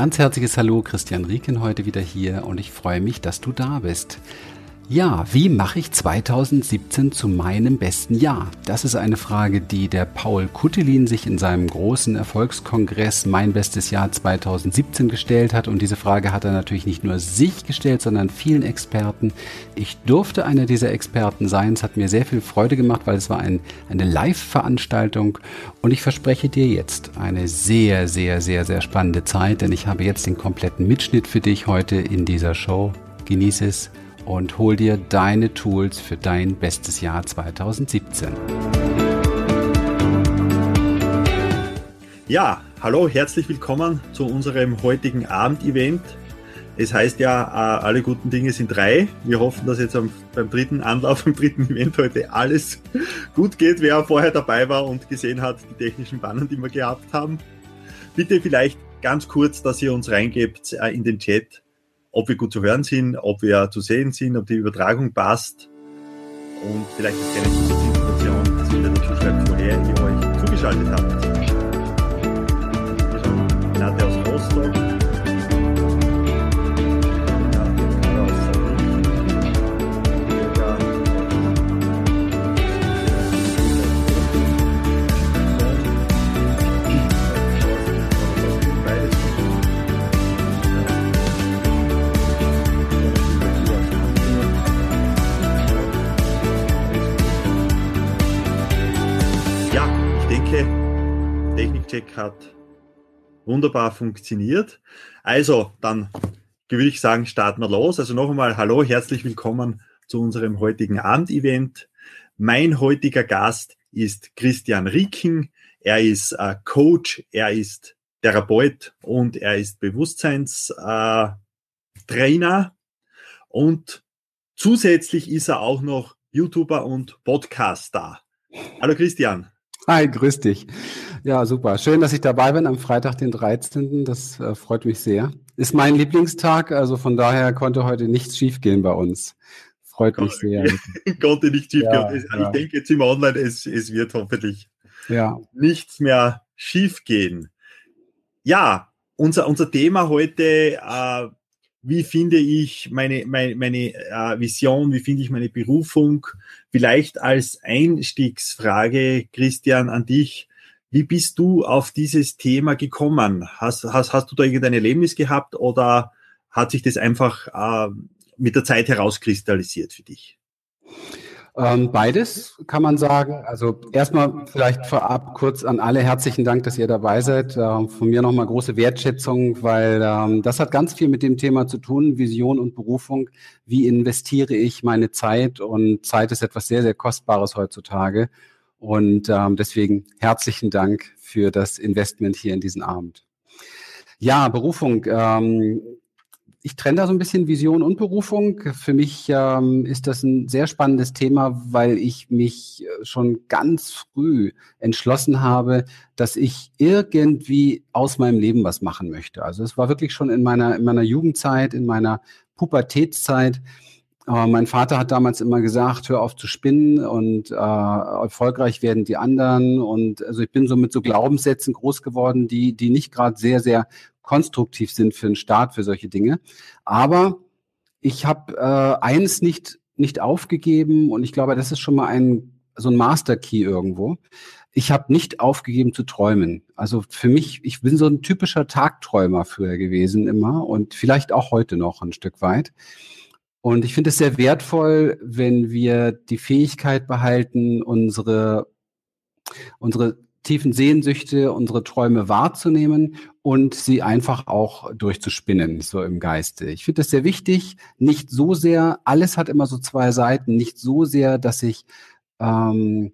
ganz herzliches Hallo, Christian Rieken heute wieder hier und ich freue mich, dass du da bist. Ja, wie mache ich 2017 zu meinem besten Jahr? Das ist eine Frage, die der Paul Kuttelin sich in seinem großen Erfolgskongress Mein bestes Jahr 2017 gestellt hat. Und diese Frage hat er natürlich nicht nur sich gestellt, sondern vielen Experten. Ich durfte einer dieser Experten sein. Es hat mir sehr viel Freude gemacht, weil es war ein, eine Live-Veranstaltung. Und ich verspreche dir jetzt eine sehr, sehr, sehr, sehr spannende Zeit, denn ich habe jetzt den kompletten Mitschnitt für dich heute in dieser Show. Genieße es und hol dir deine Tools für dein bestes Jahr 2017. Ja, hallo, herzlich willkommen zu unserem heutigen Abendevent. Es heißt ja, äh, alle guten Dinge sind drei. Wir hoffen, dass jetzt beim dritten Anlauf, beim dritten Event heute alles gut geht. Wer vorher dabei war und gesehen hat, die technischen Bannen, die wir gehabt haben. Bitte vielleicht ganz kurz, dass ihr uns reingebt äh, in den Chat, ob wir gut zu hören sind, ob wir zu sehen sind, ob die Übertragung passt. Und vielleicht ist keine Zusatzinformation, dass ihr dazu schreibt, woher ihr euch zugeschaltet habt. Technikcheck hat wunderbar funktioniert. Also, dann würde ich sagen, starten wir los. Also noch einmal, hallo, herzlich willkommen zu unserem heutigen Abendevent. Mein heutiger Gast ist Christian Rieking. Er ist äh, Coach, er ist Therapeut und er ist Bewusstseinstrainer. Äh, und zusätzlich ist er auch noch YouTuber und Podcaster. Hallo Christian. Hi, grüß dich. Ja, super. Schön, dass ich dabei bin am Freitag, den 13. Das äh, freut mich sehr. Ist mein Lieblingstag, also von daher konnte heute nichts schiefgehen bei uns. Freut mich sehr. konnte nicht schiefgehen. Ja, ich ja. denke jetzt im Online, es, es wird hoffentlich ja. nichts mehr schiefgehen. Ja, unser, unser Thema heute, äh, wie finde ich meine, meine, meine äh, Vision, wie finde ich meine Berufung? Vielleicht als Einstiegsfrage, Christian, an dich. Wie bist du auf dieses Thema gekommen? Hast, hast, hast du da irgendein Erlebnis gehabt oder hat sich das einfach äh, mit der Zeit herauskristallisiert für dich? Ähm, beides kann man sagen. Also erstmal vielleicht vorab kurz an alle herzlichen Dank, dass ihr dabei seid. Äh, von mir nochmal große Wertschätzung, weil ähm, das hat ganz viel mit dem Thema zu tun, Vision und Berufung. Wie investiere ich meine Zeit? Und Zeit ist etwas sehr, sehr Kostbares heutzutage. Und ähm, deswegen herzlichen Dank für das Investment hier in diesen Abend. Ja, Berufung. Ähm, ich trenne da so ein bisschen Vision und Berufung. Für mich ähm, ist das ein sehr spannendes Thema, weil ich mich äh, schon ganz früh entschlossen habe, dass ich irgendwie aus meinem Leben was machen möchte. Also es war wirklich schon in meiner, in meiner Jugendzeit, in meiner Pubertätszeit aber mein Vater hat damals immer gesagt, hör auf zu spinnen und äh, erfolgreich werden die anderen. Und also ich bin so mit so Glaubenssätzen groß geworden, die, die nicht gerade sehr, sehr konstruktiv sind für einen Staat, für solche Dinge. Aber ich habe äh, eins nicht, nicht aufgegeben und ich glaube, das ist schon mal ein, so ein Master Key irgendwo. Ich habe nicht aufgegeben zu träumen. Also für mich, ich bin so ein typischer Tagträumer früher gewesen immer und vielleicht auch heute noch ein Stück weit. Und ich finde es sehr wertvoll, wenn wir die Fähigkeit behalten, unsere, unsere tiefen Sehnsüchte, unsere Träume wahrzunehmen und sie einfach auch durchzuspinnen, so im Geiste. Ich finde das sehr wichtig, nicht so sehr, alles hat immer so zwei Seiten, nicht so sehr, dass ich ähm,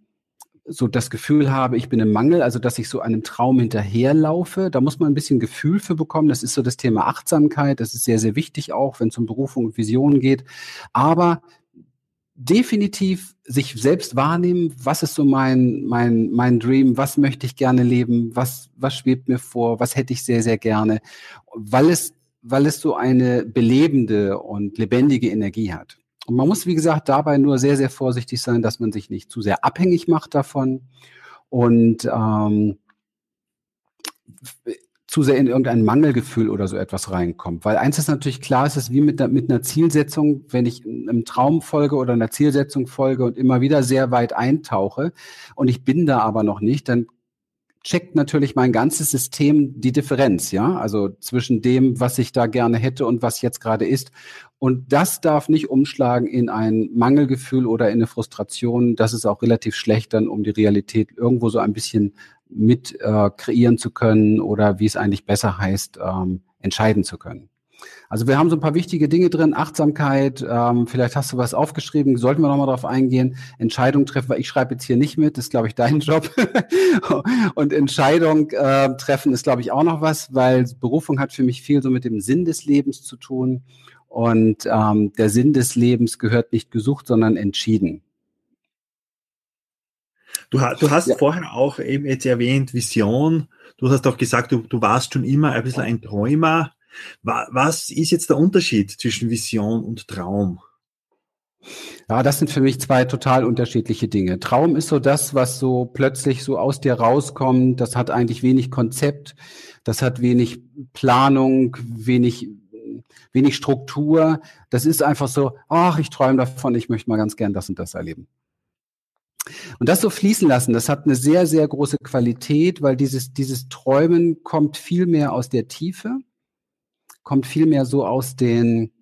so das Gefühl habe, ich bin im Mangel, also dass ich so einem Traum hinterherlaufe. Da muss man ein bisschen Gefühl für bekommen. Das ist so das Thema Achtsamkeit. Das ist sehr, sehr wichtig auch, wenn es um Berufung und Visionen geht. Aber definitiv sich selbst wahrnehmen, was ist so mein, mein, mein Dream, was möchte ich gerne leben, was, was schwebt mir vor, was hätte ich sehr, sehr gerne, weil es, weil es so eine belebende und lebendige Energie hat. Und man muss, wie gesagt, dabei nur sehr, sehr vorsichtig sein, dass man sich nicht zu sehr abhängig macht davon. Und ähm, zu sehr in irgendein Mangelgefühl oder so etwas reinkommt. Weil eins ist natürlich klar, es ist wie mit, mit einer Zielsetzung, wenn ich einem Traum folge oder einer Zielsetzung folge und immer wieder sehr weit eintauche und ich bin da aber noch nicht, dann checkt natürlich mein ganzes System die Differenz, ja, also zwischen dem, was ich da gerne hätte und was jetzt gerade ist. Und das darf nicht umschlagen in ein Mangelgefühl oder in eine Frustration. Das ist auch relativ schlecht dann, um die Realität irgendwo so ein bisschen mit äh, kreieren zu können oder wie es eigentlich besser heißt, ähm, entscheiden zu können. Also wir haben so ein paar wichtige Dinge drin, Achtsamkeit, ähm, vielleicht hast du was aufgeschrieben, sollten wir nochmal drauf eingehen, Entscheidung treffen, weil ich schreibe jetzt hier nicht mit, das ist, glaube ich, dein Job. und Entscheidung äh, treffen ist, glaube ich, auch noch was, weil Berufung hat für mich viel so mit dem Sinn des Lebens zu tun. Und ähm, der Sinn des Lebens gehört nicht gesucht, sondern entschieden. Du, du hast ja. vorher auch eben jetzt erwähnt, Vision. Du hast auch gesagt, du, du warst schon immer ein bisschen ein Träumer. Was ist jetzt der Unterschied zwischen Vision und Traum? Ja, das sind für mich zwei total unterschiedliche Dinge. Traum ist so das, was so plötzlich so aus dir rauskommt. Das hat eigentlich wenig Konzept. Das hat wenig Planung, wenig, wenig Struktur. Das ist einfach so, ach, ich träume davon, ich möchte mal ganz gern das und das erleben. Und das so fließen lassen, das hat eine sehr, sehr große Qualität, weil dieses, dieses Träumen kommt viel mehr aus der Tiefe kommt vielmehr so aus den,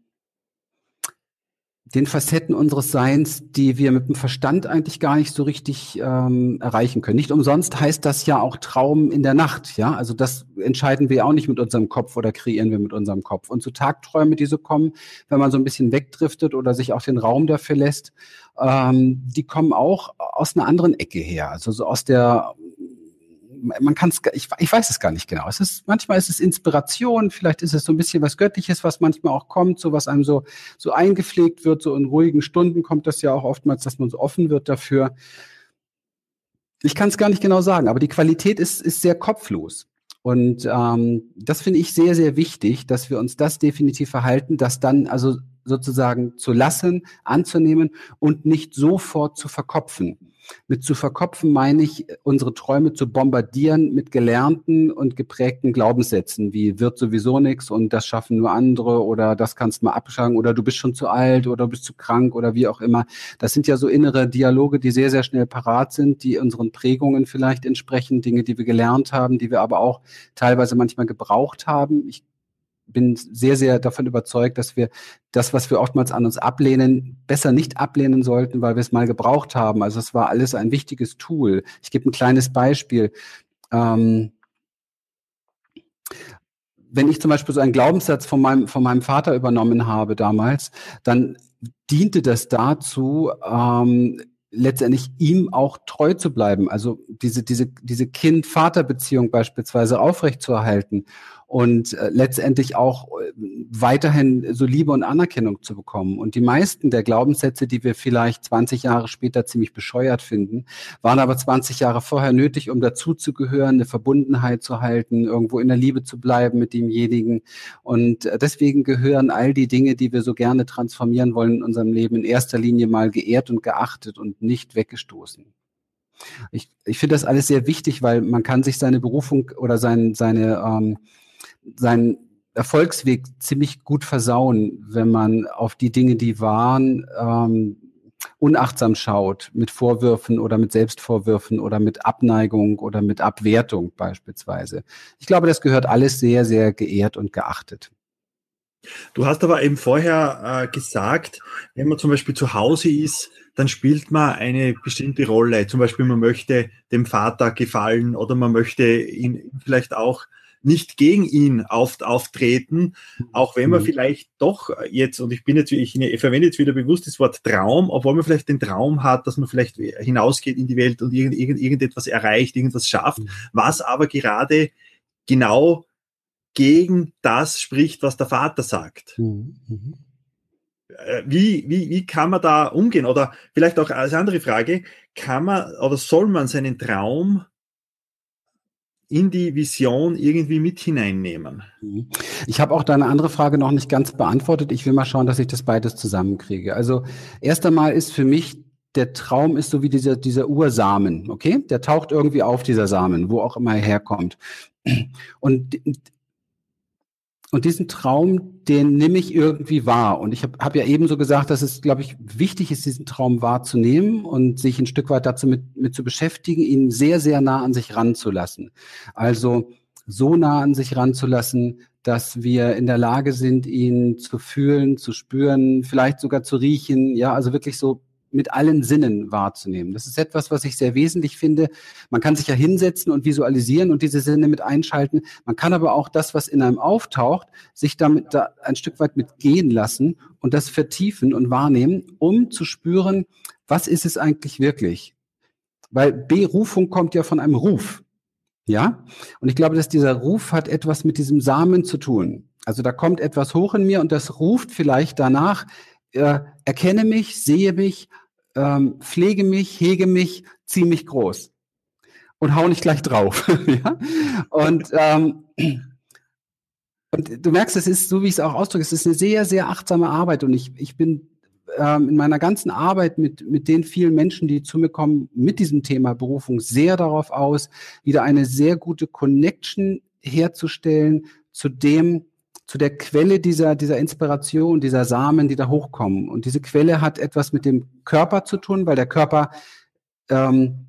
den Facetten unseres Seins, die wir mit dem Verstand eigentlich gar nicht so richtig ähm, erreichen können. Nicht umsonst heißt das ja auch Traum in der Nacht, ja. Also das entscheiden wir auch nicht mit unserem Kopf oder kreieren wir mit unserem Kopf. Und so Tagträume, die so kommen, wenn man so ein bisschen wegdriftet oder sich auch den Raum dafür lässt, ähm, die kommen auch aus einer anderen Ecke her. Also so aus der man kann es, ich, ich weiß es gar nicht genau. Es ist, manchmal ist es Inspiration, vielleicht ist es so ein bisschen was Göttliches, was manchmal auch kommt, so was einem so, so eingepflegt wird, so in ruhigen Stunden kommt das ja auch oftmals, dass man so offen wird dafür. Ich kann es gar nicht genau sagen, aber die Qualität ist, ist sehr kopflos. Und ähm, das finde ich sehr, sehr wichtig, dass wir uns das definitiv verhalten, dass dann also sozusagen zu lassen, anzunehmen und nicht sofort zu verkopfen. Mit zu verkopfen meine ich, unsere Träume zu bombardieren mit gelernten und geprägten Glaubenssätzen, wie wird sowieso nichts und das schaffen nur andere oder das kannst du mal abschlagen oder du bist schon zu alt oder du bist zu krank oder wie auch immer. Das sind ja so innere Dialoge, die sehr, sehr schnell parat sind, die unseren Prägungen vielleicht entsprechen, Dinge, die wir gelernt haben, die wir aber auch teilweise manchmal gebraucht haben. Ich bin sehr, sehr davon überzeugt, dass wir das, was wir oftmals an uns ablehnen, besser nicht ablehnen sollten, weil wir es mal gebraucht haben. Also es war alles ein wichtiges Tool. Ich gebe ein kleines Beispiel. Ähm, wenn ich zum Beispiel so einen Glaubenssatz von meinem, von meinem Vater übernommen habe damals, dann diente das dazu, ähm, letztendlich ihm auch treu zu bleiben, also diese, diese, diese Kind-Vater-Beziehung beispielsweise aufrechtzuerhalten und äh, letztendlich auch äh, weiterhin so Liebe und Anerkennung zu bekommen. Und die meisten der Glaubenssätze, die wir vielleicht 20 Jahre später ziemlich bescheuert finden, waren aber 20 Jahre vorher nötig, um dazuzugehören, eine Verbundenheit zu halten, irgendwo in der Liebe zu bleiben mit demjenigen. Und äh, deswegen gehören all die Dinge, die wir so gerne transformieren wollen in unserem Leben, in erster Linie mal geehrt und geachtet und nicht weggestoßen. Ich, ich finde das alles sehr wichtig, weil man kann sich seine Berufung oder sein, seine ähm, seinen Erfolgsweg ziemlich gut versauen, wenn man auf die Dinge, die waren, ähm, unachtsam schaut, mit Vorwürfen oder mit Selbstvorwürfen oder mit Abneigung oder mit Abwertung beispielsweise. Ich glaube, das gehört alles sehr, sehr geehrt und geachtet. Du hast aber eben vorher äh, gesagt, wenn man zum Beispiel zu Hause ist, dann spielt man eine bestimmte Rolle. Zum Beispiel, man möchte dem Vater gefallen oder man möchte ihn vielleicht auch nicht gegen ihn auf, auftreten, auch wenn man mhm. vielleicht doch jetzt, und ich bin jetzt, ich, ich verwende jetzt wieder bewusst das Wort Traum, obwohl man vielleicht den Traum hat, dass man vielleicht hinausgeht in die Welt und irgend, irgend, irgendetwas erreicht, irgendwas schafft, mhm. was aber gerade genau gegen das spricht, was der Vater sagt. Mhm. mhm. Äh, wie, wie, wie kann man da umgehen? Oder vielleicht auch als andere Frage, kann man oder soll man seinen Traum in die Vision irgendwie mit hineinnehmen. Mhm. Ich habe auch deine andere Frage noch nicht ganz beantwortet. Ich will mal schauen, dass ich das beides zusammenkriege. Also erst einmal ist für mich der Traum ist so wie dieser, dieser Ursamen, okay? Der taucht irgendwie auf, dieser Samen, wo auch immer er herkommt. Und, und diesen Traum, den nehme ich irgendwie wahr. Und ich habe hab ja eben so gesagt, dass es, glaube ich, wichtig ist, diesen Traum wahrzunehmen und sich ein Stück weit dazu mit, mit zu beschäftigen, ihn sehr, sehr nah an sich ranzulassen. Also so nah an sich ranzulassen, dass wir in der Lage sind, ihn zu fühlen, zu spüren, vielleicht sogar zu riechen, ja, also wirklich so mit allen Sinnen wahrzunehmen. Das ist etwas, was ich sehr wesentlich finde. Man kann sich ja hinsetzen und visualisieren und diese Sinne mit einschalten. Man kann aber auch das, was in einem auftaucht, sich damit da ein Stück weit mit gehen lassen und das vertiefen und wahrnehmen, um zu spüren, was ist es eigentlich wirklich? Weil Berufung kommt ja von einem Ruf. Ja? Und ich glaube, dass dieser Ruf hat etwas mit diesem Samen zu tun. Also da kommt etwas hoch in mir und das ruft vielleicht danach, äh, erkenne mich, sehe mich, ähm, pflege mich, hege mich, ziehe mich groß und hau nicht gleich drauf. ja? Und ähm, und du merkst, es ist, so wie ich es auch ausdrücke, es ist eine sehr, sehr achtsame Arbeit. Und ich, ich bin ähm, in meiner ganzen Arbeit mit, mit den vielen Menschen, die zu mir kommen, mit diesem Thema Berufung sehr darauf aus, wieder eine sehr gute Connection herzustellen zu dem, zu der Quelle dieser, dieser Inspiration, dieser Samen, die da hochkommen. Und diese Quelle hat etwas mit dem Körper zu tun, weil der Körper ähm,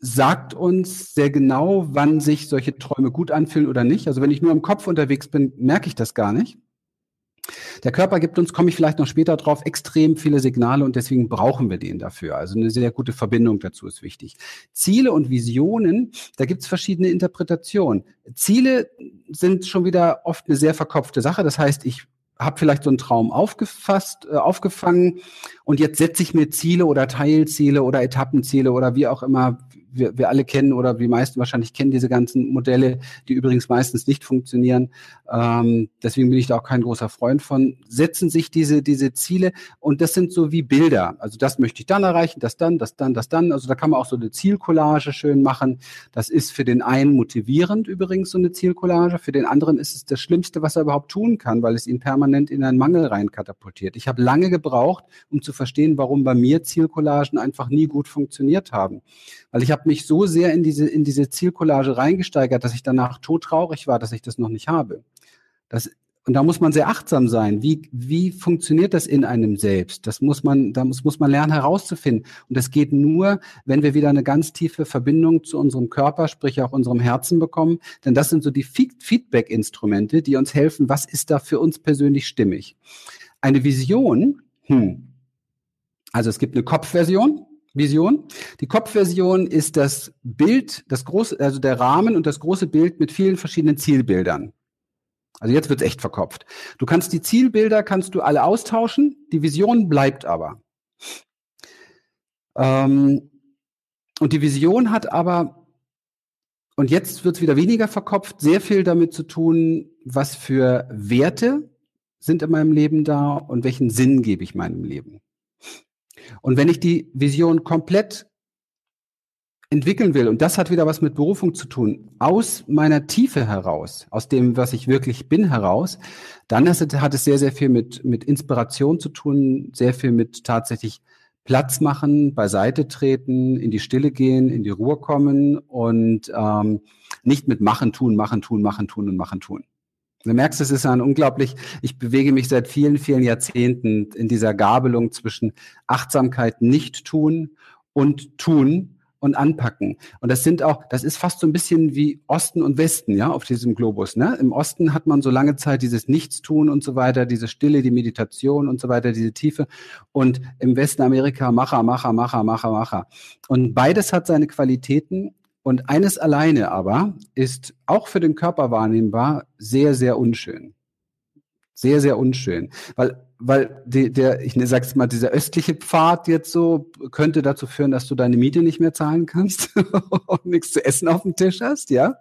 sagt uns sehr genau, wann sich solche Träume gut anfühlen oder nicht. Also wenn ich nur im Kopf unterwegs bin, merke ich das gar nicht. Der Körper gibt uns, komme ich vielleicht noch später drauf, extrem viele Signale und deswegen brauchen wir den dafür. Also eine sehr gute Verbindung dazu ist wichtig. Ziele und Visionen, da gibt es verschiedene Interpretationen. Ziele sind schon wieder oft eine sehr verkopfte Sache. Das heißt, ich habe vielleicht so einen Traum aufgefasst, äh, aufgefangen und jetzt setze ich mir Ziele oder Teilziele oder Etappenziele oder wie auch immer wir, wir alle kennen oder die meisten wahrscheinlich kennen diese ganzen Modelle, die übrigens meistens nicht funktionieren. Ähm, deswegen bin ich da auch kein großer Freund von. Setzen sich diese, diese Ziele und das sind so wie Bilder. Also das möchte ich dann erreichen, das dann, das dann, das dann. Also da kann man auch so eine Zielcollage schön machen. Das ist für den einen motivierend übrigens so eine Zielcollage. Für den anderen ist es das Schlimmste, was er überhaupt tun kann, weil es ihn permanent in einen Mangel rein katapultiert. Ich habe lange gebraucht, um zu verstehen, warum bei mir Zielcollagen einfach nie gut funktioniert haben. Weil ich habe mich so sehr in diese, in diese Zielcollage reingesteigert, dass ich danach todtraurig war, dass ich das noch nicht habe. Das, und da muss man sehr achtsam sein. Wie, wie funktioniert das in einem selbst? Das muss man, da muss, muss man lernen herauszufinden. Und das geht nur, wenn wir wieder eine ganz tiefe Verbindung zu unserem Körper, sprich auch unserem Herzen bekommen. Denn das sind so die Feedback-Instrumente, die uns helfen, was ist da für uns persönlich stimmig. Eine Vision, hm. also es gibt eine Kopfversion, Vision. Die Kopfversion ist das Bild, das große, also der Rahmen und das große Bild mit vielen verschiedenen Zielbildern. Also jetzt wird's echt verkopft. Du kannst die Zielbilder kannst du alle austauschen, die Vision bleibt aber. Ähm, und die Vision hat aber, und jetzt wird's wieder weniger verkopft, sehr viel damit zu tun, was für Werte sind in meinem Leben da und welchen Sinn gebe ich meinem Leben. Und wenn ich die Vision komplett entwickeln will, und das hat wieder was mit Berufung zu tun, aus meiner Tiefe heraus, aus dem, was ich wirklich bin heraus, dann hat es sehr, sehr viel mit, mit Inspiration zu tun, sehr viel mit tatsächlich Platz machen, beiseite treten, in die Stille gehen, in die Ruhe kommen und ähm, nicht mit machen, tun, machen, tun, machen, tun und machen, tun. Du merkst, es ist ein unglaublich, ich bewege mich seit vielen, vielen Jahrzehnten in dieser Gabelung zwischen Achtsamkeit nicht tun und tun und anpacken. Und das sind auch, das ist fast so ein bisschen wie Osten und Westen, ja, auf diesem Globus. Ne? Im Osten hat man so lange Zeit dieses Nichtstun und so weiter, diese Stille, die Meditation und so weiter, diese Tiefe. Und im Westen Amerika Macher, Macher, Macher, Macher, Macher. Und beides hat seine Qualitäten und eines alleine aber ist auch für den Körper wahrnehmbar sehr, sehr unschön. Sehr, sehr unschön. Weil, weil die, der, ich sag's mal, dieser östliche Pfad jetzt so könnte dazu führen, dass du deine Miete nicht mehr zahlen kannst und nichts zu essen auf dem Tisch hast, ja.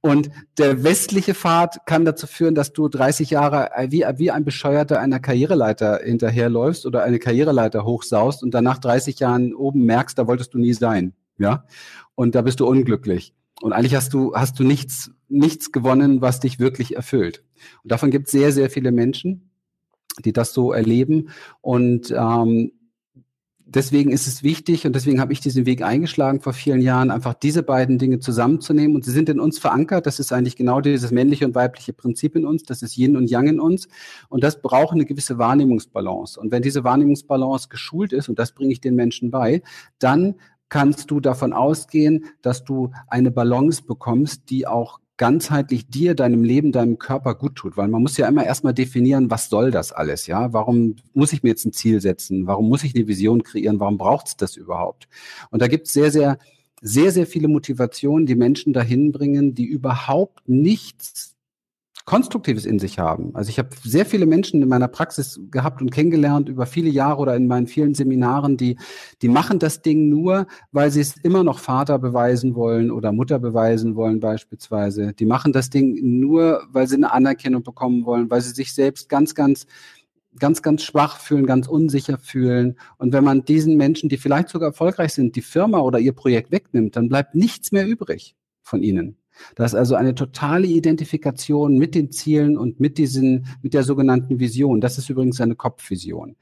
Und der westliche Pfad kann dazu führen, dass du 30 Jahre wie, wie ein Bescheuerter einer Karriereleiter hinterherläufst oder eine Karriereleiter hochsaust und dann nach 30 Jahren oben merkst, da wolltest du nie sein, ja und da bist du unglücklich. Und eigentlich hast du, hast du nichts, nichts gewonnen, was dich wirklich erfüllt. Und davon gibt es sehr, sehr viele Menschen, die das so erleben. Und ähm, deswegen ist es wichtig und deswegen habe ich diesen Weg eingeschlagen vor vielen Jahren, einfach diese beiden Dinge zusammenzunehmen und sie sind in uns verankert. Das ist eigentlich genau dieses männliche und weibliche Prinzip in uns. Das ist Yin und Yang in uns und das braucht eine gewisse Wahrnehmungsbalance. Und wenn diese Wahrnehmungsbalance geschult ist und das bringe ich den Menschen bei, dann kannst du davon ausgehen, dass du eine Balance bekommst, die auch ganzheitlich dir, deinem Leben, deinem Körper gut tut. Weil man muss ja immer erstmal definieren, was soll das alles, ja? Warum muss ich mir jetzt ein Ziel setzen? Warum muss ich eine Vision kreieren? Warum braucht es das überhaupt? Und da gibt es sehr, sehr, sehr, sehr viele Motivationen, die Menschen dahin bringen, die überhaupt nichts Konstruktives in sich haben. Also ich habe sehr viele Menschen in meiner Praxis gehabt und kennengelernt über viele Jahre oder in meinen vielen Seminaren, die, die machen das Ding nur, weil sie es immer noch Vater beweisen wollen oder Mutter beweisen wollen beispielsweise. Die machen das Ding nur, weil sie eine Anerkennung bekommen wollen, weil sie sich selbst ganz, ganz ganz, ganz schwach fühlen, ganz unsicher fühlen. Und wenn man diesen Menschen, die vielleicht sogar erfolgreich sind, die Firma oder ihr Projekt wegnimmt, dann bleibt nichts mehr übrig von ihnen. Das ist also eine totale Identifikation mit den Zielen und mit diesen, mit der sogenannten Vision. Das ist übrigens eine Kopfvision.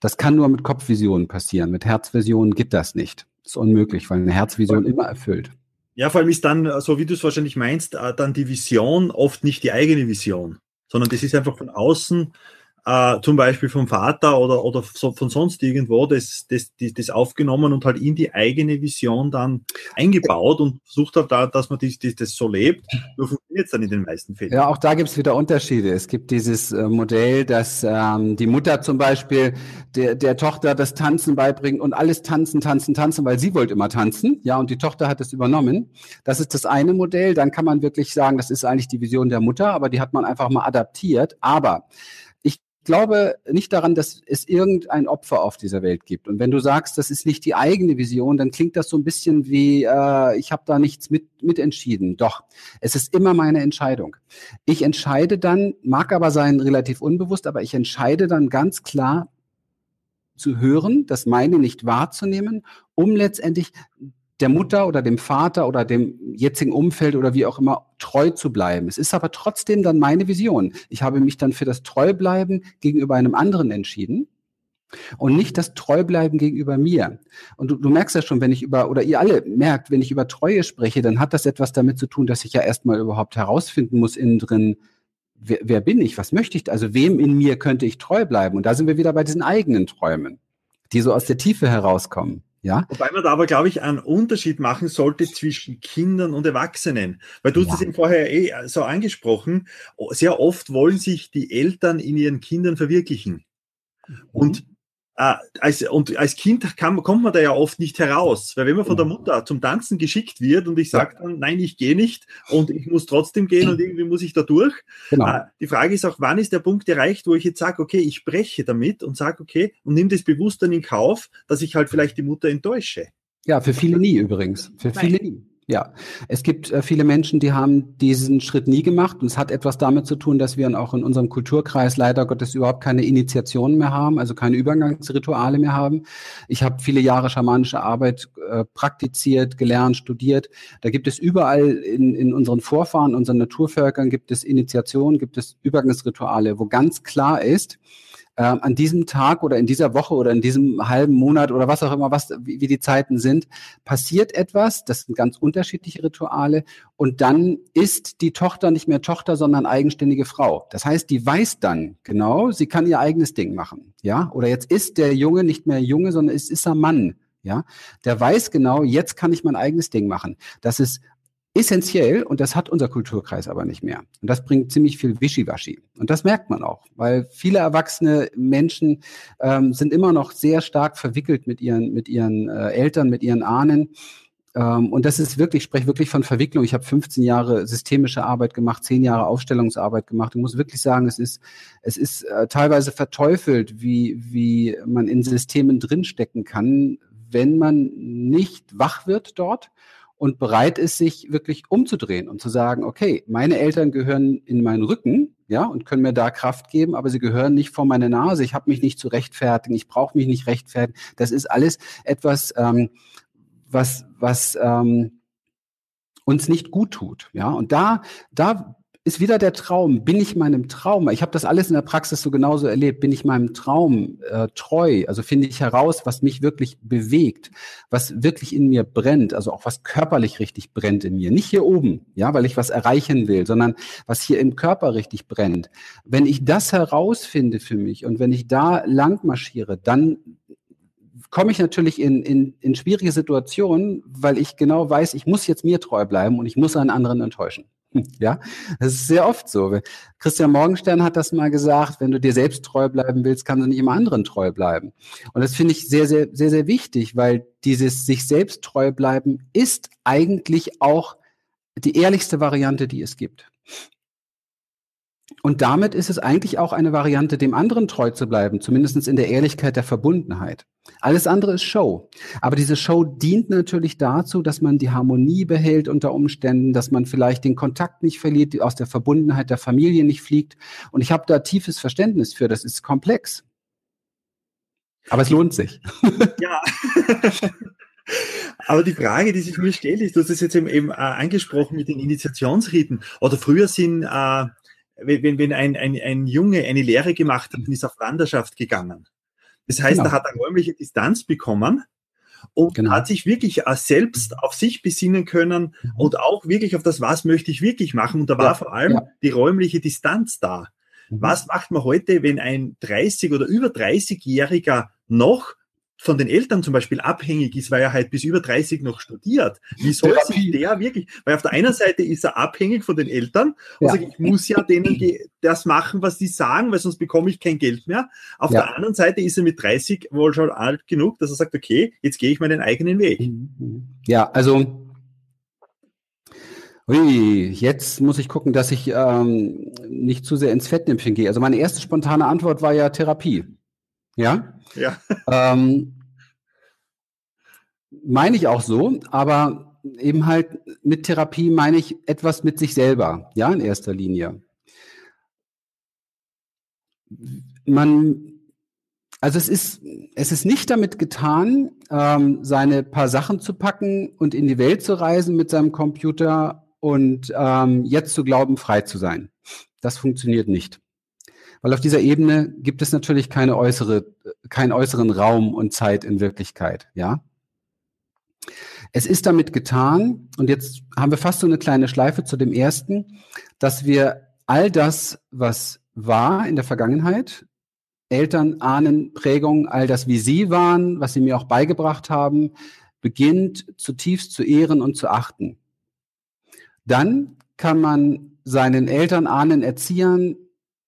Das kann nur mit Kopfvisionen passieren. Mit Herzvisionen geht das nicht. Das ist unmöglich, weil eine Herzvision immer erfüllt. Ja, vor allem ist dann, so wie du es wahrscheinlich meinst, äh, dann die Vision oft nicht die eigene Vision, sondern das ist einfach von außen äh, zum Beispiel vom Vater oder, oder so, von sonst irgendwo das, das, das, das aufgenommen und halt in die eigene Vision dann eingebaut und versucht halt da, dass man dies, dies, das so lebt. Nur funktioniert es dann in den meisten Fällen. Ja, auch da gibt es wieder Unterschiede. Es gibt dieses äh, Modell, dass ähm, die Mutter zum Beispiel der, der Tochter das Tanzen beibringt und alles tanzen, tanzen, tanzen, weil sie wollte immer tanzen. Ja, und die Tochter hat es übernommen. Das ist das eine Modell. Dann kann man wirklich sagen, das ist eigentlich die Vision der Mutter, aber die hat man einfach mal adaptiert. Aber glaube nicht daran, dass es irgendein Opfer auf dieser Welt gibt. Und wenn du sagst, das ist nicht die eigene Vision, dann klingt das so ein bisschen wie, äh, ich habe da nichts mit, mitentschieden. Doch, es ist immer meine Entscheidung. Ich entscheide dann, mag aber sein relativ unbewusst, aber ich entscheide dann ganz klar zu hören, das meine nicht wahrzunehmen, um letztendlich der Mutter oder dem Vater oder dem jetzigen Umfeld oder wie auch immer treu zu bleiben. Es ist aber trotzdem dann meine Vision. Ich habe mich dann für das Treubleiben gegenüber einem anderen entschieden und nicht das Treubleiben gegenüber mir. Und du, du merkst ja schon, wenn ich über, oder ihr alle merkt, wenn ich über Treue spreche, dann hat das etwas damit zu tun, dass ich ja erstmal überhaupt herausfinden muss innen drin, wer, wer bin ich, was möchte ich, also wem in mir könnte ich treu bleiben? Und da sind wir wieder bei diesen eigenen Träumen, die so aus der Tiefe herauskommen. Ja? Wobei man da aber, glaube ich, einen Unterschied machen sollte zwischen Kindern und Erwachsenen. Weil du ja. hast es eben vorher eh so angesprochen. Sehr oft wollen sich die Eltern in ihren Kindern verwirklichen. Mhm. Und äh, als, und als Kind kann, kommt man da ja oft nicht heraus, weil wenn man von der Mutter zum Tanzen geschickt wird und ich sage dann, nein, ich gehe nicht und ich muss trotzdem gehen und irgendwie muss ich da durch. Genau. Äh, die Frage ist auch, wann ist der Punkt erreicht, wo ich jetzt sage, okay, ich spreche damit und sage, okay, und nimm das bewusst dann in Kauf, dass ich halt vielleicht die Mutter enttäusche. Ja, für viele nie übrigens. Für viele nie. Ja, es gibt äh, viele Menschen, die haben diesen Schritt nie gemacht und es hat etwas damit zu tun, dass wir auch in unserem Kulturkreis leider Gottes überhaupt keine Initiationen mehr haben, also keine Übergangsrituale mehr haben. Ich habe viele Jahre schamanische Arbeit äh, praktiziert, gelernt, studiert. Da gibt es überall in, in unseren Vorfahren, unseren Naturvölkern gibt es Initiationen, gibt es Übergangsrituale, wo ganz klar ist, äh, an diesem Tag oder in dieser Woche oder in diesem halben Monat oder was auch immer, was, wie, wie die Zeiten sind, passiert etwas, das sind ganz unterschiedliche Rituale und dann ist die Tochter nicht mehr Tochter, sondern eigenständige Frau. Das heißt, die weiß dann genau, sie kann ihr eigenes Ding machen, ja? Oder jetzt ist der Junge nicht mehr Junge, sondern es ist ein Mann, ja? Der weiß genau, jetzt kann ich mein eigenes Ding machen. Das ist essentiell und das hat unser Kulturkreis aber nicht mehr. Und das bringt ziemlich viel Wischiwaschi. Und das merkt man auch, weil viele erwachsene Menschen ähm, sind immer noch sehr stark verwickelt mit ihren, mit ihren äh, Eltern, mit ihren Ahnen. Ähm, und das ist wirklich, ich spreche wirklich von Verwicklung. Ich habe 15 Jahre systemische Arbeit gemacht, 10 Jahre Aufstellungsarbeit gemacht. Ich muss wirklich sagen, es ist, es ist äh, teilweise verteufelt, wie, wie man in Systemen drinstecken kann, wenn man nicht wach wird dort und bereit ist, sich wirklich umzudrehen und zu sagen, okay, meine Eltern gehören in meinen Rücken, ja, und können mir da Kraft geben, aber sie gehören nicht vor meine Nase. Ich habe mich nicht zu rechtfertigen, ich brauche mich nicht rechtfertigen. Das ist alles etwas, ähm, was, was ähm, uns nicht gut tut, ja. Und da, da ist wieder der Traum. Bin ich meinem Traum? Ich habe das alles in der Praxis so genauso erlebt. Bin ich meinem Traum äh, treu? Also finde ich heraus, was mich wirklich bewegt, was wirklich in mir brennt, also auch was körperlich richtig brennt in mir. Nicht hier oben, ja, weil ich was erreichen will, sondern was hier im Körper richtig brennt. Wenn ich das herausfinde für mich und wenn ich da lang marschiere, dann komme ich natürlich in, in, in schwierige Situationen, weil ich genau weiß, ich muss jetzt mir treu bleiben und ich muss einen anderen enttäuschen. Ja, das ist sehr oft so. Christian Morgenstern hat das mal gesagt, wenn du dir selbst treu bleiben willst, kannst du nicht immer anderen treu bleiben. Und das finde ich sehr, sehr, sehr, sehr wichtig, weil dieses sich selbst treu bleiben ist eigentlich auch die ehrlichste Variante, die es gibt. Und damit ist es eigentlich auch eine Variante, dem anderen treu zu bleiben, zumindest in der Ehrlichkeit der Verbundenheit. Alles andere ist Show. Aber diese Show dient natürlich dazu, dass man die Harmonie behält unter Umständen, dass man vielleicht den Kontakt nicht verliert, aus der Verbundenheit der Familie nicht fliegt. Und ich habe da tiefes Verständnis für. Das ist komplex. Aber es lohnt sich. Ja. Aber die Frage, die sich mir stellt, ist, du hast es jetzt eben, eben äh, angesprochen mit den Initiationsriten. Oder früher sind äh, wenn, wenn ein, ein, ein Junge eine Lehre gemacht hat und ist auf Wanderschaft gegangen. Das heißt, genau. er hat eine räumliche Distanz bekommen und genau. hat sich wirklich selbst auf sich besinnen können mhm. und auch wirklich auf das, was möchte ich wirklich machen. Und da war ja. vor allem ja. die räumliche Distanz da. Mhm. Was macht man heute, wenn ein 30 oder über 30-Jähriger noch von den Eltern zum Beispiel abhängig ist, weil er halt bis über 30 noch studiert. Wie soll sich der wirklich, weil auf der einen Seite ist er abhängig von den Eltern und ja. sagt, ich muss ja denen das machen, was die sagen, weil sonst bekomme ich kein Geld mehr. Auf ja. der anderen Seite ist er mit 30 wohl schon alt genug, dass er sagt, okay, jetzt gehe ich meinen eigenen Weg. Ja, also Ui, jetzt muss ich gucken, dass ich ähm, nicht zu sehr ins Fettnäpfchen gehe. Also meine erste spontane Antwort war ja Therapie. Ja? Ja. Ähm, meine ich auch so, aber eben halt mit Therapie meine ich etwas mit sich selber, ja, in erster Linie. Man, also es ist, es ist nicht damit getan, ähm, seine paar Sachen zu packen und in die Welt zu reisen mit seinem Computer und ähm, jetzt zu glauben, frei zu sein. Das funktioniert nicht. Weil auf dieser Ebene gibt es natürlich keine äußere, keinen äußeren Raum und Zeit in Wirklichkeit, ja. Es ist damit getan, und jetzt haben wir fast so eine kleine Schleife zu dem ersten, dass wir all das, was war in der Vergangenheit, Eltern, Ahnen, Prägungen, all das, wie sie waren, was sie mir auch beigebracht haben, beginnt zutiefst zu ehren und zu achten. Dann kann man seinen Eltern, Ahnen, Erziehern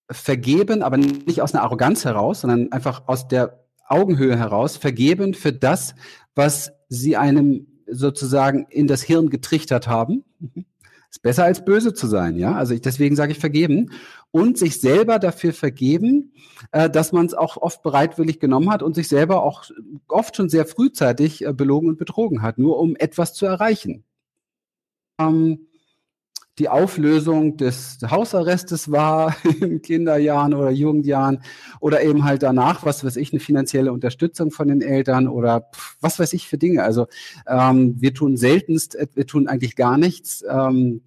vergeben, aber nicht aus einer Arroganz heraus, sondern einfach aus der Augenhöhe heraus, vergeben für das, was sie einem sozusagen in das Hirn getrichtert haben. Ist besser als böse zu sein, ja. Also ich, deswegen sage ich vergeben und sich selber dafür vergeben, äh, dass man es auch oft bereitwillig genommen hat und sich selber auch oft schon sehr frühzeitig äh, belogen und betrogen hat, nur um etwas zu erreichen. Ähm, die Auflösung des Hausarrestes war in Kinderjahren oder Jugendjahren oder eben halt danach, was weiß ich, eine finanzielle Unterstützung von den Eltern oder was weiß ich für Dinge. Also ähm, wir tun seltenst, äh, wir tun eigentlich gar nichts, ähm,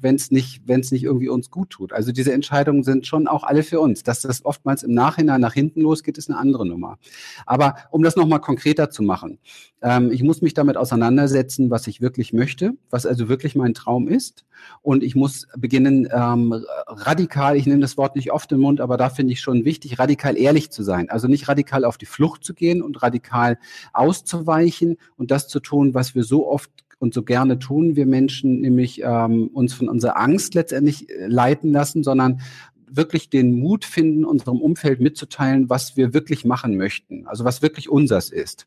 wenn es nicht, wenn es nicht irgendwie uns gut tut. Also diese Entscheidungen sind schon auch alle für uns. Dass das oftmals im Nachhinein nach hinten losgeht, ist eine andere Nummer. Aber um das nochmal konkreter zu machen, ähm, ich muss mich damit auseinandersetzen, was ich wirklich möchte, was also wirklich mein Traum ist. Und ich muss beginnen, ähm, radikal, ich nehme das Wort nicht oft im Mund, aber da finde ich schon wichtig, radikal ehrlich zu sein. Also nicht radikal auf die Flucht zu gehen und radikal auszuweichen und das zu tun, was wir so oft und so gerne tun wir Menschen, nämlich ähm, uns von unserer Angst letztendlich äh, leiten lassen, sondern wirklich den Mut finden, unserem Umfeld mitzuteilen, was wir wirklich machen möchten, also was wirklich unsers ist.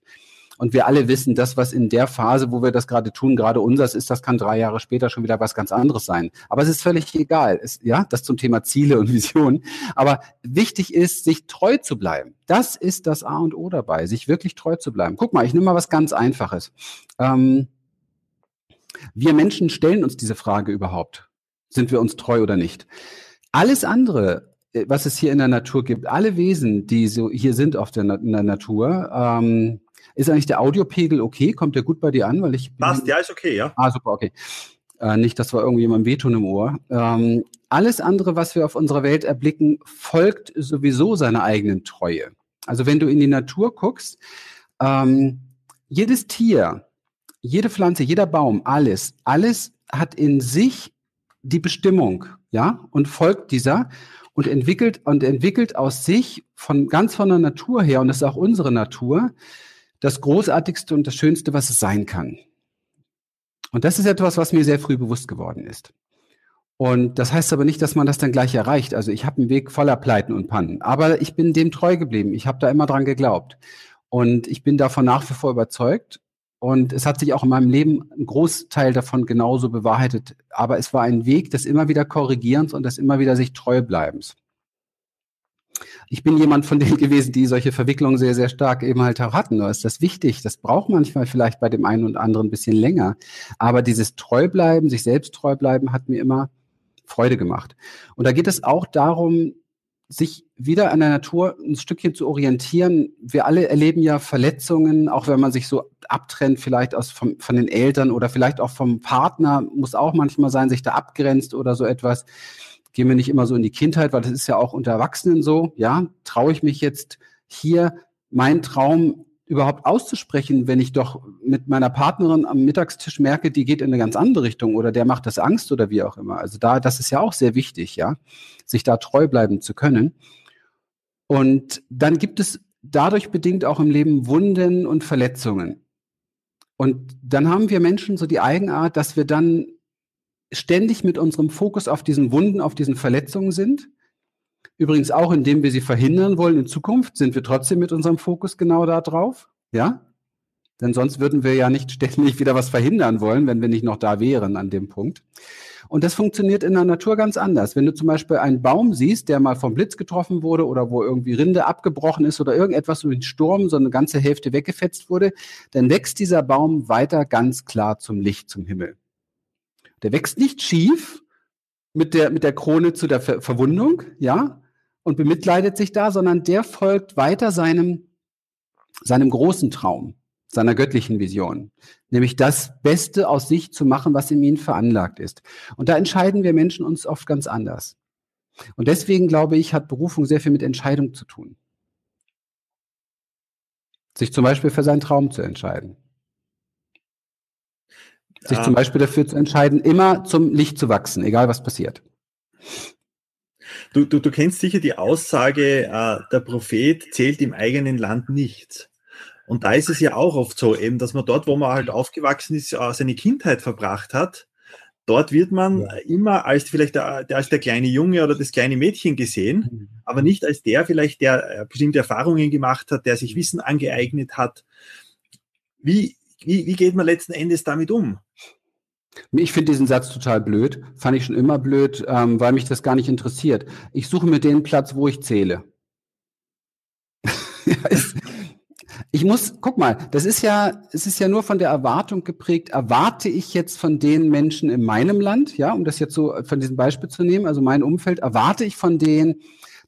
Und wir alle wissen, das, was in der Phase, wo wir das gerade tun, gerade unsers ist, das kann drei Jahre später schon wieder was ganz anderes sein. Aber es ist völlig egal. Es, ja, das zum Thema Ziele und Visionen. Aber wichtig ist, sich treu zu bleiben. Das ist das A und O dabei, sich wirklich treu zu bleiben. Guck mal, ich nehme mal was ganz Einfaches. Ähm, wir Menschen stellen uns diese Frage überhaupt. Sind wir uns treu oder nicht? Alles andere, äh, was es hier in der Natur gibt, alle Wesen, die so hier sind auf der, in der Natur, ähm, ist eigentlich der Audiopegel okay? Kommt der gut bei dir an? Weil ich Passt, ja, ist okay, ja. Ah, super, okay. Äh, nicht, dass wir irgendwie jemandem wehtun im Ohr. Ähm, alles andere, was wir auf unserer Welt erblicken, folgt sowieso seiner eigenen Treue. Also wenn du in die Natur guckst, ähm, jedes Tier, jede Pflanze, jeder Baum, alles, alles hat in sich die Bestimmung, ja, und folgt dieser und entwickelt und entwickelt aus sich von ganz von der Natur her und das ist auch unsere Natur das großartigste und das schönste, was es sein kann. Und das ist etwas, was mir sehr früh bewusst geworden ist. Und das heißt aber nicht, dass man das dann gleich erreicht. Also ich habe einen Weg voller Pleiten und Pannen, aber ich bin dem treu geblieben. Ich habe da immer dran geglaubt und ich bin davon nach wie vor überzeugt. Und es hat sich auch in meinem Leben ein Großteil davon genauso bewahrheitet. Aber es war ein Weg des immer wieder Korrigierens und des immer wieder sich treu bleibens. Ich bin jemand von denen gewesen, die solche Verwicklungen sehr, sehr stark eben halt auch hatten. Da ist das wichtig. Das braucht manchmal vielleicht bei dem einen und anderen ein bisschen länger. Aber dieses Treubleiben, sich selbst treu bleiben, hat mir immer Freude gemacht. Und da geht es auch darum, sich wieder an der Natur ein Stückchen zu orientieren. Wir alle erleben ja Verletzungen, auch wenn man sich so abtrennt, vielleicht aus vom, von den Eltern oder vielleicht auch vom Partner, muss auch manchmal sein, sich da abgrenzt oder so etwas. Gehen wir nicht immer so in die Kindheit, weil das ist ja auch unter Erwachsenen so. Ja, traue ich mich jetzt hier meinen Traum überhaupt auszusprechen, wenn ich doch mit meiner Partnerin am Mittagstisch merke, die geht in eine ganz andere Richtung oder der macht das Angst oder wie auch immer. Also da, das ist ja auch sehr wichtig, ja, sich da treu bleiben zu können. Und dann gibt es dadurch bedingt auch im Leben Wunden und Verletzungen. Und dann haben wir Menschen so die Eigenart, dass wir dann ständig mit unserem Fokus auf diesen Wunden, auf diesen Verletzungen sind Übrigens auch, indem wir sie verhindern wollen in Zukunft, sind wir trotzdem mit unserem Fokus genau da drauf. Ja? Denn sonst würden wir ja nicht ständig wieder was verhindern wollen, wenn wir nicht noch da wären an dem Punkt. Und das funktioniert in der Natur ganz anders. Wenn du zum Beispiel einen Baum siehst, der mal vom Blitz getroffen wurde oder wo irgendwie Rinde abgebrochen ist oder irgendetwas durch den Sturm so eine ganze Hälfte weggefetzt wurde, dann wächst dieser Baum weiter ganz klar zum Licht, zum Himmel. Der wächst nicht schief mit der, mit der Krone zu der Ver Verwundung, ja, und bemitleidet sich da, sondern der folgt weiter seinem, seinem großen Traum, seiner göttlichen Vision, nämlich das Beste aus sich zu machen, was in ihnen veranlagt ist. Und da entscheiden wir Menschen uns oft ganz anders. Und deswegen glaube ich, hat Berufung sehr viel mit Entscheidung zu tun. Sich zum Beispiel für seinen Traum zu entscheiden. Sich ja. zum Beispiel dafür zu entscheiden, immer zum Licht zu wachsen, egal was passiert. Du, du, du kennst sicher die Aussage, äh, der Prophet zählt im eigenen Land nichts. Und da ist es ja auch oft so, eben, dass man dort, wo man halt aufgewachsen ist, äh, seine Kindheit verbracht hat, dort wird man ja. immer als vielleicht der, als der kleine Junge oder das kleine Mädchen gesehen, mhm. aber nicht als der vielleicht, der äh, bestimmte Erfahrungen gemacht hat, der sich Wissen angeeignet hat. Wie, wie, wie geht man letzten Endes damit um? Ich finde diesen Satz total blöd. Fand ich schon immer blöd, ähm, weil mich das gar nicht interessiert. Ich suche mir den Platz, wo ich zähle. ich muss, guck mal, das ist ja, es ist ja nur von der Erwartung geprägt. Erwarte ich jetzt von den Menschen in meinem Land, ja, um das jetzt so von diesem Beispiel zu nehmen, also mein Umfeld, erwarte ich von denen,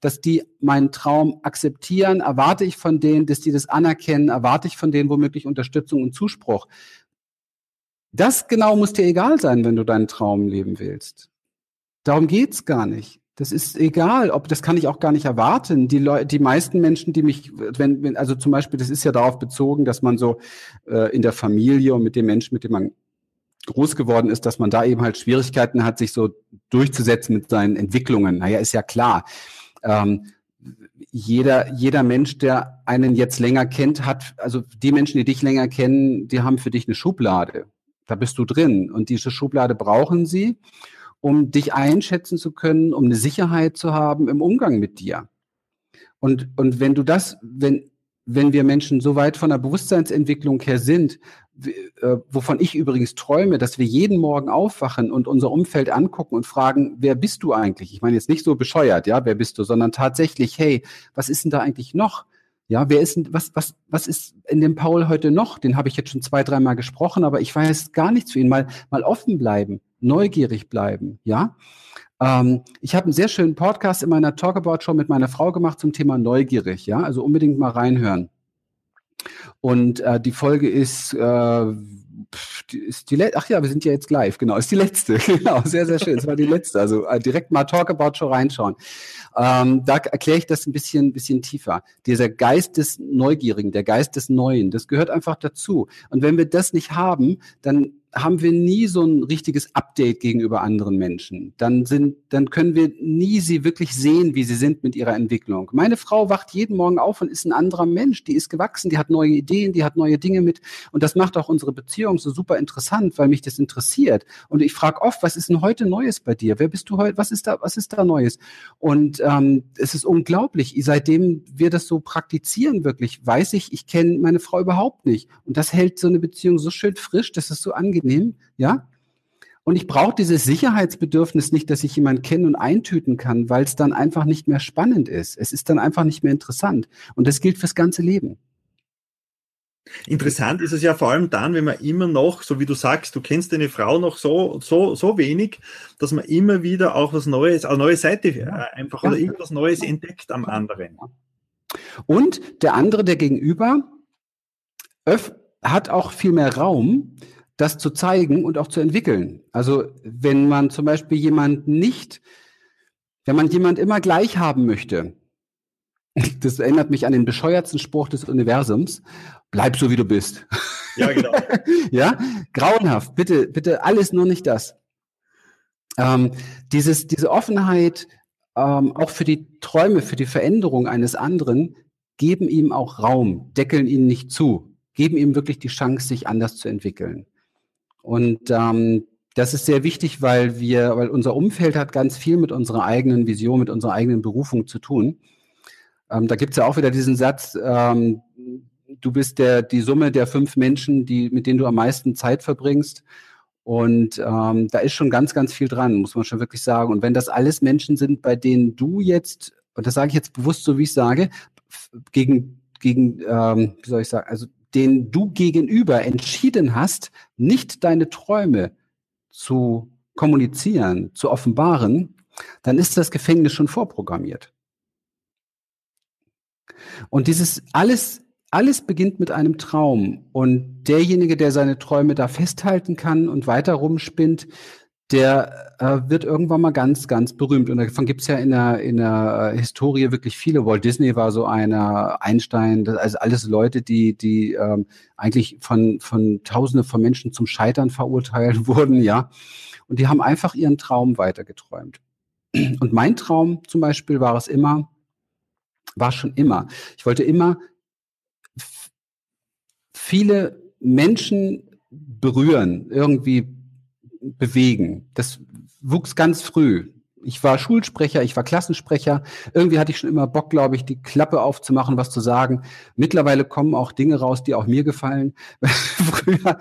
dass die meinen Traum akzeptieren, erwarte ich von denen, dass die das anerkennen, erwarte ich von denen womöglich Unterstützung und Zuspruch. Das genau muss dir egal sein, wenn du deinen Traum leben willst. Darum geht's gar nicht. Das ist egal, ob das kann ich auch gar nicht erwarten. Die Leute, die meisten Menschen, die mich, wenn, wenn, also zum Beispiel, das ist ja darauf bezogen, dass man so äh, in der Familie und mit dem Menschen, mit dem man groß geworden ist, dass man da eben halt Schwierigkeiten hat, sich so durchzusetzen mit seinen Entwicklungen. Naja, ist ja klar. Ähm, jeder, jeder Mensch, der einen jetzt länger kennt, hat, also die Menschen, die dich länger kennen, die haben für dich eine Schublade. Da bist du drin. Und diese Schublade brauchen sie, um dich einschätzen zu können, um eine Sicherheit zu haben im Umgang mit dir. Und, und wenn du das, wenn, wenn wir Menschen so weit von der Bewusstseinsentwicklung her sind, äh, wovon ich übrigens träume, dass wir jeden Morgen aufwachen und unser Umfeld angucken und fragen, wer bist du eigentlich? Ich meine jetzt nicht so bescheuert, ja, wer bist du, sondern tatsächlich, hey, was ist denn da eigentlich noch? Ja, wer ist, was, was, was ist in dem Paul heute noch? Den habe ich jetzt schon zwei, dreimal gesprochen, aber ich weiß gar nichts zu ihm. Mal, mal offen bleiben, neugierig bleiben, ja. Ähm, ich habe einen sehr schönen Podcast in meiner Talkabout Show mit meiner Frau gemacht zum Thema neugierig, ja. Also unbedingt mal reinhören. Und äh, die Folge ist, äh, ist die. Ach ja, wir sind ja jetzt live, genau, ist die letzte. genau, sehr, sehr schön. Es war die letzte. Also äh, direkt mal Talk About Show reinschauen. Ähm, da erkläre ich das ein bisschen, bisschen tiefer. Dieser Geist des Neugierigen, der Geist des Neuen, das gehört einfach dazu. Und wenn wir das nicht haben, dann haben wir nie so ein richtiges Update gegenüber anderen Menschen. Dann sind, dann können wir nie sie wirklich sehen, wie sie sind mit ihrer Entwicklung. Meine Frau wacht jeden Morgen auf und ist ein anderer Mensch. Die ist gewachsen, die hat neue Ideen, die hat neue Dinge mit. Und das macht auch unsere Beziehung so super interessant, weil mich das interessiert. Und ich frage oft, was ist denn heute Neues bei dir? Wer bist du heute? Was ist da, was ist da Neues? Und ähm, es ist unglaublich. Seitdem wir das so praktizieren, wirklich, weiß ich, ich kenne meine Frau überhaupt nicht. Und das hält so eine Beziehung so schön frisch, das ist so angenehm nehmen, ja. Und ich brauche dieses Sicherheitsbedürfnis nicht, dass ich jemanden kennen und eintüten kann, weil es dann einfach nicht mehr spannend ist. Es ist dann einfach nicht mehr interessant. Und das gilt fürs ganze Leben. Interessant ist es ja vor allem dann, wenn man immer noch, so wie du sagst, du kennst deine Frau noch so, so, so wenig, dass man immer wieder auch was Neues, eine neue Seite äh, einfach oder irgendwas Neues entdeckt am anderen. Und der andere, der Gegenüber, hat auch viel mehr Raum, das zu zeigen und auch zu entwickeln. Also wenn man zum Beispiel jemand nicht, wenn man jemand immer gleich haben möchte, das erinnert mich an den bescheuertsten Spruch des Universums, bleib so wie du bist. Ja, genau. ja, grauenhaft. Bitte, bitte alles nur nicht das. Ähm, dieses, diese Offenheit, ähm, auch für die Träume, für die Veränderung eines anderen, geben ihm auch Raum, deckeln ihn nicht zu, geben ihm wirklich die Chance, sich anders zu entwickeln. Und ähm, das ist sehr wichtig, weil wir, weil unser Umfeld hat ganz viel mit unserer eigenen Vision, mit unserer eigenen Berufung zu tun. Ähm, da gibt es ja auch wieder diesen Satz, ähm, du bist der, die Summe der fünf Menschen, die, mit denen du am meisten Zeit verbringst. Und ähm, da ist schon ganz, ganz viel dran, muss man schon wirklich sagen. Und wenn das alles Menschen sind, bei denen du jetzt, und das sage ich jetzt bewusst so, wie ich sage, gegen, gegen ähm, wie soll ich sagen, also den du gegenüber entschieden hast, nicht deine Träume zu kommunizieren, zu offenbaren, dann ist das Gefängnis schon vorprogrammiert. Und dieses alles, alles beginnt mit einem Traum. Und derjenige, der seine Träume da festhalten kann und weiter rumspinnt, der äh, wird irgendwann mal ganz, ganz berühmt. Und davon gibt's ja in der, in der Historie wirklich viele. Walt Disney war so einer, Einstein, also alles Leute, die, die ähm, eigentlich von, von Tausende von Menschen zum Scheitern verurteilt wurden, ja. Und die haben einfach ihren Traum weitergeträumt. Und mein Traum zum Beispiel war es immer, war schon immer. Ich wollte immer viele Menschen berühren, irgendwie bewegen. Das wuchs ganz früh ich war Schulsprecher, ich war Klassensprecher. Irgendwie hatte ich schon immer Bock, glaube ich, die Klappe aufzumachen, was zu sagen. Mittlerweile kommen auch Dinge raus, die auch mir gefallen. Früher,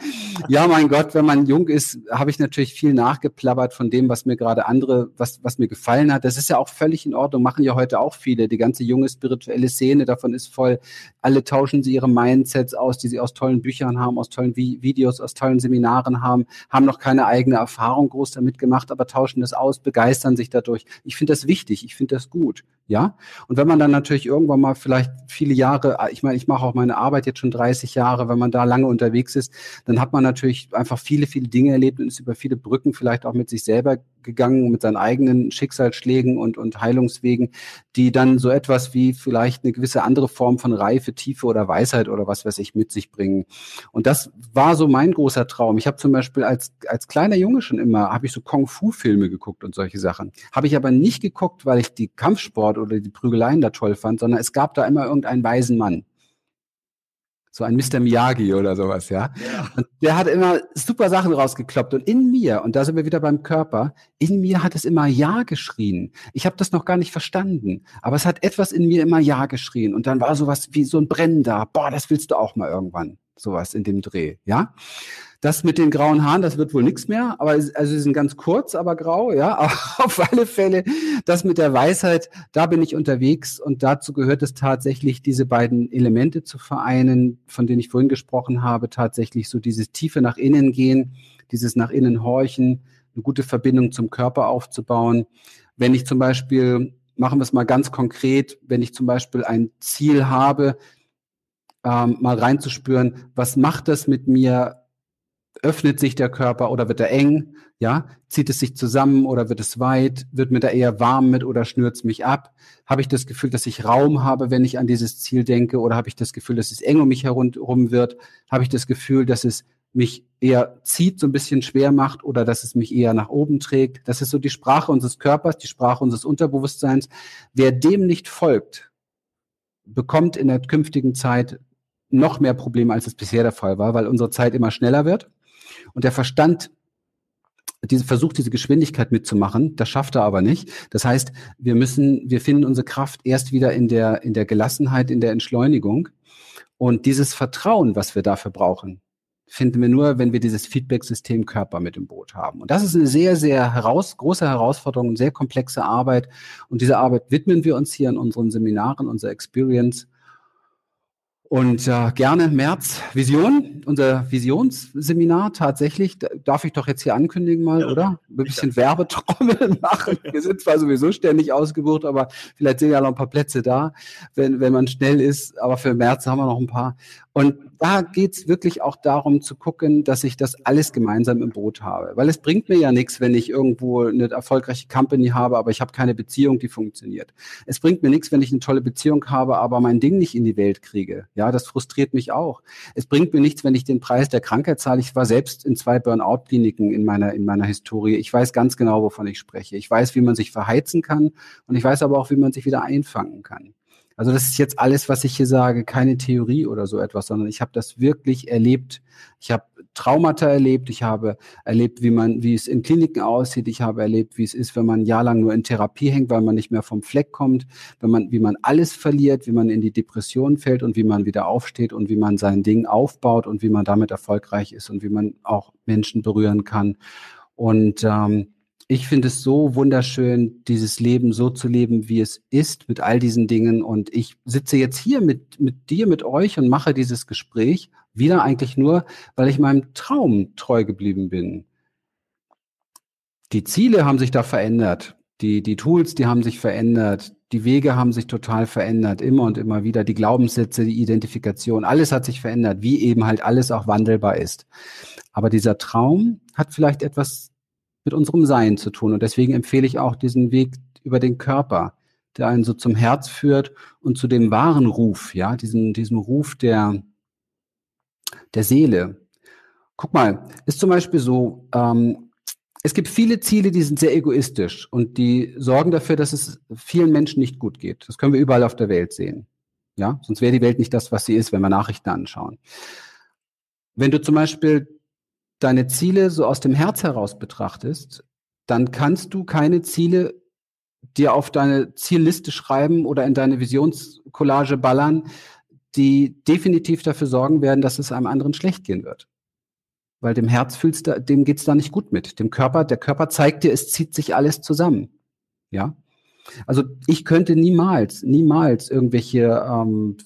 ja, mein Gott, wenn man jung ist, habe ich natürlich viel nachgeplappert von dem, was mir gerade andere, was, was mir gefallen hat. Das ist ja auch völlig in Ordnung, machen ja heute auch viele. Die ganze junge spirituelle Szene davon ist voll. Alle tauschen sie ihre Mindsets aus, die sie aus tollen Büchern haben, aus tollen Vi Videos, aus tollen Seminaren haben, haben noch keine eigene Erfahrung groß damit gemacht, aber tauschen das aus, begeistern sich dadurch. Ich finde das wichtig, ich finde das gut. Ja. Und wenn man dann natürlich irgendwann mal vielleicht viele Jahre, ich meine, ich mache auch meine Arbeit jetzt schon 30 Jahre, wenn man da lange unterwegs ist, dann hat man natürlich einfach viele, viele Dinge erlebt und ist über viele Brücken vielleicht auch mit sich selber gegangen, mit seinen eigenen Schicksalsschlägen und, und Heilungswegen, die dann so etwas wie vielleicht eine gewisse andere Form von Reife, Tiefe oder Weisheit oder was weiß ich mit sich bringen. Und das war so mein großer Traum. Ich habe zum Beispiel als, als kleiner Junge schon immer, habe ich so Kung-Fu-Filme geguckt und solche Sachen. Habe ich aber nicht geguckt, weil ich die Kampfsport oder die Prügeleien da toll fand, sondern es gab da immer irgendeinen weisen Mann. So ein Mr. Miyagi oder sowas, ja. ja. Und der hat immer super Sachen rausgekloppt. Und in mir, und da sind wir wieder beim Körper, in mir hat es immer Ja geschrien. Ich habe das noch gar nicht verstanden. Aber es hat etwas in mir immer Ja geschrien. Und dann war sowas wie so ein Brennen da. Boah, das willst du auch mal irgendwann. Sowas in dem Dreh, ja. Das mit den grauen Haaren, das wird wohl nichts mehr, aber also sie sind ganz kurz, aber grau, ja. Aber auf alle Fälle, das mit der Weisheit, da bin ich unterwegs und dazu gehört es tatsächlich, diese beiden Elemente zu vereinen, von denen ich vorhin gesprochen habe, tatsächlich so dieses tiefe nach innen gehen, dieses nach innen horchen, eine gute Verbindung zum Körper aufzubauen. Wenn ich zum Beispiel, machen wir es mal ganz konkret, wenn ich zum Beispiel ein Ziel habe, ähm, mal reinzuspüren, was macht das mit mir? Öffnet sich der Körper oder wird er eng? Ja, zieht es sich zusammen oder wird es weit? Wird mir da eher warm mit oder schnürt es mich ab? Habe ich das Gefühl, dass ich Raum habe, wenn ich an dieses Ziel denke? Oder habe ich das Gefühl, dass es eng um mich herum wird? Habe ich das Gefühl, dass es mich eher zieht, so ein bisschen schwer macht oder dass es mich eher nach oben trägt? Das ist so die Sprache unseres Körpers, die Sprache unseres Unterbewusstseins. Wer dem nicht folgt, bekommt in der künftigen Zeit noch mehr Probleme, als es bisher der Fall war, weil unsere Zeit immer schneller wird und der Verstand diese, versucht, diese Geschwindigkeit mitzumachen. Das schafft er aber nicht. Das heißt, wir müssen, wir finden unsere Kraft erst wieder in der, in der Gelassenheit, in der Entschleunigung. Und dieses Vertrauen, was wir dafür brauchen, finden wir nur, wenn wir dieses Feedback-System Körper mit im Boot haben. Und das ist eine sehr, sehr heraus, große Herausforderung, sehr komplexe Arbeit. Und diese Arbeit widmen wir uns hier in unseren Seminaren, unserer Experience. Und äh, gerne März Vision, unser Visionsseminar tatsächlich, darf ich doch jetzt hier ankündigen mal, ja, oder? Ein bisschen ja. Werbetrommel machen. Wir sind zwar sowieso ständig ausgebucht, aber vielleicht sind ja noch ein paar Plätze da, wenn, wenn man schnell ist. Aber für März haben wir noch ein paar. Und da geht's wirklich auch darum zu gucken, dass ich das alles gemeinsam im Boot habe. Weil es bringt mir ja nichts, wenn ich irgendwo eine erfolgreiche Company habe, aber ich habe keine Beziehung, die funktioniert. Es bringt mir nichts, wenn ich eine tolle Beziehung habe, aber mein Ding nicht in die Welt kriege. Ja, das frustriert mich auch. Es bringt mir nichts, wenn ich den Preis der Krankheit zahle. Ich war selbst in zwei Burnout-Kliniken in meiner, in meiner Historie. Ich weiß ganz genau, wovon ich spreche. Ich weiß, wie man sich verheizen kann und ich weiß aber auch, wie man sich wieder einfangen kann. Also das ist jetzt alles, was ich hier sage, keine Theorie oder so etwas, sondern ich habe das wirklich erlebt. Ich habe Traumata erlebt, ich habe erlebt, wie man, wie es in Kliniken aussieht, ich habe erlebt, wie es ist, wenn man ein Jahr lang nur in Therapie hängt, weil man nicht mehr vom Fleck kommt, wenn man, wie man alles verliert, wie man in die Depression fällt und wie man wieder aufsteht und wie man sein Ding aufbaut und wie man damit erfolgreich ist und wie man auch Menschen berühren kann. Und ähm, ich finde es so wunderschön, dieses Leben so zu leben, wie es ist, mit all diesen Dingen. Und ich sitze jetzt hier mit, mit dir, mit euch und mache dieses Gespräch wieder eigentlich nur, weil ich meinem Traum treu geblieben bin. Die Ziele haben sich da verändert. Die, die Tools, die haben sich verändert. Die Wege haben sich total verändert, immer und immer wieder. Die Glaubenssätze, die Identifikation, alles hat sich verändert, wie eben halt alles auch wandelbar ist. Aber dieser Traum hat vielleicht etwas mit unserem Sein zu tun. Und deswegen empfehle ich auch diesen Weg über den Körper, der einen so zum Herz führt und zu dem wahren Ruf, ja, diesen, diesem Ruf der, der Seele. Guck mal, ist zum Beispiel so, ähm, es gibt viele Ziele, die sind sehr egoistisch und die sorgen dafür, dass es vielen Menschen nicht gut geht. Das können wir überall auf der Welt sehen. Ja, sonst wäre die Welt nicht das, was sie ist, wenn wir Nachrichten anschauen. Wenn du zum Beispiel deine Ziele so aus dem Herz heraus betrachtest, dann kannst du keine Ziele dir auf deine Zielliste schreiben oder in deine Visionscollage ballern, die definitiv dafür sorgen werden, dass es einem anderen schlecht gehen wird. Weil dem Herz fühlst du, dem geht's da nicht gut mit. Dem Körper, der Körper zeigt dir, es zieht sich alles zusammen. Ja. Also ich könnte niemals, niemals irgendwelche ähm,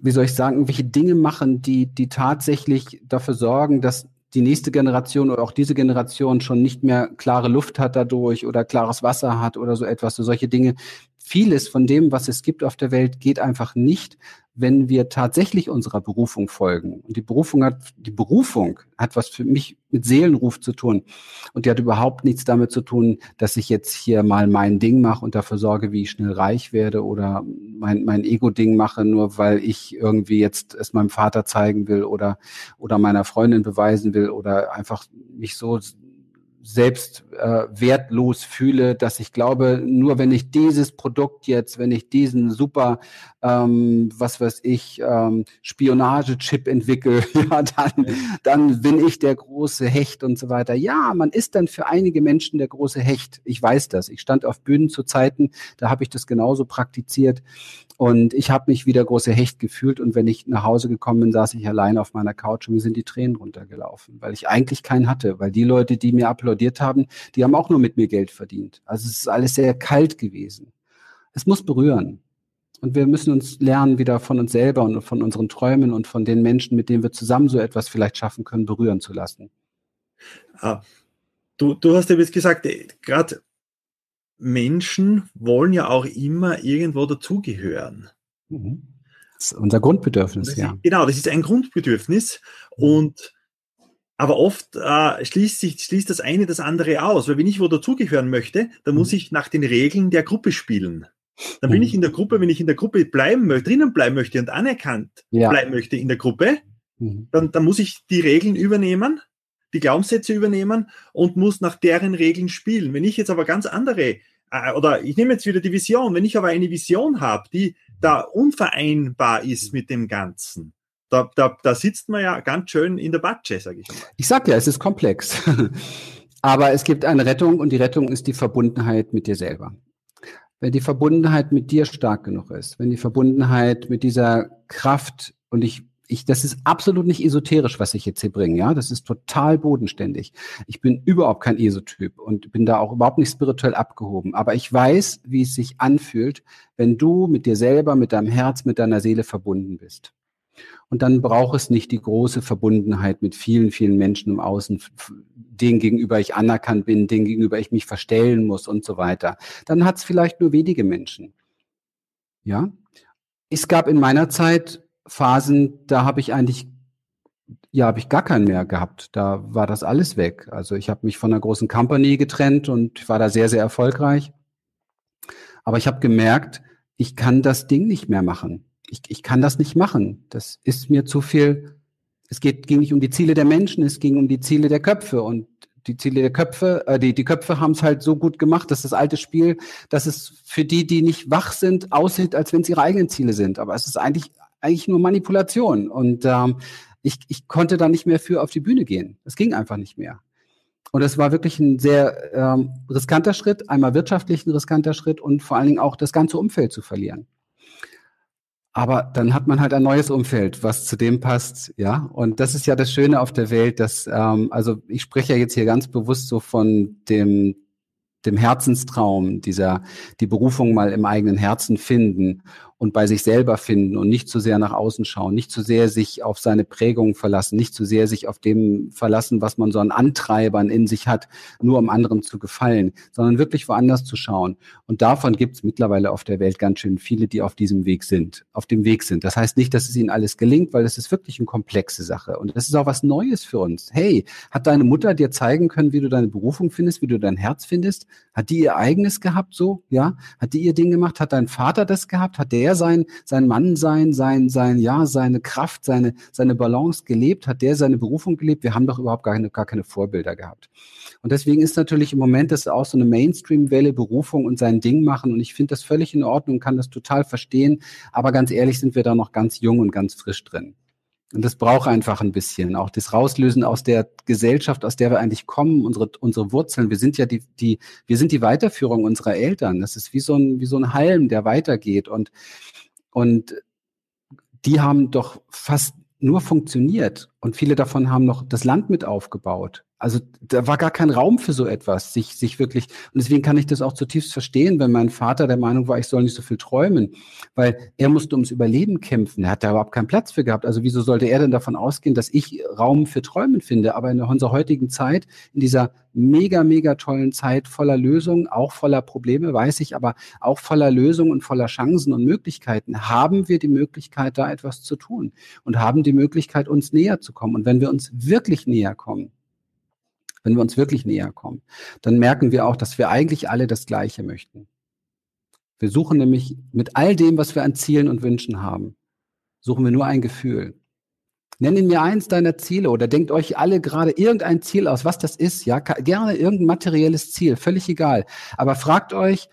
wie soll ich sagen, irgendwelche Dinge machen, die, die tatsächlich dafür sorgen, dass die nächste Generation oder auch diese Generation schon nicht mehr klare Luft hat dadurch oder klares Wasser hat oder so etwas. So solche Dinge. Vieles von dem, was es gibt auf der Welt, geht einfach nicht, wenn wir tatsächlich unserer Berufung folgen. Und die Berufung hat, die Berufung hat was für mich mit Seelenruf zu tun. Und die hat überhaupt nichts damit zu tun, dass ich jetzt hier mal mein Ding mache und dafür sorge, wie ich schnell reich werde oder mein, mein Ego-Ding mache, nur weil ich irgendwie jetzt es meinem Vater zeigen will oder, oder meiner Freundin beweisen will oder einfach mich so selbst äh, wertlos fühle, dass ich glaube, nur wenn ich dieses Produkt jetzt, wenn ich diesen super, ähm, was weiß ich, ähm, Spionage-Chip entwickle, ja, dann, dann bin ich der große Hecht und so weiter. Ja, man ist dann für einige Menschen der große Hecht. Ich weiß das. Ich stand auf Bühnen zu Zeiten, da habe ich das genauso praktiziert. Und ich habe mich wie der große Hecht gefühlt und wenn ich nach Hause gekommen bin, saß ich allein auf meiner Couch und mir sind die Tränen runtergelaufen, weil ich eigentlich keinen hatte, weil die Leute, die mir applaudiert haben, die haben auch nur mit mir Geld verdient. Also es ist alles sehr kalt gewesen. Es muss berühren. Und wir müssen uns lernen, wieder von uns selber und von unseren Träumen und von den Menschen, mit denen wir zusammen so etwas vielleicht schaffen können, berühren zu lassen. Ah, du, du hast ja jetzt gesagt, äh, gerade Menschen wollen ja auch immer irgendwo dazugehören. Mhm. Das ist unser Grundbedürfnis, das ja. Ist, genau, das ist ein Grundbedürfnis. Und aber oft äh, schließt sich schließt das eine das andere aus, weil wenn ich wo dazugehören möchte, dann muss mhm. ich nach den Regeln der Gruppe spielen. Dann bin ich in der Gruppe, wenn ich in der Gruppe bleiben möchte, drinnen bleiben möchte und anerkannt ja. bleiben möchte in der Gruppe, mhm. dann, dann muss ich die Regeln übernehmen, die Glaubenssätze übernehmen und muss nach deren Regeln spielen. Wenn ich jetzt aber ganz andere, äh, oder ich nehme jetzt wieder die Vision, wenn ich aber eine Vision habe, die da unvereinbar ist mit dem Ganzen, da, da, da sitzt man ja ganz schön in der Batsche, sage ich mal. Ich sag ja, es ist komplex. Aber es gibt eine Rettung und die Rettung ist die Verbundenheit mit dir selber. Wenn die Verbundenheit mit dir stark genug ist, wenn die Verbundenheit mit dieser Kraft und ich ich, das ist absolut nicht esoterisch, was ich jetzt hier bringe, ja. Das ist total bodenständig. Ich bin überhaupt kein Esotyp und bin da auch überhaupt nicht spirituell abgehoben. Aber ich weiß, wie es sich anfühlt, wenn du mit dir selber, mit deinem Herz, mit deiner Seele verbunden bist. Und dann braucht es nicht die große Verbundenheit mit vielen, vielen Menschen im Außen, denen gegenüber ich anerkannt bin, denen gegenüber ich mich verstellen muss und so weiter. Dann hat es vielleicht nur wenige Menschen. Ja. Es gab in meiner Zeit Phasen, da habe ich eigentlich ja, habe ich gar keinen mehr gehabt. Da war das alles weg. Also ich habe mich von einer großen Company getrennt und war da sehr, sehr erfolgreich. Aber ich habe gemerkt, ich kann das Ding nicht mehr machen ich, ich kann das nicht machen. Das ist mir zu viel. Es geht, ging nicht um die Ziele der Menschen, es ging um die Ziele der Köpfe. Und die Ziele der Köpfe, äh, die, die Köpfe haben es halt so gut gemacht, dass das alte Spiel, dass es für die, die nicht wach sind, aussieht, als wenn es ihre eigenen Ziele sind. Aber es ist eigentlich, eigentlich nur Manipulation. Und ähm, ich, ich konnte da nicht mehr für auf die Bühne gehen. Es ging einfach nicht mehr. Und es war wirklich ein sehr ähm, riskanter Schritt, einmal wirtschaftlich ein riskanter Schritt und vor allen Dingen auch das ganze Umfeld zu verlieren. Aber dann hat man halt ein neues Umfeld, was zu dem passt, ja. Und das ist ja das Schöne auf der Welt, dass, ähm, also ich spreche ja jetzt hier ganz bewusst so von dem dem Herzenstraum, dieser, die Berufung mal im eigenen Herzen finden und bei sich selber finden und nicht zu sehr nach außen schauen, nicht zu sehr sich auf seine Prägung verlassen, nicht zu sehr sich auf dem verlassen, was man so an Antreibern in sich hat, nur um anderen zu gefallen, sondern wirklich woanders zu schauen. Und davon gibt es mittlerweile auf der Welt ganz schön viele, die auf diesem Weg sind, auf dem Weg sind. Das heißt nicht, dass es ihnen alles gelingt, weil es ist wirklich eine komplexe Sache. Und es ist auch was Neues für uns. Hey, hat deine Mutter dir zeigen können, wie du deine Berufung findest, wie du dein Herz findest? Hat die ihr eigenes gehabt so? Ja? Hat die ihr Ding gemacht? Hat dein Vater das gehabt? Hat der sein, sein Mann sein, sein, sein, ja, seine Kraft, seine, seine Balance gelebt? Hat der seine Berufung gelebt? Wir haben doch überhaupt gar keine, gar keine Vorbilder gehabt. Und deswegen ist natürlich im Moment das auch so eine Mainstream-Welle, Berufung und sein Ding machen. Und ich finde das völlig in Ordnung, kann das total verstehen. Aber ganz ehrlich sind wir da noch ganz jung und ganz frisch drin. Und das braucht einfach ein bisschen. Auch das Rauslösen aus der Gesellschaft, aus der wir eigentlich kommen, unsere, unsere Wurzeln. Wir sind ja die, die, wir sind die Weiterführung unserer Eltern. Das ist wie so ein, wie so ein Halm, der weitergeht. Und, und die haben doch fast nur funktioniert. Und viele davon haben noch das Land mit aufgebaut. Also da war gar kein Raum für so etwas, sich, sich wirklich, und deswegen kann ich das auch zutiefst verstehen, wenn mein Vater der Meinung war, ich soll nicht so viel träumen, weil er musste ums Überleben kämpfen. Er hat da überhaupt keinen Platz für gehabt. Also wieso sollte er denn davon ausgehen, dass ich Raum für Träumen finde? Aber in unserer heutigen Zeit, in dieser mega, mega tollen Zeit voller Lösungen, auch voller Probleme, weiß ich, aber auch voller Lösungen und voller Chancen und Möglichkeiten, haben wir die Möglichkeit, da etwas zu tun und haben die Möglichkeit, uns näher zu kommen. Und wenn wir uns wirklich näher kommen, wenn wir uns wirklich näher kommen, dann merken wir auch, dass wir eigentlich alle das Gleiche möchten. Wir suchen nämlich mit all dem, was wir an Zielen und Wünschen haben, suchen wir nur ein Gefühl. Nennen mir eins deiner Ziele oder denkt euch alle gerade irgendein Ziel aus, was das ist, ja, gerne irgendein materielles Ziel, völlig egal. Aber fragt euch,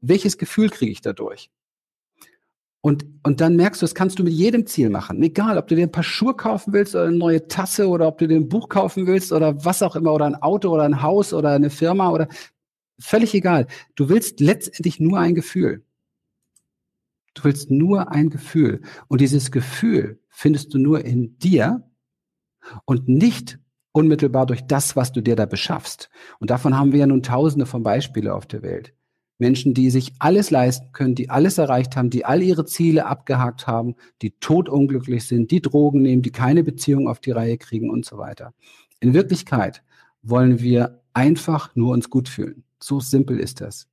welches Gefühl kriege ich dadurch? Und, und dann merkst du, das kannst du mit jedem Ziel machen. Egal, ob du dir ein paar Schuhe kaufen willst oder eine neue Tasse oder ob du dir ein Buch kaufen willst oder was auch immer oder ein Auto oder ein Haus oder eine Firma oder völlig egal. Du willst letztendlich nur ein Gefühl. Du willst nur ein Gefühl. Und dieses Gefühl findest du nur in dir und nicht unmittelbar durch das, was du dir da beschaffst. Und davon haben wir ja nun tausende von Beispielen auf der Welt. Menschen, die sich alles leisten können, die alles erreicht haben, die all ihre Ziele abgehakt haben, die totunglücklich sind, die Drogen nehmen, die keine Beziehung auf die Reihe kriegen und so weiter. In Wirklichkeit wollen wir einfach nur uns gut fühlen. So simpel ist das.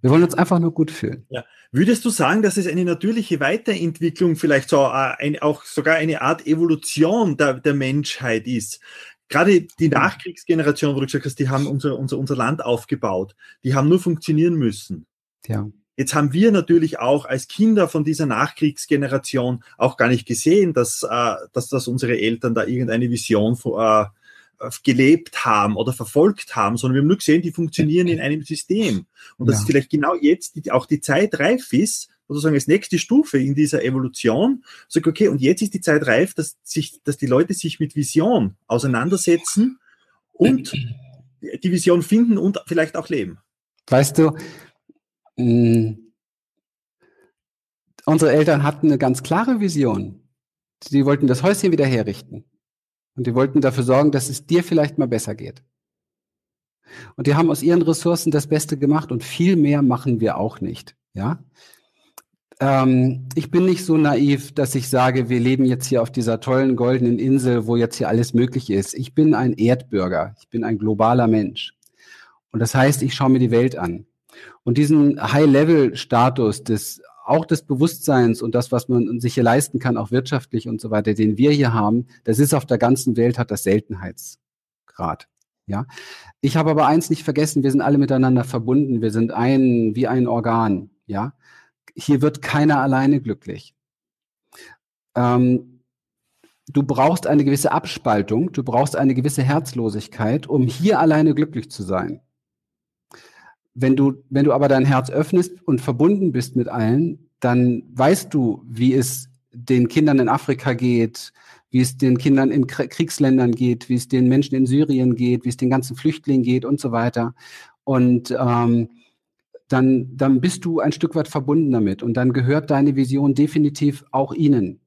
Wir wollen uns einfach nur gut fühlen. Ja. Würdest du sagen, dass es eine natürliche Weiterentwicklung, vielleicht so äh, ein, auch sogar eine Art Evolution der, der Menschheit ist? Gerade die Nachkriegsgeneration, wo du gesagt hast, die haben unser, unser, unser Land aufgebaut, die haben nur funktionieren müssen. Ja. Jetzt haben wir natürlich auch als Kinder von dieser Nachkriegsgeneration auch gar nicht gesehen, dass, äh, dass, dass unsere Eltern da irgendeine Vision äh, gelebt haben oder verfolgt haben, sondern wir haben nur gesehen, die funktionieren in einem System. Und dass ja. vielleicht genau jetzt die, auch die Zeit reif ist, sozusagen als nächste Stufe in dieser Evolution, sag okay, und jetzt ist die Zeit reif, dass sich, dass die Leute sich mit Vision auseinandersetzen und die Vision finden und vielleicht auch leben. Weißt du, mh, unsere Eltern hatten eine ganz klare Vision. Sie wollten das Häuschen wieder herrichten. Und die wollten dafür sorgen, dass es dir vielleicht mal besser geht. Und die haben aus ihren Ressourcen das Beste gemacht und viel mehr machen wir auch nicht. Ja. Ähm, ich bin nicht so naiv, dass ich sage, wir leben jetzt hier auf dieser tollen goldenen Insel, wo jetzt hier alles möglich ist. Ich bin ein Erdbürger. Ich bin ein globaler Mensch. Und das heißt, ich schaue mir die Welt an. Und diesen High-Level-Status des auch des Bewusstseins und das, was man sich hier leisten kann, auch wirtschaftlich und so weiter, den wir hier haben, das ist auf der ganzen Welt, hat das Seltenheitsgrad. Ja. Ich habe aber eins nicht vergessen, wir sind alle miteinander verbunden, wir sind ein, wie ein Organ. Ja. Hier wird keiner alleine glücklich. Ähm, du brauchst eine gewisse Abspaltung, du brauchst eine gewisse Herzlosigkeit, um hier alleine glücklich zu sein. Wenn du, wenn du aber dein Herz öffnest und verbunden bist mit allen, dann weißt du, wie es den Kindern in Afrika geht, wie es den Kindern in Kriegsländern geht, wie es den Menschen in Syrien geht, wie es den ganzen Flüchtlingen geht und so weiter. Und ähm, dann, dann bist du ein Stück weit verbunden damit und dann gehört deine Vision definitiv auch ihnen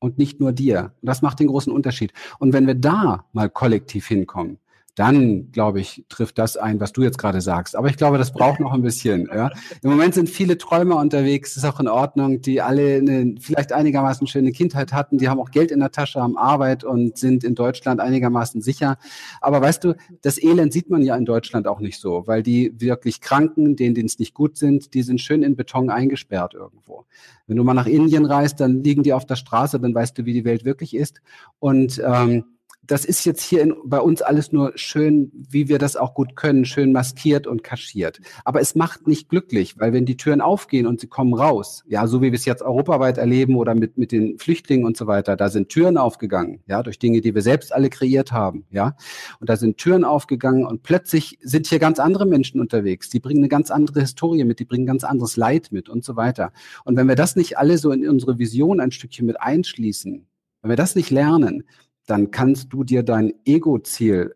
und nicht nur dir. Das macht den großen Unterschied. Und wenn wir da mal kollektiv hinkommen, dann, glaube ich, trifft das ein, was du jetzt gerade sagst. Aber ich glaube, das braucht noch ein bisschen. Ja. Im Moment sind viele Träumer unterwegs, ist auch in Ordnung, die alle eine vielleicht einigermaßen schöne Kindheit hatten, die haben auch Geld in der Tasche, haben Arbeit und sind in Deutschland einigermaßen sicher. Aber weißt du, das Elend sieht man ja in Deutschland auch nicht so, weil die wirklich Kranken, denen es nicht gut sind, die sind schön in Beton eingesperrt irgendwo. Wenn du mal nach Indien reist, dann liegen die auf der Straße, dann weißt du, wie die Welt wirklich ist. Und ähm, das ist jetzt hier in, bei uns alles nur schön, wie wir das auch gut können, schön maskiert und kaschiert. Aber es macht nicht glücklich, weil wenn die Türen aufgehen und sie kommen raus, ja, so wie wir es jetzt europaweit erleben oder mit, mit den Flüchtlingen und so weiter, da sind Türen aufgegangen, ja, durch Dinge, die wir selbst alle kreiert haben, ja. Und da sind Türen aufgegangen und plötzlich sind hier ganz andere Menschen unterwegs. Die bringen eine ganz andere Historie mit, die bringen ganz anderes Leid mit und so weiter. Und wenn wir das nicht alle so in unsere Vision ein Stückchen mit einschließen, wenn wir das nicht lernen, dann kannst du dir dein Ego-Ziel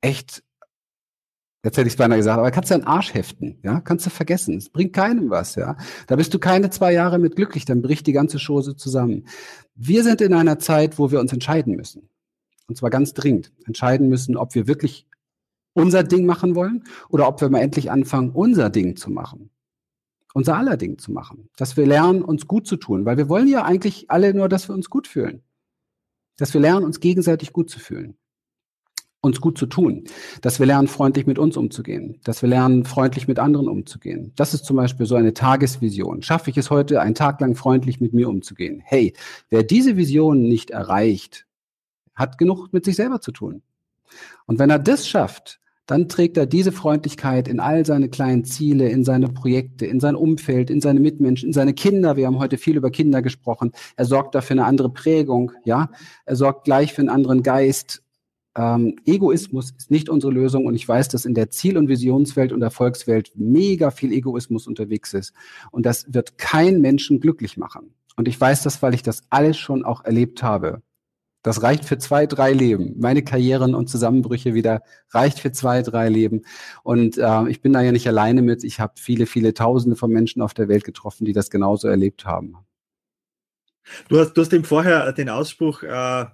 echt, jetzt hätte ich es beinahe gesagt, aber kannst du einen Arsch heften, ja, kannst du vergessen. Es bringt keinem was, ja. Da bist du keine zwei Jahre mit glücklich, dann bricht die ganze Chose zusammen. Wir sind in einer Zeit, wo wir uns entscheiden müssen. Und zwar ganz dringend. Entscheiden müssen, ob wir wirklich unser Ding machen wollen oder ob wir mal endlich anfangen, unser Ding zu machen unser aller Ding zu machen. Dass wir lernen, uns gut zu tun, weil wir wollen ja eigentlich alle nur, dass wir uns gut fühlen dass wir lernen, uns gegenseitig gut zu fühlen, uns gut zu tun, dass wir lernen, freundlich mit uns umzugehen, dass wir lernen, freundlich mit anderen umzugehen. Das ist zum Beispiel so eine Tagesvision. Schaffe ich es heute, einen Tag lang freundlich mit mir umzugehen? Hey, wer diese Vision nicht erreicht, hat genug mit sich selber zu tun. Und wenn er das schafft, dann trägt er diese Freundlichkeit in all seine kleinen Ziele, in seine Projekte, in sein Umfeld, in seine Mitmenschen, in seine Kinder. Wir haben heute viel über Kinder gesprochen. Er sorgt dafür eine andere Prägung, ja. Er sorgt gleich für einen anderen Geist. Ähm, Egoismus ist nicht unsere Lösung und ich weiß, dass in der Ziel- und Visionswelt und Erfolgswelt mega viel Egoismus unterwegs ist. Und das wird kein Menschen glücklich machen. Und ich weiß das, weil ich das alles schon auch erlebt habe. Das reicht für zwei, drei Leben. Meine Karrieren und Zusammenbrüche wieder reicht für zwei, drei Leben. Und äh, ich bin da ja nicht alleine mit. Ich habe viele, viele Tausende von Menschen auf der Welt getroffen, die das genauso erlebt haben. Du hast, du hast eben vorher den Ausspruch äh,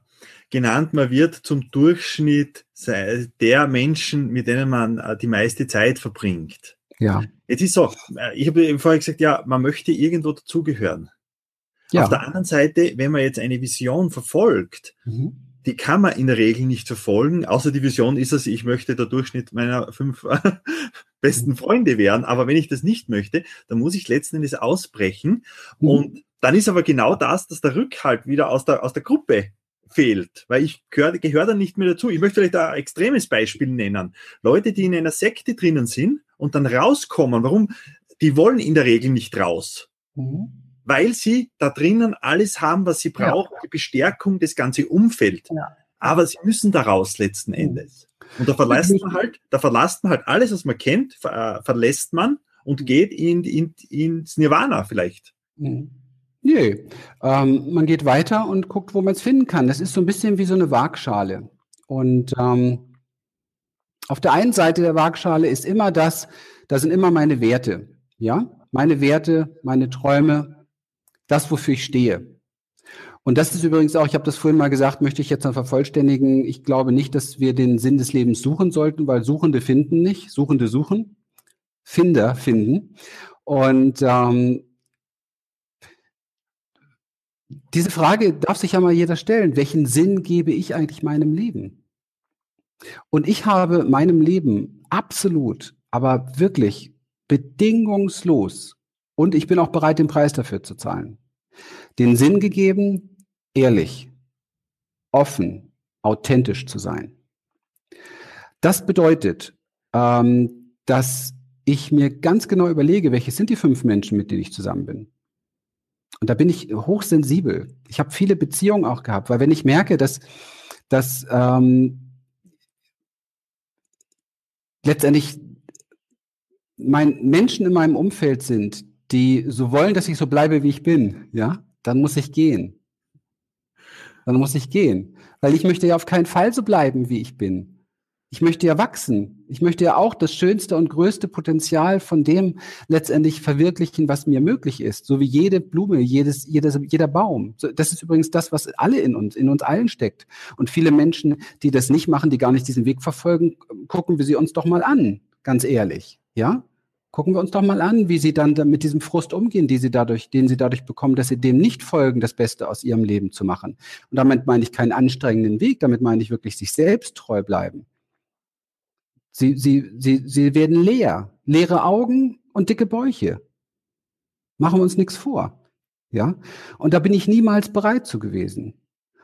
genannt, man wird zum Durchschnitt der Menschen, mit denen man äh, die meiste Zeit verbringt. Ja. Jetzt ist so, äh, ich habe eben vorher gesagt, ja, man möchte irgendwo dazugehören. Ja. Auf der anderen Seite, wenn man jetzt eine Vision verfolgt, mhm. die kann man in der Regel nicht verfolgen, außer die Vision ist es, ich möchte der Durchschnitt meiner fünf besten Freunde wären. Aber wenn ich das nicht möchte, dann muss ich letzten Endes ausbrechen. Mhm. Und dann ist aber genau das, dass der Rückhalt wieder aus der, aus der Gruppe fehlt, weil ich gehöre gehör dann nicht mehr dazu. Ich möchte vielleicht ein extremes Beispiel nennen. Leute, die in einer Sekte drinnen sind und dann rauskommen, warum? Die wollen in der Regel nicht raus. Mhm. Weil sie da drinnen alles haben, was sie brauchen, ja. die Bestärkung, das ganze Umfeld. Ja. Aber sie müssen da raus letzten mhm. Endes. Und da verlässt man halt, da verlässt man halt alles, was man kennt, ver, äh, verlässt man und geht in, in, ins Nirvana vielleicht. Mhm. Nee, ähm, man geht weiter und guckt, wo man es finden kann. Das ist so ein bisschen wie so eine Waagschale. Und ähm, auf der einen Seite der Waagschale ist immer das, da sind immer meine Werte. Ja, meine Werte, meine Träume, das, wofür ich stehe. Und das ist übrigens auch, ich habe das vorhin mal gesagt, möchte ich jetzt noch vervollständigen. Ich glaube nicht, dass wir den Sinn des Lebens suchen sollten, weil Suchende finden nicht, Suchende suchen, Finder finden. Und ähm, diese Frage darf sich ja mal jeder stellen. Welchen Sinn gebe ich eigentlich meinem Leben? Und ich habe meinem Leben absolut, aber wirklich bedingungslos, und ich bin auch bereit, den Preis dafür zu zahlen, den Sinn gegeben, ehrlich, offen, authentisch zu sein. Das bedeutet, ähm, dass ich mir ganz genau überlege, welche sind die fünf Menschen, mit denen ich zusammen bin. Und da bin ich hochsensibel. Ich habe viele Beziehungen auch gehabt, weil wenn ich merke, dass, dass ähm, letztendlich mein, Menschen in meinem Umfeld sind, die so wollen, dass ich so bleibe, wie ich bin, ja, dann muss ich gehen. Dann muss ich gehen. Weil ich möchte ja auf keinen Fall so bleiben, wie ich bin. Ich möchte ja wachsen. Ich möchte ja auch das schönste und größte Potenzial von dem letztendlich verwirklichen, was mir möglich ist. So wie jede Blume, jedes, jedes, jeder Baum. Das ist übrigens das, was alle in uns, in uns allen steckt. Und viele Menschen, die das nicht machen, die gar nicht diesen Weg verfolgen, gucken wir sie uns doch mal an. Ganz ehrlich. Ja? Gucken wir uns doch mal an, wie sie dann mit diesem Frust umgehen, die sie dadurch, den sie dadurch bekommen, dass sie dem nicht folgen, das Beste aus ihrem Leben zu machen. Und damit meine ich keinen anstrengenden Weg, damit meine ich wirklich sich selbst treu bleiben. Sie, sie, sie, sie werden leer. Leere Augen und dicke Bäuche. Machen wir uns nichts vor. Ja? Und da bin ich niemals bereit zu gewesen.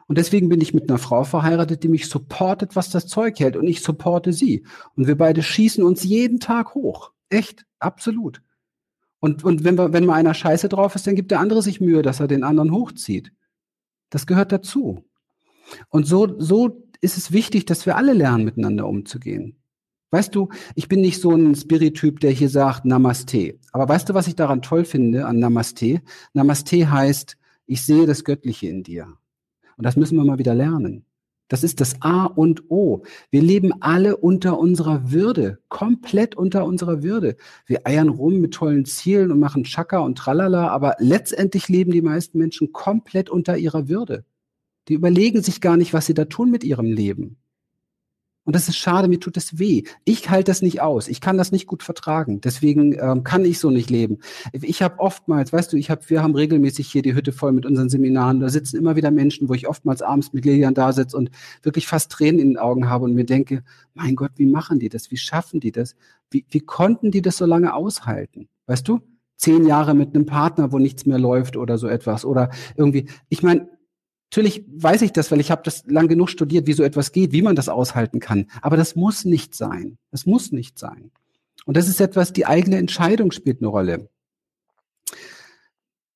Und deswegen bin ich mit einer Frau verheiratet, die mich supportet, was das Zeug hält. Und ich supporte sie. Und wir beide schießen uns jeden Tag hoch. Echt, absolut. Und, und wenn, wenn mal einer scheiße drauf ist, dann gibt der andere sich Mühe, dass er den anderen hochzieht. Das gehört dazu. Und so, so ist es wichtig, dass wir alle lernen, miteinander umzugehen. Weißt du, ich bin nicht so ein Spirit-Typ, der hier sagt Namaste. Aber weißt du, was ich daran toll finde an Namaste? Namaste heißt, ich sehe das Göttliche in dir. Und das müssen wir mal wieder lernen. Das ist das A und O. Wir leben alle unter unserer Würde, komplett unter unserer Würde. Wir eiern rum mit tollen Zielen und machen Chaka und Tralala, aber letztendlich leben die meisten Menschen komplett unter ihrer Würde. Die überlegen sich gar nicht, was sie da tun mit ihrem Leben. Und das ist schade, mir tut das weh. Ich halte das nicht aus. Ich kann das nicht gut vertragen. Deswegen ähm, kann ich so nicht leben. Ich habe oftmals, weißt du, ich habe, wir haben regelmäßig hier die Hütte voll mit unseren Seminaren. Da sitzen immer wieder Menschen, wo ich oftmals abends mit Lilian da sitze und wirklich fast Tränen in den Augen habe und mir denke, mein Gott, wie machen die das? Wie schaffen die das? Wie, wie konnten die das so lange aushalten? Weißt du? Zehn Jahre mit einem Partner, wo nichts mehr läuft oder so etwas. Oder irgendwie, ich meine, Natürlich weiß ich das, weil ich habe das lang genug studiert, wie so etwas geht, wie man das aushalten kann. Aber das muss nicht sein. Das muss nicht sein. Und das ist etwas, die eigene Entscheidung spielt eine Rolle.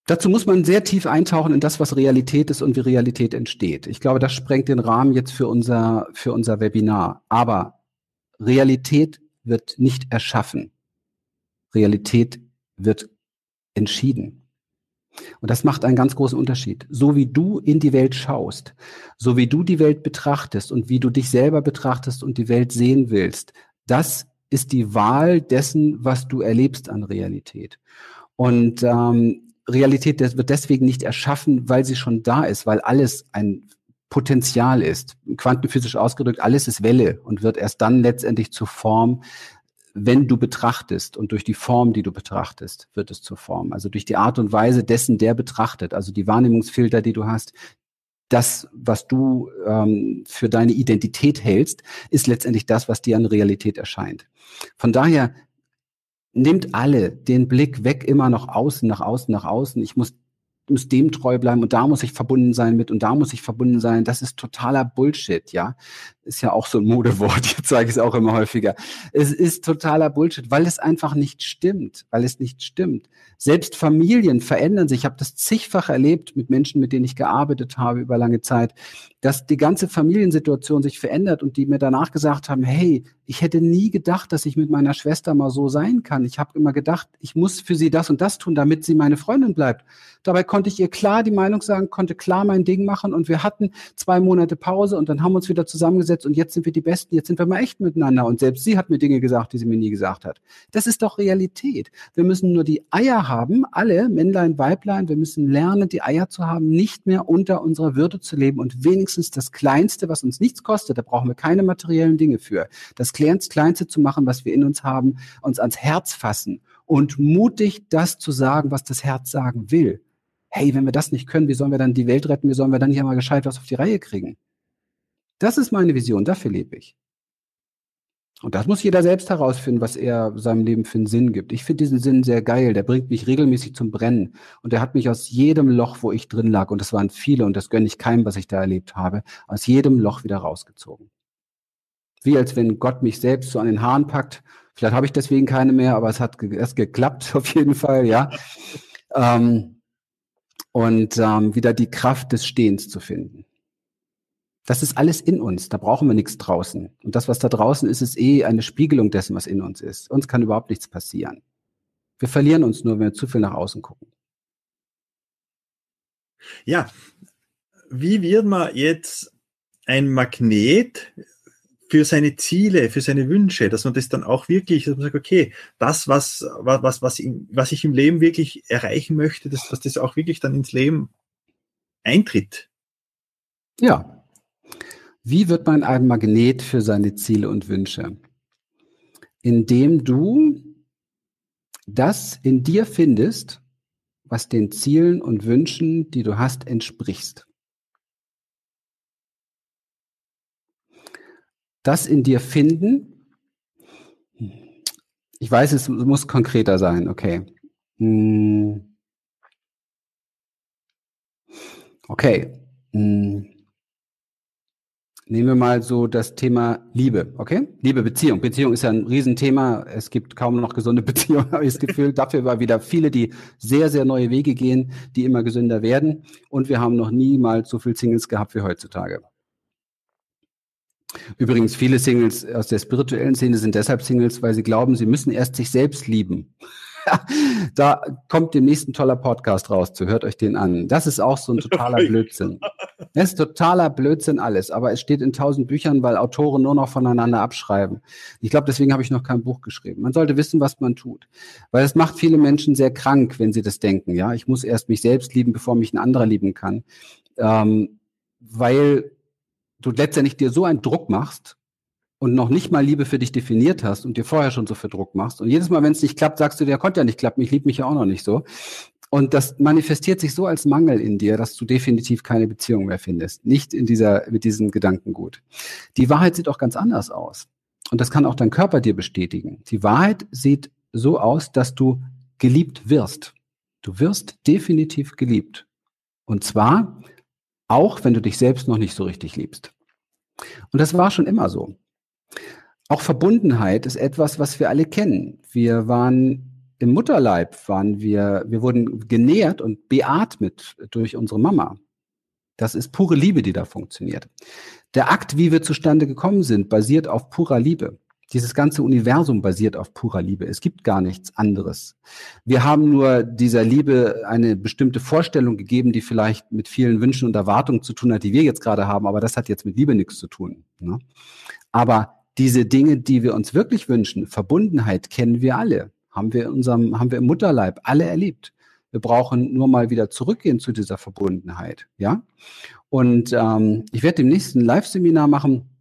Dazu muss man sehr tief eintauchen in das, was Realität ist und wie Realität entsteht. Ich glaube, das sprengt den Rahmen jetzt für unser, für unser Webinar. Aber Realität wird nicht erschaffen. Realität wird entschieden. Und das macht einen ganz großen Unterschied. So wie du in die Welt schaust, so wie du die Welt betrachtest und wie du dich selber betrachtest und die Welt sehen willst, das ist die Wahl dessen, was du erlebst an Realität. Und ähm, Realität wird deswegen nicht erschaffen, weil sie schon da ist, weil alles ein Potenzial ist. Quantenphysisch ausgedrückt, alles ist Welle und wird erst dann letztendlich zur Form, wenn du betrachtest und durch die Form, die du betrachtest, wird es zur Form. Also durch die Art und Weise dessen, der betrachtet, also die Wahrnehmungsfilter, die du hast, das, was du ähm, für deine Identität hältst, ist letztendlich das, was dir an Realität erscheint. Von daher nimmt alle den Blick weg immer nach außen, nach außen, nach außen. Ich muss muss dem treu bleiben und da muss ich verbunden sein mit und da muss ich verbunden sein. Das ist totaler Bullshit, ja. Ist ja auch so ein Modewort, jetzt sage ich es auch immer häufiger. Es ist totaler Bullshit, weil es einfach nicht stimmt, weil es nicht stimmt. Selbst Familien verändern sich. Ich habe das zigfach erlebt mit Menschen, mit denen ich gearbeitet habe über lange Zeit, dass die ganze Familiensituation sich verändert und die mir danach gesagt haben, hey, ich hätte nie gedacht, dass ich mit meiner Schwester mal so sein kann. Ich habe immer gedacht, ich muss für sie das und das tun, damit sie meine Freundin bleibt. Dabei konnte ich ihr klar die Meinung sagen, konnte klar mein Ding machen und wir hatten zwei Monate Pause und dann haben wir uns wieder zusammengesetzt und jetzt sind wir die Besten, jetzt sind wir mal echt miteinander und selbst sie hat mir Dinge gesagt, die sie mir nie gesagt hat. Das ist doch Realität. Wir müssen nur die Eier haben, alle, Männlein, Weiblein, wir müssen lernen, die Eier zu haben, nicht mehr unter unserer Würde zu leben und wenigstens das Kleinste, was uns nichts kostet, da brauchen wir keine materiellen Dinge für. Das Kleinste zu machen, was wir in uns haben, uns ans Herz fassen und mutig das zu sagen, was das Herz sagen will hey, wenn wir das nicht können, wie sollen wir dann die Welt retten? Wie sollen wir dann hier mal gescheit was auf die Reihe kriegen? Das ist meine Vision, dafür lebe ich. Und das muss jeder selbst herausfinden, was er seinem Leben für einen Sinn gibt. Ich finde diesen Sinn sehr geil. Der bringt mich regelmäßig zum Brennen. Und der hat mich aus jedem Loch, wo ich drin lag, und das waren viele, und das gönne ich keinem, was ich da erlebt habe, aus jedem Loch wieder rausgezogen. Wie als wenn Gott mich selbst so an den Haaren packt. Vielleicht habe ich deswegen keine mehr, aber es hat ge es geklappt, auf jeden Fall, ja. ähm, und ähm, wieder die Kraft des Stehens zu finden. Das ist alles in uns, da brauchen wir nichts draußen. Und das, was da draußen ist, ist eh eine Spiegelung dessen, was in uns ist. Uns kann überhaupt nichts passieren. Wir verlieren uns nur, wenn wir zu viel nach außen gucken. Ja, wie wird man jetzt ein Magnet für seine Ziele, für seine Wünsche, dass man das dann auch wirklich, dass man sagt, okay, das, was, was, was, was ich im Leben wirklich erreichen möchte, dass, dass das auch wirklich dann ins Leben eintritt. Ja. Wie wird man ein Magnet für seine Ziele und Wünsche? Indem du das in dir findest, was den Zielen und Wünschen, die du hast, entsprichst. das in dir finden. Ich weiß, es muss konkreter sein, okay. Hm. Okay. Hm. Nehmen wir mal so das Thema Liebe, okay? Liebe, Beziehung. Beziehung ist ja ein Riesenthema. Es gibt kaum noch gesunde Beziehungen, habe ich das Gefühl. Dafür war wieder viele, die sehr, sehr neue Wege gehen, die immer gesünder werden. Und wir haben noch niemals so viel Singles gehabt wie heutzutage. Übrigens, viele Singles aus der spirituellen Szene sind deshalb Singles, weil sie glauben, sie müssen erst sich selbst lieben. da kommt demnächst ein toller Podcast raus zu, hört euch den an. Das ist auch so ein totaler Blödsinn. Das ist totaler Blödsinn alles, aber es steht in tausend Büchern, weil Autoren nur noch voneinander abschreiben. Ich glaube, deswegen habe ich noch kein Buch geschrieben. Man sollte wissen, was man tut, weil es macht viele Menschen sehr krank, wenn sie das denken. Ja, ich muss erst mich selbst lieben, bevor mich ein anderer lieben kann, ähm, weil du letztendlich dir so einen Druck machst und noch nicht mal Liebe für dich definiert hast und dir vorher schon so viel Druck machst. Und jedes Mal, wenn es nicht klappt, sagst du, der konnte ja nicht klappen, ich liebe mich ja auch noch nicht so. Und das manifestiert sich so als Mangel in dir, dass du definitiv keine Beziehung mehr findest. Nicht in dieser, mit diesem Gedankengut. Die Wahrheit sieht auch ganz anders aus. Und das kann auch dein Körper dir bestätigen. Die Wahrheit sieht so aus, dass du geliebt wirst. Du wirst definitiv geliebt. Und zwar auch wenn du dich selbst noch nicht so richtig liebst. Und das war schon immer so. Auch Verbundenheit ist etwas, was wir alle kennen. Wir waren im Mutterleib, waren wir, wir wurden genährt und beatmet durch unsere Mama. Das ist pure Liebe, die da funktioniert. Der Akt, wie wir zustande gekommen sind, basiert auf purer Liebe. Dieses ganze Universum basiert auf purer Liebe. Es gibt gar nichts anderes. Wir haben nur dieser Liebe eine bestimmte Vorstellung gegeben, die vielleicht mit vielen Wünschen und Erwartungen zu tun hat, die wir jetzt gerade haben, aber das hat jetzt mit Liebe nichts zu tun. Ne? Aber diese Dinge, die wir uns wirklich wünschen, Verbundenheit kennen wir alle, haben wir in unserem, haben wir im Mutterleib alle erlebt. Wir brauchen nur mal wieder zurückgehen zu dieser Verbundenheit, ja. Und ähm, ich werde demnächst ein Live-Seminar machen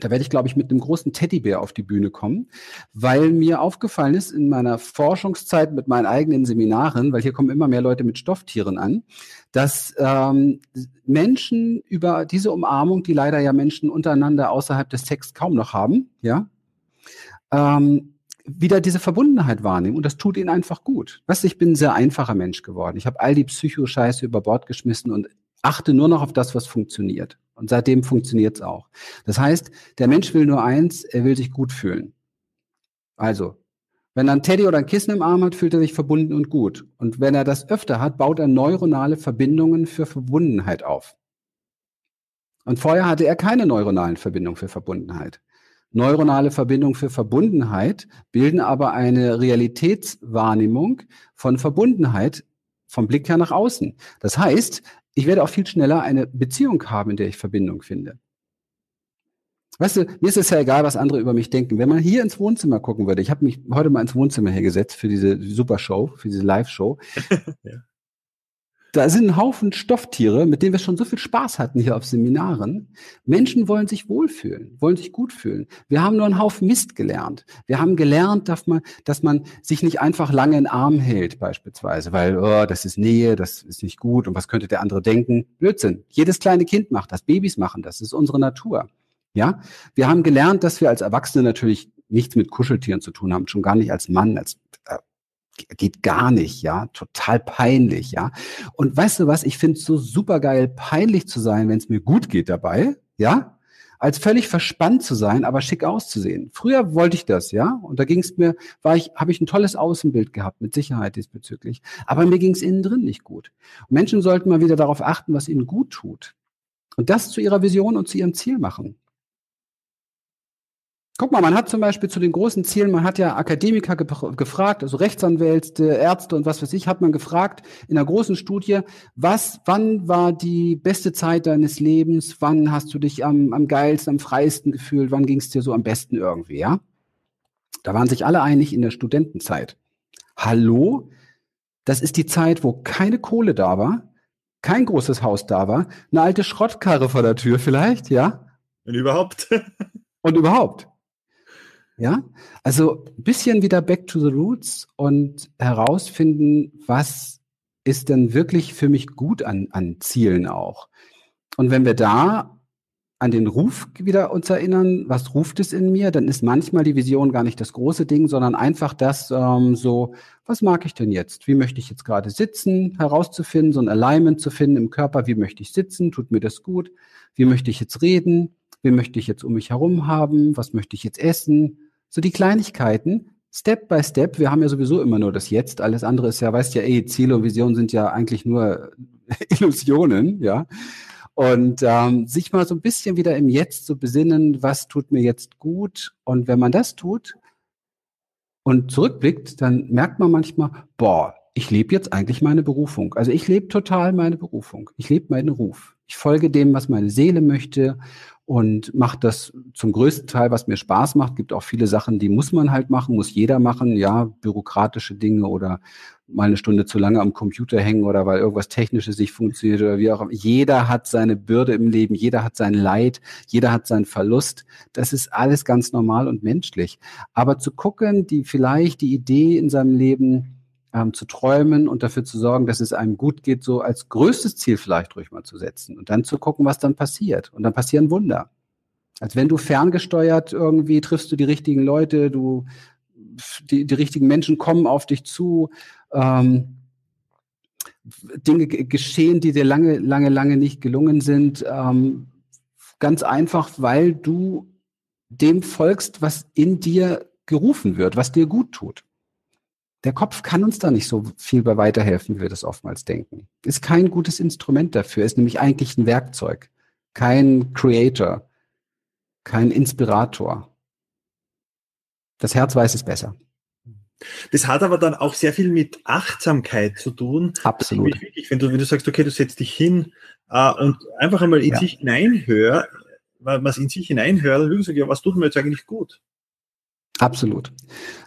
da werde ich, glaube ich, mit einem großen Teddybär auf die Bühne kommen, weil mir aufgefallen ist in meiner Forschungszeit mit meinen eigenen Seminaren, weil hier kommen immer mehr Leute mit Stofftieren an, dass ähm, Menschen über diese Umarmung, die leider ja Menschen untereinander außerhalb des Texts kaum noch haben, ja, ähm, wieder diese Verbundenheit wahrnehmen und das tut ihnen einfach gut. Weißt ich bin ein sehr einfacher Mensch geworden. Ich habe all die Psychoscheiße über Bord geschmissen und achte nur noch auf das, was funktioniert. Und seitdem funktioniert es auch. Das heißt, der Mensch will nur eins, er will sich gut fühlen. Also, wenn er ein Teddy oder ein Kissen im Arm hat, fühlt er sich verbunden und gut. Und wenn er das öfter hat, baut er neuronale Verbindungen für Verbundenheit auf. Und vorher hatte er keine neuronalen Verbindungen für Verbundenheit. Neuronale Verbindungen für Verbundenheit bilden aber eine Realitätswahrnehmung von Verbundenheit vom Blick her nach außen. Das heißt, ich werde auch viel schneller eine Beziehung haben, in der ich Verbindung finde. Weißt du, mir ist es ja egal, was andere über mich denken. Wenn man hier ins Wohnzimmer gucken würde, ich habe mich heute mal ins Wohnzimmer hergesetzt für diese Supershow, für diese Live-Show. ja. Da sind ein Haufen Stofftiere, mit denen wir schon so viel Spaß hatten hier auf Seminaren. Menschen wollen sich wohlfühlen, wollen sich gut fühlen. Wir haben nur einen Haufen Mist gelernt. Wir haben gelernt, dass man, dass man sich nicht einfach lange in den Arm hält, beispielsweise, weil oh, das ist Nähe, das ist nicht gut und was könnte der andere denken? Blödsinn. Jedes kleine Kind macht das, Babys machen das, das ist unsere Natur. Ja, wir haben gelernt, dass wir als Erwachsene natürlich nichts mit Kuscheltieren zu tun haben, schon gar nicht als Mann, als äh, geht gar nicht, ja, total peinlich, ja. Und weißt du was, ich finde es so super geil, peinlich zu sein, wenn es mir gut geht dabei, ja, als völlig verspannt zu sein, aber schick auszusehen. Früher wollte ich das, ja, und da ging es mir, war ich, habe ich ein tolles Außenbild gehabt, mit Sicherheit diesbezüglich, aber mir ging es innen drin nicht gut. Und Menschen sollten mal wieder darauf achten, was ihnen gut tut und das zu ihrer Vision und zu ihrem Ziel machen. Guck mal, man hat zum Beispiel zu den großen Zielen, man hat ja Akademiker ge gefragt, also Rechtsanwälte, Ärzte und was weiß ich, hat man gefragt in einer großen Studie, was, wann war die beste Zeit deines Lebens, wann hast du dich am, am geilsten, am freiesten gefühlt, wann ging es dir so am besten irgendwie, ja? Da waren sich alle einig in der Studentenzeit. Hallo? Das ist die Zeit, wo keine Kohle da war, kein großes Haus da war, eine alte Schrottkarre vor der Tür vielleicht, ja? Und überhaupt. und überhaupt. Ja, also ein bisschen wieder back to the roots und herausfinden, was ist denn wirklich für mich gut an, an Zielen auch. Und wenn wir da an den Ruf wieder uns erinnern, was ruft es in mir, dann ist manchmal die Vision gar nicht das große Ding, sondern einfach das ähm, so, was mag ich denn jetzt? Wie möchte ich jetzt gerade sitzen? Herauszufinden, so ein Alignment zu finden im Körper, wie möchte ich sitzen? Tut mir das gut? Wie möchte ich jetzt reden? Wie möchte ich jetzt um mich herum haben? Was möchte ich jetzt essen? So die Kleinigkeiten, Step by Step. Wir haben ja sowieso immer nur das Jetzt. Alles andere ist ja, weißt ja, ey, Ziele und Visionen sind ja eigentlich nur Illusionen, ja. Und ähm, sich mal so ein bisschen wieder im Jetzt zu besinnen, was tut mir jetzt gut. Und wenn man das tut und zurückblickt, dann merkt man manchmal, boah, ich lebe jetzt eigentlich meine Berufung. Also ich lebe total meine Berufung. Ich lebe meinen Ruf. Ich folge dem, was meine Seele möchte und mache das zum größten Teil, was mir Spaß macht. Gibt auch viele Sachen, die muss man halt machen, muss jeder machen. Ja, bürokratische Dinge oder mal eine Stunde zu lange am Computer hängen oder weil irgendwas Technisches nicht funktioniert oder wie auch immer. Jeder hat seine Bürde im Leben, jeder hat sein Leid, jeder hat seinen Verlust. Das ist alles ganz normal und menschlich. Aber zu gucken, die vielleicht die Idee in seinem Leben ähm, zu träumen und dafür zu sorgen, dass es einem gut geht, so als größtes Ziel vielleicht ruhig mal zu setzen und dann zu gucken, was dann passiert. Und dann passieren Wunder. Als wenn du ferngesteuert irgendwie triffst du die richtigen Leute, du die, die richtigen Menschen kommen auf dich zu, ähm, Dinge geschehen, die dir lange, lange, lange nicht gelungen sind. Ähm, ganz einfach, weil du dem folgst, was in dir gerufen wird, was dir gut tut. Der Kopf kann uns da nicht so viel bei weiterhelfen, wie wir das oftmals denken. Ist kein gutes Instrument dafür, ist nämlich eigentlich ein Werkzeug, kein Creator, kein Inspirator. Das Herz weiß es besser. Das hat aber dann auch sehr viel mit Achtsamkeit zu tun. Absolut. Wichtig, wenn du, wenn du sagst, okay, du setzt dich hin äh, und einfach einmal in ja. sich hineinhör, was in sich hineinhört, dann würde ich sagen, ja, was tut mir jetzt eigentlich gut? Absolut.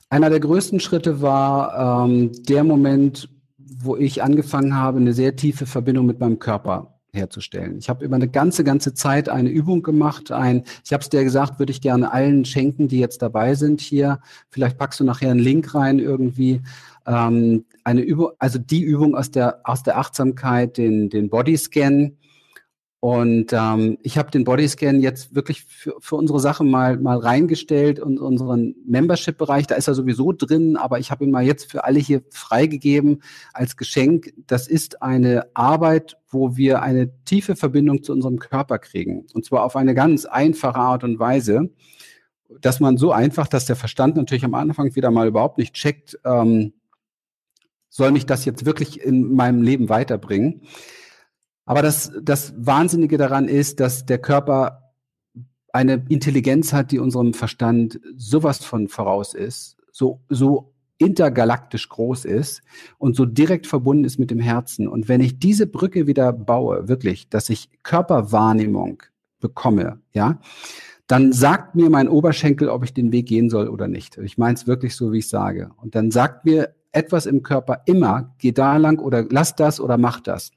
Einer der größten Schritte war ähm, der Moment, wo ich angefangen habe, eine sehr tiefe Verbindung mit meinem Körper herzustellen. Ich habe über eine ganze, ganze Zeit eine Übung gemacht. Ein, ich habe es dir gesagt, würde ich gerne allen schenken, die jetzt dabei sind hier. Vielleicht packst du nachher einen Link rein irgendwie. Ähm, eine Übung, also die Übung aus der aus der Achtsamkeit, den den Bodyscan Und ähm, ich habe den Bodyscan jetzt wirklich für, für unsere Sache mal, mal reingestellt und unseren Membership-Bereich, da ist er sowieso drin, aber ich habe ihn mal jetzt für alle hier freigegeben als Geschenk. Das ist eine Arbeit, wo wir eine tiefe Verbindung zu unserem Körper kriegen. Und zwar auf eine ganz einfache Art und Weise, dass man so einfach, dass der Verstand natürlich am Anfang wieder mal überhaupt nicht checkt, ähm, soll mich das jetzt wirklich in meinem Leben weiterbringen aber das, das Wahnsinnige daran ist, dass der Körper eine Intelligenz hat, die unserem Verstand sowas von voraus ist, so, so intergalaktisch groß ist und so direkt verbunden ist mit dem Herzen. Und wenn ich diese Brücke wieder baue, wirklich, dass ich Körperwahrnehmung bekomme, ja, dann sagt mir mein Oberschenkel, ob ich den Weg gehen soll oder nicht. Ich meine es wirklich so, wie ich sage. Und dann sagt mir etwas im Körper immer, geh da lang oder lass das oder mach das.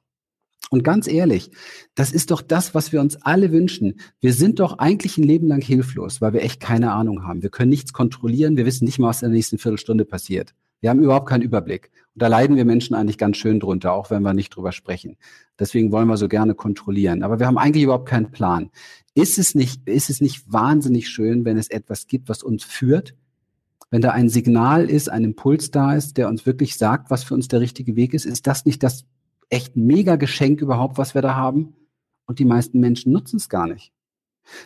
Und ganz ehrlich, das ist doch das, was wir uns alle wünschen. Wir sind doch eigentlich ein Leben lang hilflos, weil wir echt keine Ahnung haben. Wir können nichts kontrollieren. Wir wissen nicht mal, was in der nächsten Viertelstunde passiert. Wir haben überhaupt keinen Überblick. Und da leiden wir Menschen eigentlich ganz schön drunter, auch wenn wir nicht drüber sprechen. Deswegen wollen wir so gerne kontrollieren. Aber wir haben eigentlich überhaupt keinen Plan. Ist es nicht, ist es nicht wahnsinnig schön, wenn es etwas gibt, was uns führt? Wenn da ein Signal ist, ein Impuls da ist, der uns wirklich sagt, was für uns der richtige Weg ist, ist das nicht das echt mega Geschenk überhaupt, was wir da haben. Und die meisten Menschen nutzen es gar nicht.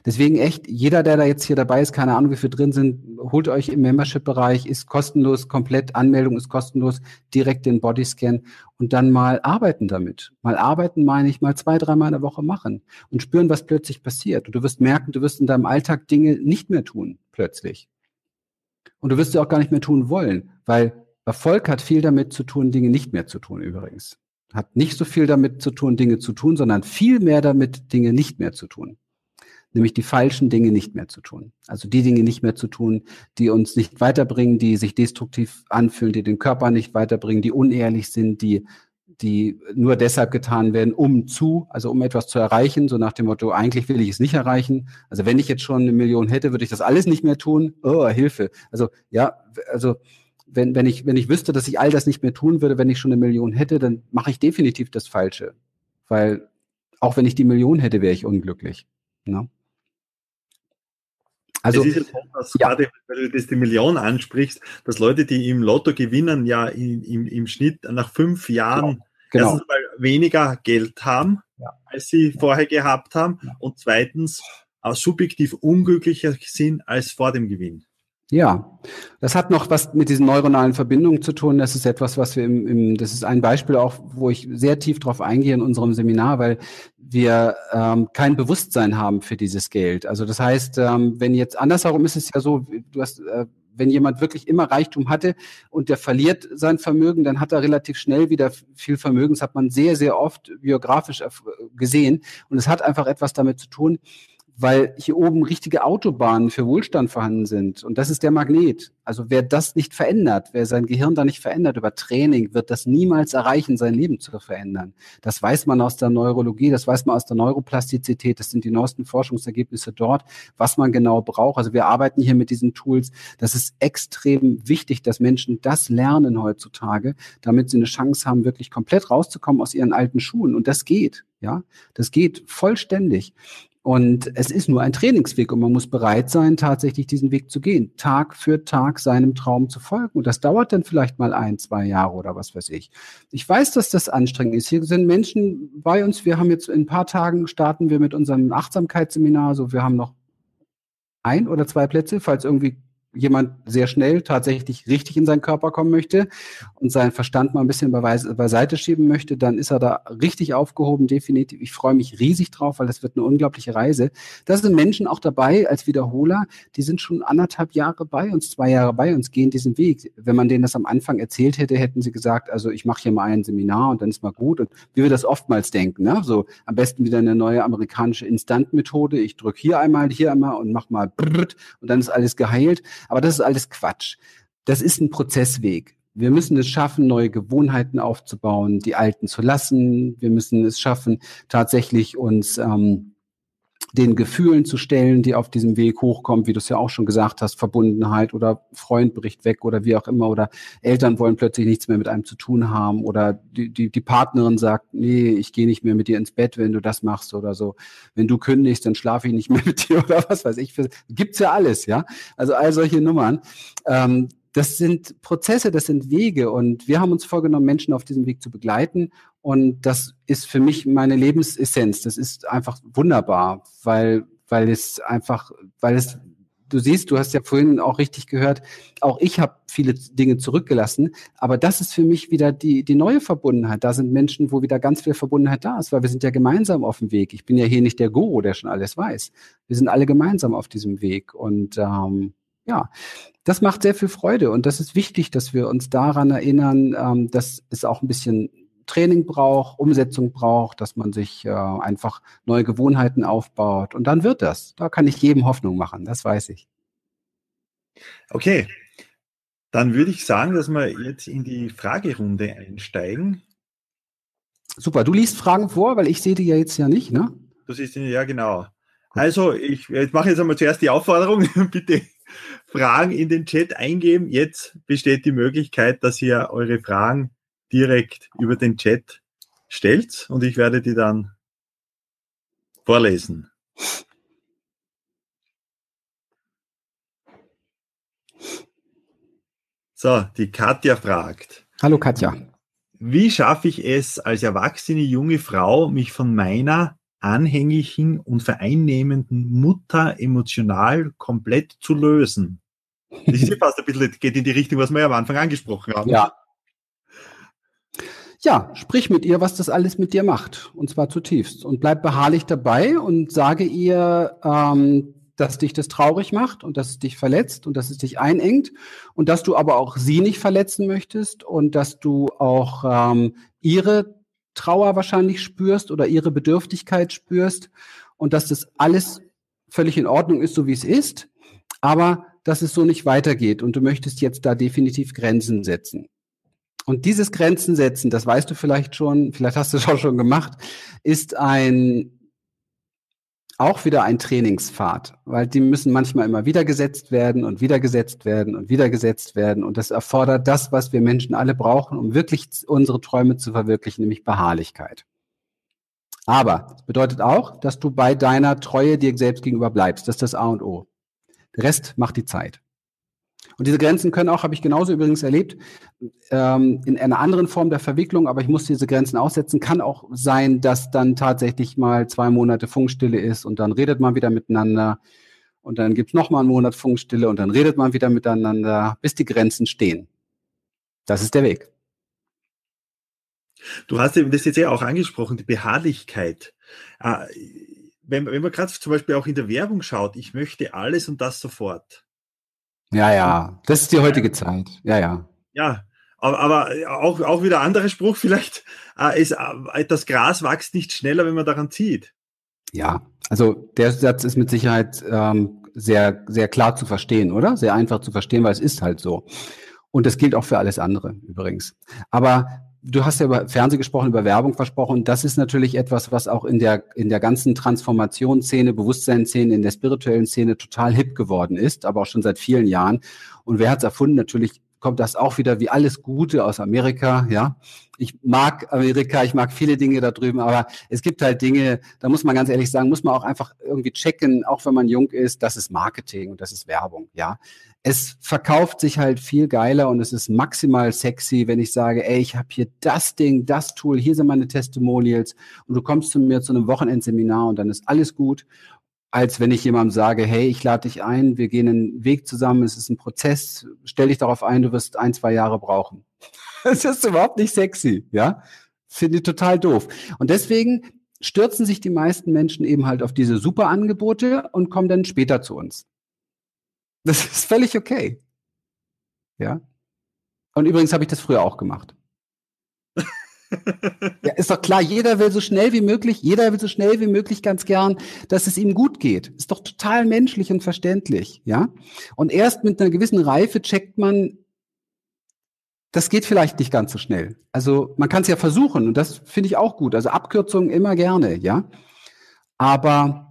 Deswegen echt, jeder, der da jetzt hier dabei ist, keine Ahnung, wie viel drin sind, holt euch im Membership-Bereich, ist kostenlos, komplett, Anmeldung ist kostenlos, direkt den Bodyscan und dann mal arbeiten damit. Mal arbeiten meine ich, mal zwei, dreimal in der Woche machen und spüren, was plötzlich passiert. Und du wirst merken, du wirst in deinem Alltag Dinge nicht mehr tun, plötzlich. Und du wirst sie auch gar nicht mehr tun wollen, weil Erfolg hat viel damit zu tun, Dinge nicht mehr zu tun übrigens. Hat nicht so viel damit zu tun, Dinge zu tun, sondern viel mehr damit, Dinge nicht mehr zu tun. Nämlich die falschen Dinge nicht mehr zu tun. Also die Dinge nicht mehr zu tun, die uns nicht weiterbringen, die sich destruktiv anfühlen, die den Körper nicht weiterbringen, die unehrlich sind, die die nur deshalb getan werden, um zu, also um etwas zu erreichen, so nach dem Motto, eigentlich will ich es nicht erreichen. Also wenn ich jetzt schon eine Million hätte, würde ich das alles nicht mehr tun. Oh, Hilfe. Also ja, also wenn, wenn, ich, wenn ich wüsste, dass ich all das nicht mehr tun würde, wenn ich schon eine Million hätte, dann mache ich definitiv das Falsche. Weil auch wenn ich die Million hätte, wäre ich unglücklich. Ne? Also, es ist ja so, dass ja. gerade, weil du das die Million ansprichst, dass Leute, die im Lotto gewinnen, ja in, im, im Schnitt nach fünf Jahren genau. erstens mal weniger Geld haben, ja. als sie vorher gehabt haben ja. und zweitens auch subjektiv unglücklicher sind als vor dem Gewinn. Ja, das hat noch was mit diesen neuronalen Verbindungen zu tun. Das ist etwas, was wir im, im das ist ein Beispiel auch, wo ich sehr tief drauf eingehe in unserem Seminar, weil wir ähm, kein Bewusstsein haben für dieses Geld. Also das heißt, ähm, wenn jetzt andersherum ist es ja so, du hast äh, wenn jemand wirklich immer Reichtum hatte und der verliert sein Vermögen, dann hat er relativ schnell wieder viel Vermögen. Das hat man sehr, sehr oft biografisch gesehen. Und es hat einfach etwas damit zu tun, weil hier oben richtige Autobahnen für Wohlstand vorhanden sind. Und das ist der Magnet. Also wer das nicht verändert, wer sein Gehirn da nicht verändert über Training, wird das niemals erreichen, sein Leben zu verändern. Das weiß man aus der Neurologie, das weiß man aus der Neuroplastizität, das sind die neuesten Forschungsergebnisse dort, was man genau braucht. Also wir arbeiten hier mit diesen Tools. Das ist extrem wichtig, dass Menschen das lernen heutzutage, damit sie eine Chance haben, wirklich komplett rauszukommen aus ihren alten Schuhen. Und das geht. Ja, das geht vollständig. Und es ist nur ein Trainingsweg und man muss bereit sein, tatsächlich diesen Weg zu gehen, Tag für Tag seinem Traum zu folgen. Und das dauert dann vielleicht mal ein, zwei Jahre oder was weiß ich. Ich weiß, dass das anstrengend ist. Hier sind Menschen bei uns. Wir haben jetzt in ein paar Tagen starten wir mit unserem Achtsamkeitsseminar. So, wir haben noch ein oder zwei Plätze, falls irgendwie jemand sehr schnell tatsächlich richtig in seinen Körper kommen möchte und seinen Verstand mal ein bisschen beiseite schieben möchte, dann ist er da richtig aufgehoben, definitiv. Ich freue mich riesig drauf, weil das wird eine unglaubliche Reise. Da sind Menschen auch dabei als Wiederholer, die sind schon anderthalb Jahre bei uns, zwei Jahre bei uns, gehen diesen Weg. Wenn man denen das am Anfang erzählt hätte, hätten sie gesagt, also ich mache hier mal ein Seminar und dann ist mal gut. Und wie wir das oftmals denken, ne? so am besten wieder eine neue amerikanische Instantmethode. Ich drücke hier einmal, hier einmal und mach mal brrrt, und dann ist alles geheilt. Aber das ist alles Quatsch. Das ist ein Prozessweg. Wir müssen es schaffen, neue Gewohnheiten aufzubauen, die alten zu lassen. Wir müssen es schaffen, tatsächlich uns ähm, den Gefühlen zu stellen, die auf diesem Weg hochkommen, wie du es ja auch schon gesagt hast, Verbundenheit oder Freund bricht weg oder wie auch immer oder Eltern wollen plötzlich nichts mehr mit einem zu tun haben oder die, die, die Partnerin sagt, nee, ich gehe nicht mehr mit dir ins Bett, wenn du das machst oder so. Wenn du kündigst, dann schlafe ich nicht mehr mit dir oder was weiß ich. Gibt's ja alles, ja. Also all solche Nummern. Ähm, das sind Prozesse, das sind Wege und wir haben uns vorgenommen, Menschen auf diesem Weg zu begleiten und das ist für mich meine Lebensessenz. Das ist einfach wunderbar, weil, weil es einfach, weil es, du siehst, du hast ja vorhin auch richtig gehört, auch ich habe viele Dinge zurückgelassen, aber das ist für mich wieder die, die neue Verbundenheit. Da sind Menschen, wo wieder ganz viel Verbundenheit da ist, weil wir sind ja gemeinsam auf dem Weg. Ich bin ja hier nicht der Guru, der schon alles weiß. Wir sind alle gemeinsam auf diesem Weg und ähm, ja, das macht sehr viel Freude und das ist wichtig, dass wir uns daran erinnern, ähm, dass es auch ein bisschen Training braucht, Umsetzung braucht, dass man sich äh, einfach neue Gewohnheiten aufbaut und dann wird das. Da kann ich jedem Hoffnung machen, das weiß ich. Okay, dann würde ich sagen, dass wir jetzt in die Fragerunde einsteigen. Super, du liest Fragen vor, weil ich sehe die ja jetzt ja nicht, ne? Das ist ja genau. Also, ich, ich mache jetzt einmal zuerst die Aufforderung, bitte Fragen in den Chat eingeben. Jetzt besteht die Möglichkeit, dass ihr eure Fragen direkt über den Chat stellt und ich werde die dann vorlesen. So, die Katja fragt. Hallo Katja. Wie schaffe ich es als erwachsene junge Frau, mich von meiner anhänglichen und vereinnehmenden Mutter emotional komplett zu lösen? Das ist ja fast ein bisschen, geht in die Richtung, was wir ja am Anfang angesprochen haben. Ja, ja, sprich mit ihr, was das alles mit dir macht. Und zwar zutiefst. Und bleib beharrlich dabei und sage ihr, ähm, dass dich das traurig macht und dass es dich verletzt und dass es dich einengt und dass du aber auch sie nicht verletzen möchtest und dass du auch ähm, ihre Trauer wahrscheinlich spürst oder ihre Bedürftigkeit spürst und dass das alles völlig in Ordnung ist, so wie es ist, aber dass es so nicht weitergeht und du möchtest jetzt da definitiv Grenzen setzen. Und dieses Grenzen setzen, das weißt du vielleicht schon, vielleicht hast du es auch schon gemacht, ist ein auch wieder ein Trainingspfad, weil die müssen manchmal immer wieder gesetzt werden und wieder gesetzt werden und wieder gesetzt werden. Und das erfordert das, was wir Menschen alle brauchen, um wirklich unsere Träume zu verwirklichen, nämlich Beharrlichkeit. Aber es bedeutet auch, dass du bei deiner Treue dir selbst gegenüber bleibst. Das ist das A und O. Der Rest macht die Zeit. Und diese Grenzen können auch, habe ich genauso übrigens erlebt, ähm, in einer anderen Form der Verwicklung, aber ich muss diese Grenzen aussetzen. Kann auch sein, dass dann tatsächlich mal zwei Monate Funkstille ist und dann redet man wieder miteinander und dann gibt's noch mal einen Monat Funkstille und dann redet man wieder miteinander, bis die Grenzen stehen. Das ist der Weg. Du hast eben das jetzt ja auch angesprochen, die Beharrlichkeit. Äh, wenn, wenn man gerade zum Beispiel auch in der Werbung schaut, ich möchte alles und das sofort ja, ja, das ist die heutige Zeit. Ja, ja. Ja, aber, auch, auch wieder anderer Spruch vielleicht, äh, ist, äh, das Gras wächst nicht schneller, wenn man daran zieht. Ja, also der Satz ist mit Sicherheit ähm, sehr, sehr klar zu verstehen, oder? Sehr einfach zu verstehen, weil es ist halt so. Und das gilt auch für alles andere übrigens. Aber du hast ja über Fernsehen gesprochen, über Werbung versprochen. Das ist natürlich etwas, was auch in der, in der ganzen Transformationsszene, Bewusstseinsszene, in der spirituellen Szene total hip geworden ist, aber auch schon seit vielen Jahren. Und wer hat es erfunden? Natürlich kommt das auch wieder wie alles Gute aus Amerika, ja. Ich mag Amerika, ich mag viele Dinge da drüben, aber es gibt halt Dinge, da muss man ganz ehrlich sagen, muss man auch einfach irgendwie checken, auch wenn man jung ist, das ist Marketing und das ist Werbung, ja es verkauft sich halt viel geiler und es ist maximal sexy, wenn ich sage, ey, ich habe hier das Ding, das Tool, hier sind meine Testimonials und du kommst zu mir zu einem Wochenendseminar und dann ist alles gut, als wenn ich jemandem sage, hey, ich lade dich ein, wir gehen einen Weg zusammen, es ist ein Prozess, stell dich darauf ein, du wirst ein, zwei Jahre brauchen. Das ist überhaupt nicht sexy, ja? Finde ich total doof. Und deswegen stürzen sich die meisten Menschen eben halt auf diese super Angebote und kommen dann später zu uns. Das ist völlig okay. Ja. Und übrigens habe ich das früher auch gemacht. ja, ist doch klar, jeder will so schnell wie möglich, jeder will so schnell wie möglich ganz gern, dass es ihm gut geht. Ist doch total menschlich und verständlich, ja? Und erst mit einer gewissen Reife checkt man, das geht vielleicht nicht ganz so schnell. Also man kann es ja versuchen und das finde ich auch gut. Also Abkürzungen immer gerne, ja. Aber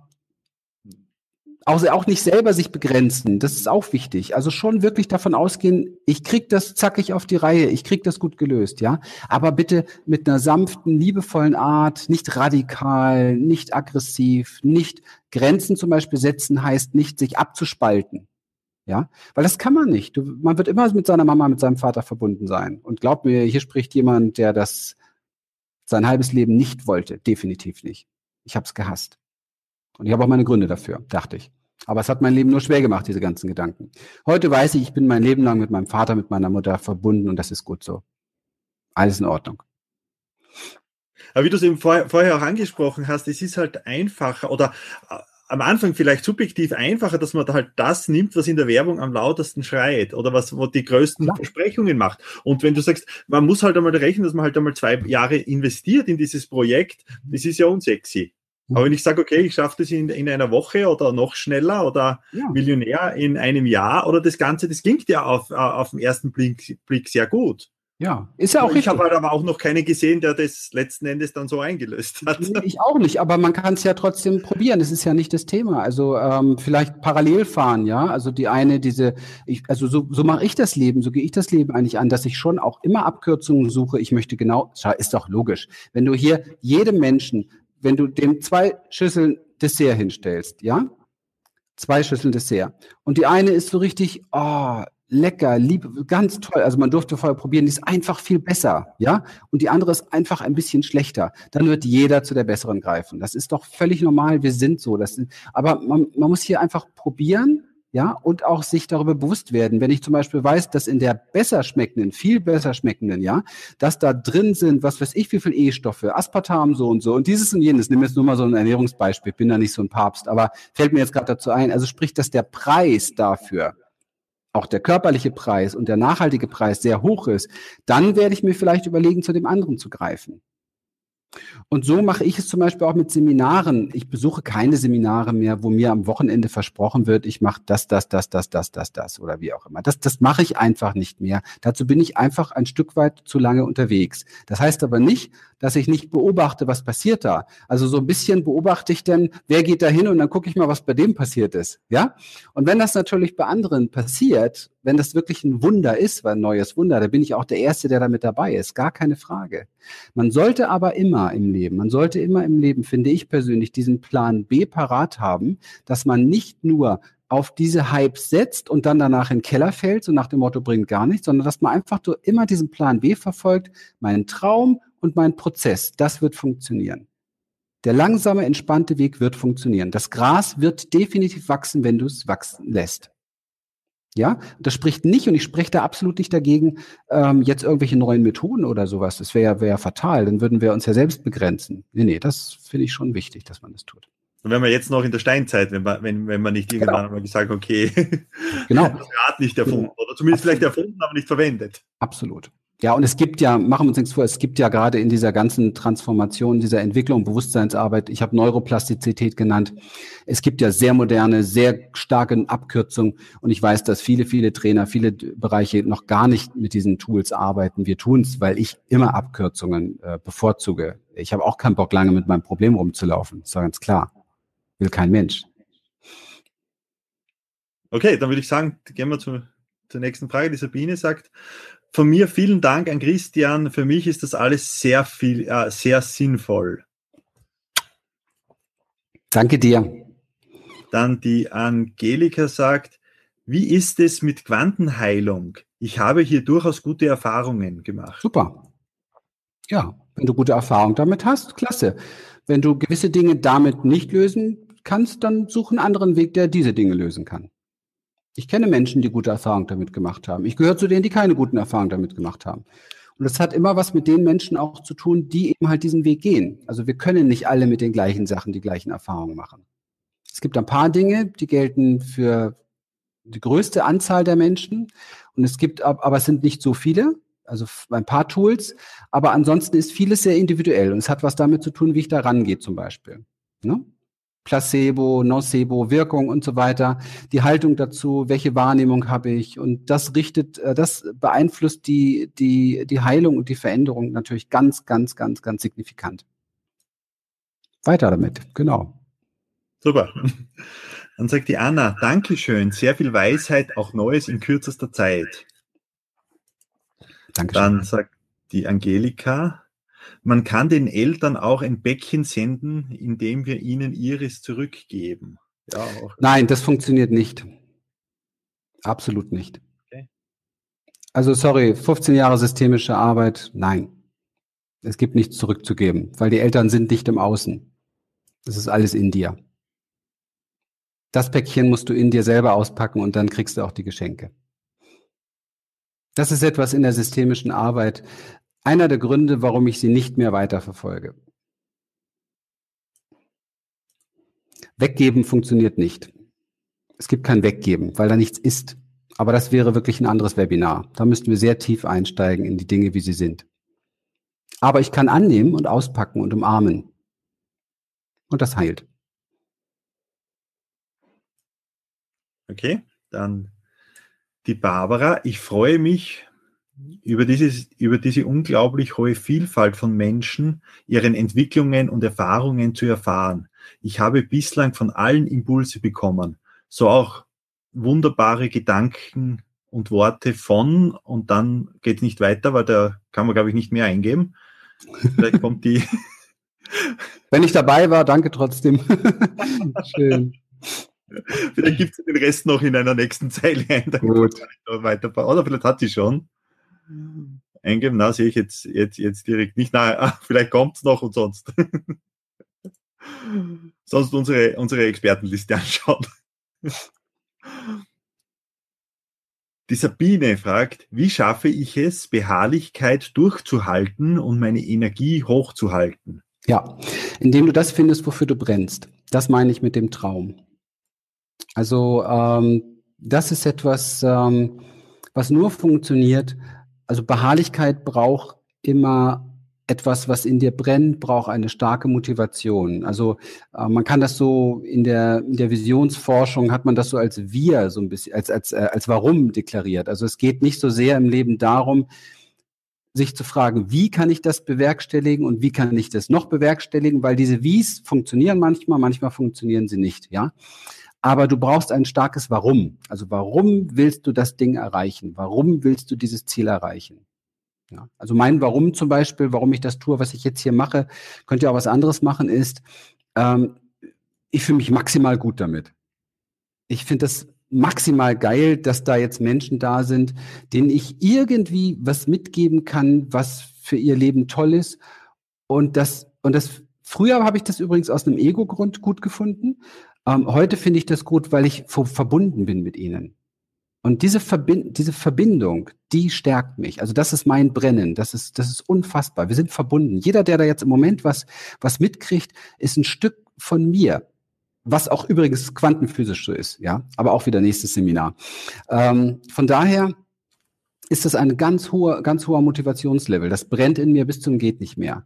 Also auch nicht selber sich begrenzen, das ist auch wichtig. Also schon wirklich davon ausgehen, ich krieg das zackig auf die Reihe, ich krieg das gut gelöst, ja. Aber bitte mit einer sanften, liebevollen Art, nicht radikal, nicht aggressiv, nicht Grenzen zum Beispiel setzen heißt nicht, sich abzuspalten. Ja, weil das kann man nicht. Du, man wird immer mit seiner Mama, mit seinem Vater verbunden sein. Und glaub mir, hier spricht jemand, der das sein halbes Leben nicht wollte. Definitiv nicht. Ich habe es gehasst. Und ich habe auch meine Gründe dafür, dachte ich. Aber es hat mein Leben nur schwer gemacht, diese ganzen Gedanken. Heute weiß ich, ich bin mein Leben lang mit meinem Vater, mit meiner Mutter verbunden und das ist gut so. Alles in Ordnung. Aber wie du es eben vor, vorher auch angesprochen hast, es ist halt einfacher oder äh, am Anfang vielleicht subjektiv einfacher, dass man da halt das nimmt, was in der Werbung am lautesten schreit oder was wo die größten ja. Versprechungen macht. Und wenn du sagst, man muss halt einmal rechnen, dass man halt einmal zwei Jahre investiert in dieses Projekt, das ist ja unsexy. Aber wenn ich sage, okay, ich schaffe das in, in einer Woche oder noch schneller oder ja. Millionär in einem Jahr oder das Ganze, das klingt ja auf, auf den ersten Blick, Blick sehr gut. Ja, ist ja auch Ich habe halt aber auch noch keinen gesehen, der das letzten Endes dann so eingelöst hat. Ich auch nicht, aber man kann es ja trotzdem probieren. Das ist ja nicht das Thema. Also ähm, vielleicht parallel fahren, ja. Also die eine, diese, ich, also so, so mache ich das Leben, so gehe ich das Leben eigentlich an, dass ich schon auch immer Abkürzungen suche. Ich möchte genau, ist doch logisch. Wenn du hier jedem Menschen wenn du dem zwei Schüsseln Dessert hinstellst, ja? Zwei Schüsseln Dessert. Und die eine ist so richtig, oh, lecker, lieb, ganz toll. Also man durfte vorher probieren, die ist einfach viel besser, ja? Und die andere ist einfach ein bisschen schlechter. Dann wird jeder zu der besseren greifen. Das ist doch völlig normal. Wir sind so. Das, aber man, man muss hier einfach probieren ja, und auch sich darüber bewusst werden. Wenn ich zum Beispiel weiß, dass in der besser schmeckenden, viel besser schmeckenden, ja, dass da drin sind, was weiß ich, wie viel E-Stoffe, Aspartam so und so und dieses und jenes, nimm jetzt nur mal so ein Ernährungsbeispiel, bin da nicht so ein Papst, aber fällt mir jetzt gerade dazu ein, also sprich, dass der Preis dafür, auch der körperliche Preis und der nachhaltige Preis sehr hoch ist, dann werde ich mir vielleicht überlegen, zu dem anderen zu greifen. Und so mache ich es zum Beispiel auch mit Seminaren. Ich besuche keine Seminare mehr, wo mir am Wochenende versprochen wird, ich mache das, das, das, das, das, das, das oder wie auch immer. Das, das mache ich einfach nicht mehr. Dazu bin ich einfach ein Stück weit zu lange unterwegs. Das heißt aber nicht, dass ich nicht beobachte, was passiert da. Also so ein bisschen beobachte ich dann, wer geht da hin und dann gucke ich mal, was bei dem passiert ist. Ja? Und wenn das natürlich bei anderen passiert, wenn das wirklich ein Wunder ist, ein neues Wunder, da bin ich auch der Erste, der damit dabei ist. Gar keine Frage. Man sollte aber immer im Leben, man sollte immer im Leben, finde ich persönlich, diesen Plan B parat haben, dass man nicht nur auf diese Hypes setzt und dann danach in den Keller fällt, so nach dem Motto bringt gar nichts, sondern dass man einfach nur immer diesen Plan B verfolgt, meinen Traum und mein Prozess, das wird funktionieren. Der langsame, entspannte Weg wird funktionieren. Das Gras wird definitiv wachsen, wenn du es wachsen lässt. Ja, das spricht nicht, und ich spreche da absolut nicht dagegen, ähm, jetzt irgendwelche neuen Methoden oder sowas. Das wäre wär fatal, dann würden wir uns ja selbst begrenzen. Nee, nee, das finde ich schon wichtig, dass man das tut. Und wenn man jetzt noch in der Steinzeit, wenn man, wenn, wenn man nicht irgendwann genau. einmal gesagt, okay, genau. das Rad nicht erfunden, genau. oder zumindest Absolut. vielleicht erfunden, aber nicht verwendet. Absolut. Ja, und es gibt ja, machen wir uns nichts vor, es gibt ja gerade in dieser ganzen Transformation, dieser Entwicklung, Bewusstseinsarbeit, ich habe Neuroplastizität genannt, es gibt ja sehr moderne, sehr starke Abkürzungen und ich weiß, dass viele, viele Trainer, viele Bereiche noch gar nicht mit diesen Tools arbeiten. Wir tun es, weil ich immer Abkürzungen äh, bevorzuge. Ich habe auch keinen Bock, lange mit meinem Problem rumzulaufen, ist ja ganz klar. Will kein Mensch. Okay, dann würde ich sagen, gehen wir zu, zur nächsten Frage. Die Sabine sagt, von mir vielen Dank an Christian. Für mich ist das alles sehr viel, äh, sehr sinnvoll. Danke dir. Dann die Angelika sagt, wie ist es mit Quantenheilung? Ich habe hier durchaus gute Erfahrungen gemacht. Super. Ja, wenn du gute Erfahrungen damit hast, klasse. Wenn du gewisse Dinge damit nicht lösen kannst, dann such einen anderen Weg, der diese Dinge lösen kann. Ich kenne Menschen, die gute Erfahrungen damit gemacht haben. Ich gehöre zu denen, die keine guten Erfahrungen damit gemacht haben. Und das hat immer was mit den Menschen auch zu tun, die eben halt diesen Weg gehen. Also wir können nicht alle mit den gleichen Sachen die gleichen Erfahrungen machen. Es gibt ein paar Dinge, die gelten für die größte Anzahl der Menschen. Und es gibt, aber es sind nicht so viele, also ein paar Tools. Aber ansonsten ist vieles sehr individuell. Und es hat was damit zu tun, wie ich da rangehe zum Beispiel. Ne? Placebo, Nocebo, Wirkung und so weiter, die Haltung dazu, welche Wahrnehmung habe ich und das richtet, äh, das beeinflusst die, die, die Heilung und die Veränderung natürlich ganz, ganz, ganz, ganz signifikant. Weiter damit, genau. Super. Dann sagt die Anna, Dankeschön, sehr viel Weisheit, auch Neues in kürzester Zeit. Dankeschön. Dann sagt die Angelika, man kann den Eltern auch ein Bäckchen senden, indem wir ihnen Iris zurückgeben. Ja, Nein, das funktioniert nicht. Absolut nicht. Okay. Also sorry, 15 Jahre systemische Arbeit, nein. Es gibt nichts zurückzugeben, weil die Eltern sind nicht im Außen. Das ist alles in dir. Das Päckchen musst du in dir selber auspacken und dann kriegst du auch die Geschenke. Das ist etwas in der systemischen Arbeit. Einer der Gründe, warum ich sie nicht mehr weiterverfolge. Weggeben funktioniert nicht. Es gibt kein Weggeben, weil da nichts ist. Aber das wäre wirklich ein anderes Webinar. Da müssten wir sehr tief einsteigen in die Dinge, wie sie sind. Aber ich kann annehmen und auspacken und umarmen. Und das heilt. Okay, dann die Barbara. Ich freue mich über, dieses, über diese unglaublich hohe Vielfalt von Menschen, ihren Entwicklungen und Erfahrungen zu erfahren. Ich habe bislang von allen Impulse bekommen, so auch wunderbare Gedanken und Worte von und dann geht es nicht weiter, weil da kann man, glaube ich, nicht mehr eingeben. Vielleicht kommt die. Wenn ich dabei war, danke trotzdem. Schön. Vielleicht gibt es den Rest noch in einer nächsten Zeile ein. Gut. Weiter. Oder vielleicht hat sie schon. Eingeben, na, sehe ich jetzt, jetzt, jetzt direkt nicht. Na, ah, vielleicht kommt es noch und sonst. sonst unsere, unsere Expertenliste anschauen. Die Sabine fragt, wie schaffe ich es, Beharrlichkeit durchzuhalten und meine Energie hochzuhalten? Ja, indem du das findest, wofür du brennst. Das meine ich mit dem Traum. Also ähm, das ist etwas, ähm, was nur funktioniert. Also Beharrlichkeit braucht immer etwas, was in dir brennt, braucht eine starke Motivation. Also äh, man kann das so in der, in der Visionsforschung hat man das so als wir so ein bisschen als als äh, als Warum deklariert. Also es geht nicht so sehr im Leben darum, sich zu fragen, wie kann ich das bewerkstelligen und wie kann ich das noch bewerkstelligen, weil diese Wies funktionieren manchmal, manchmal funktionieren sie nicht, ja. Aber du brauchst ein starkes Warum. Also warum willst du das Ding erreichen? Warum willst du dieses Ziel erreichen? Ja, also mein Warum zum Beispiel, warum ich das tue, was ich jetzt hier mache, könnte ja auch was anderes machen, ist, ähm, ich fühle mich maximal gut damit. Ich finde das maximal geil, dass da jetzt Menschen da sind, denen ich irgendwie was mitgeben kann, was für ihr Leben toll ist. Und das, und das, früher habe ich das übrigens aus einem Ego-Grund gut gefunden. Ähm, heute finde ich das gut, weil ich verbunden bin mit ihnen. Und diese, Verbind diese Verbindung, die stärkt mich. Also das ist mein Brennen. Das ist, das ist unfassbar. Wir sind verbunden. Jeder, der da jetzt im Moment was, was mitkriegt, ist ein Stück von mir. Was auch übrigens quantenphysisch so ist, ja. Aber auch wieder nächstes Seminar. Ähm, von daher ist das ein ganz hoher, ganz hoher Motivationslevel. Das brennt in mir bis zum geht nicht mehr.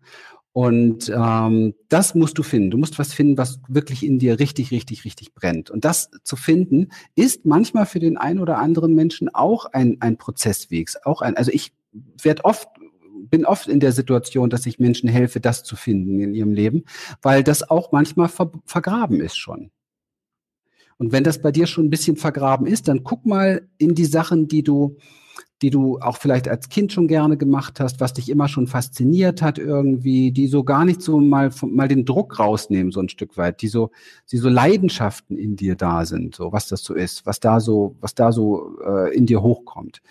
Und ähm, das musst du finden. Du musst was finden, was wirklich in dir richtig, richtig, richtig brennt. Und das zu finden, ist manchmal für den einen oder anderen Menschen auch ein, ein Prozessweg. Auch ein, also ich werde oft bin oft in der Situation, dass ich Menschen helfe, das zu finden in ihrem Leben, weil das auch manchmal ver vergraben ist schon. Und wenn das bei dir schon ein bisschen vergraben ist, dann guck mal in die Sachen, die du die du auch vielleicht als Kind schon gerne gemacht hast, was dich immer schon fasziniert hat irgendwie, die so gar nicht so mal, mal den Druck rausnehmen, so ein Stück weit, die so, die so Leidenschaften in dir da sind, so was das so ist, was da so, was da so äh, in dir hochkommt.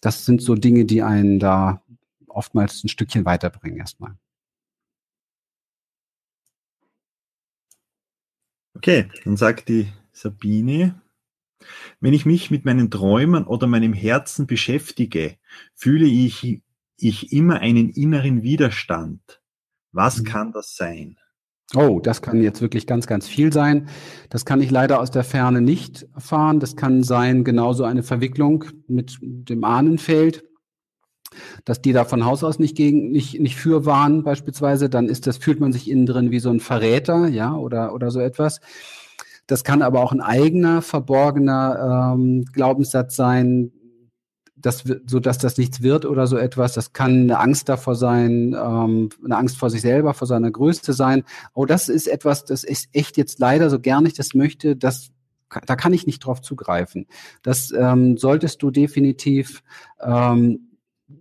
Das sind so Dinge, die einen da oftmals ein Stückchen weiterbringen erstmal. Okay, dann sagt die Sabine, wenn ich mich mit meinen Träumen oder meinem Herzen beschäftige, fühle ich, ich immer einen inneren Widerstand. Was mhm. kann das sein? Oh, das kann jetzt wirklich ganz, ganz viel sein. Das kann ich leider aus der Ferne nicht erfahren. Das kann sein genauso eine Verwicklung mit dem Ahnenfeld, dass die da von Haus aus nicht gegen, nicht, nicht für waren beispielsweise. Dann ist das, fühlt man sich innen drin wie so ein Verräter, ja, oder, oder so etwas. Das kann aber auch ein eigener, verborgener ähm, Glaubenssatz sein, dass, so dass das nichts wird oder so etwas. Das kann eine Angst davor sein, ähm, eine Angst vor sich selber, vor seiner Größe sein. Oh, das ist etwas, das ist echt jetzt leider so gern ich das möchte, das da kann ich nicht drauf zugreifen. Das ähm, solltest du definitiv ähm,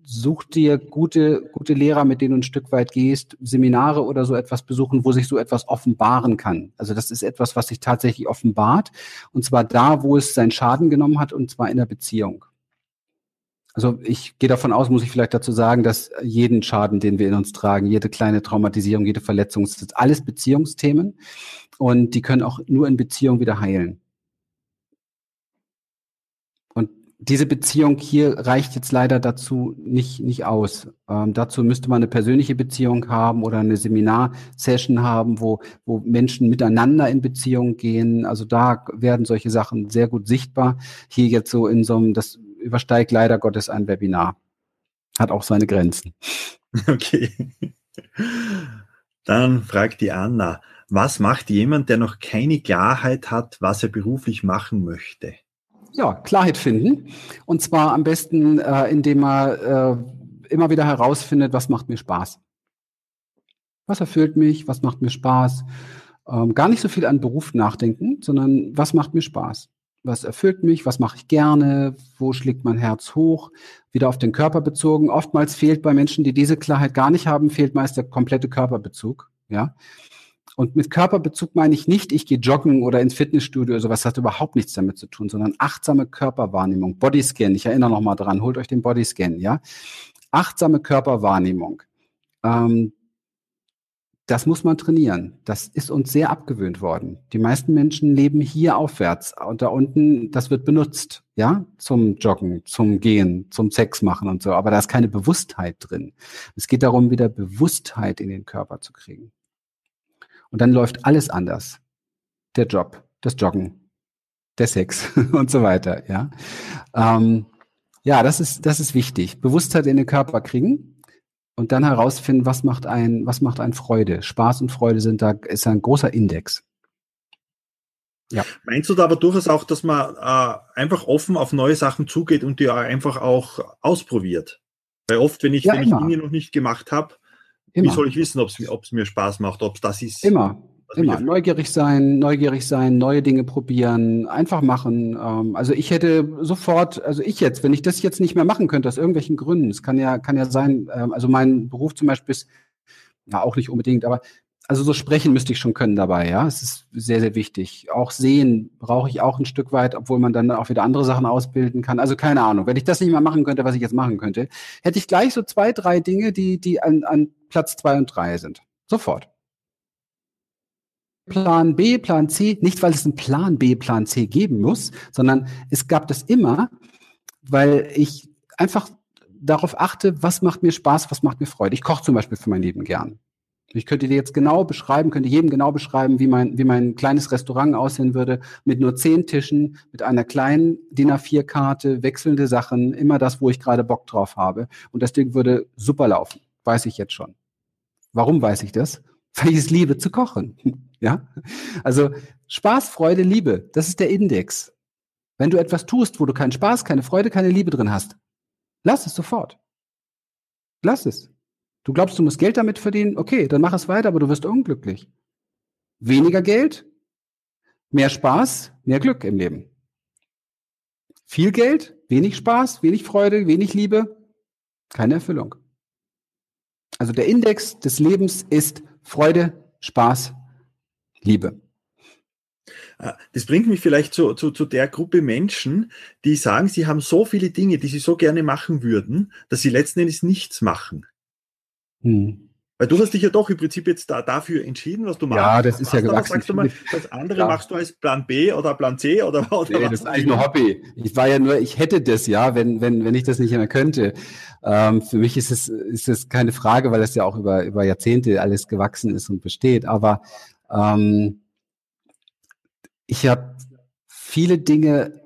such dir gute, gute Lehrer, mit denen du ein Stück weit gehst, Seminare oder so etwas besuchen, wo sich so etwas offenbaren kann. Also das ist etwas, was sich tatsächlich offenbart. Und zwar da, wo es seinen Schaden genommen hat, und zwar in der Beziehung. Also ich gehe davon aus, muss ich vielleicht dazu sagen, dass jeden Schaden, den wir in uns tragen, jede kleine Traumatisierung, jede Verletzung, das sind alles Beziehungsthemen und die können auch nur in Beziehung wieder heilen. Und diese Beziehung hier reicht jetzt leider dazu nicht, nicht aus. Ähm, dazu müsste man eine persönliche Beziehung haben oder eine Seminarsession haben, wo, wo Menschen miteinander in Beziehung gehen. Also da werden solche Sachen sehr gut sichtbar. Hier jetzt so in so einem, das übersteigt leider Gottes ein Webinar. Hat auch seine Grenzen. Okay. Dann fragt die Anna, was macht jemand, der noch keine Klarheit hat, was er beruflich machen möchte? Ja, Klarheit finden. Und zwar am besten, äh, indem er äh, immer wieder herausfindet, was macht mir Spaß. Was erfüllt mich, was macht mir Spaß. Ähm, gar nicht so viel an Beruf nachdenken, sondern was macht mir Spaß was erfüllt mich, was mache ich gerne, wo schlägt mein Herz hoch, wieder auf den Körper bezogen. Oftmals fehlt bei Menschen, die diese Klarheit gar nicht haben, fehlt meist der komplette Körperbezug, ja. Und mit Körperbezug meine ich nicht, ich gehe joggen oder ins Fitnessstudio oder sowas, hat überhaupt nichts damit zu tun, sondern achtsame Körperwahrnehmung, Bodyscan, ich erinnere nochmal dran, holt euch den Bodyscan, ja. Achtsame Körperwahrnehmung. Ähm, das muss man trainieren. Das ist uns sehr abgewöhnt worden. Die meisten Menschen leben hier aufwärts und da unten, das wird benutzt, ja, zum Joggen, zum Gehen, zum Sex machen und so. Aber da ist keine Bewusstheit drin. Es geht darum, wieder Bewusstheit in den Körper zu kriegen. Und dann läuft alles anders. Der Job, das Joggen, der Sex und so weiter, ja. Ähm, ja, das ist, das ist wichtig. Bewusstheit in den Körper kriegen und dann herausfinden, was macht ein, was macht ein Freude. Spaß und Freude sind da, ist ein großer Index. Ja. Meinst du da aber durchaus auch, dass man äh, einfach offen auf neue Sachen zugeht und die einfach auch ausprobiert? Weil oft, wenn ich, ja, wenn ich Dinge noch nicht gemacht habe, wie soll ich wissen, ob es mir Spaß macht, ob es das ist? Immer. Immer neugierig sein, neugierig sein, neue Dinge probieren, einfach machen. Ähm, also ich hätte sofort, also ich jetzt, wenn ich das jetzt nicht mehr machen könnte aus irgendwelchen Gründen, es kann ja kann ja sein, ähm, also mein Beruf zum Beispiel ist ja auch nicht unbedingt, aber also so sprechen müsste ich schon können dabei, ja. Es ist sehr sehr wichtig. Auch sehen brauche ich auch ein Stück weit, obwohl man dann auch wieder andere Sachen ausbilden kann. Also keine Ahnung. Wenn ich das nicht mehr machen könnte, was ich jetzt machen könnte, hätte ich gleich so zwei drei Dinge, die die an, an Platz zwei und drei sind. Sofort. Plan B, Plan C, nicht weil es einen Plan B, Plan C geben muss, sondern es gab das immer, weil ich einfach darauf achte, was macht mir Spaß, was macht mir Freude. Ich koche zum Beispiel für mein Leben gern. Ich könnte dir jetzt genau beschreiben, könnte jedem genau beschreiben, wie mein, wie mein kleines Restaurant aussehen würde, mit nur zehn Tischen, mit einer kleinen DIN A4-Karte, wechselnde Sachen, immer das, wo ich gerade Bock drauf habe. Und das Ding würde super laufen. Weiß ich jetzt schon. Warum weiß ich das? Weil ich es liebe zu kochen. Ja? Also Spaß, Freude, Liebe, das ist der Index. Wenn du etwas tust, wo du keinen Spaß, keine Freude, keine Liebe drin hast, lass es sofort. Lass es. Du glaubst, du musst Geld damit verdienen? Okay, dann mach es weiter, aber du wirst unglücklich. Weniger Geld, mehr Spaß, mehr Glück im Leben. Viel Geld, wenig Spaß, wenig Freude, wenig Liebe, keine Erfüllung. Also der Index des Lebens ist Freude, Spaß, Liebe. Ah, das bringt mich vielleicht zu, zu, zu der Gruppe Menschen, die sagen, sie haben so viele Dinge, die sie so gerne machen würden, dass sie letzten Endes nichts machen. Hm. Weil du hast dich ja doch im Prinzip jetzt da, dafür entschieden, was du machst. Ja, das ist ja gewachsen. Sagst du mal, das andere ja. machst du als Plan B oder Plan C oder, oder nee, das ist eigentlich nur Hobby. Ich war ja nur, ich hätte das ja, wenn, wenn, wenn ich das nicht mehr könnte. Ähm, für mich ist es, ist es keine Frage, weil es ja auch über, über Jahrzehnte alles gewachsen ist und besteht. Aber ähm, ich habe viele Dinge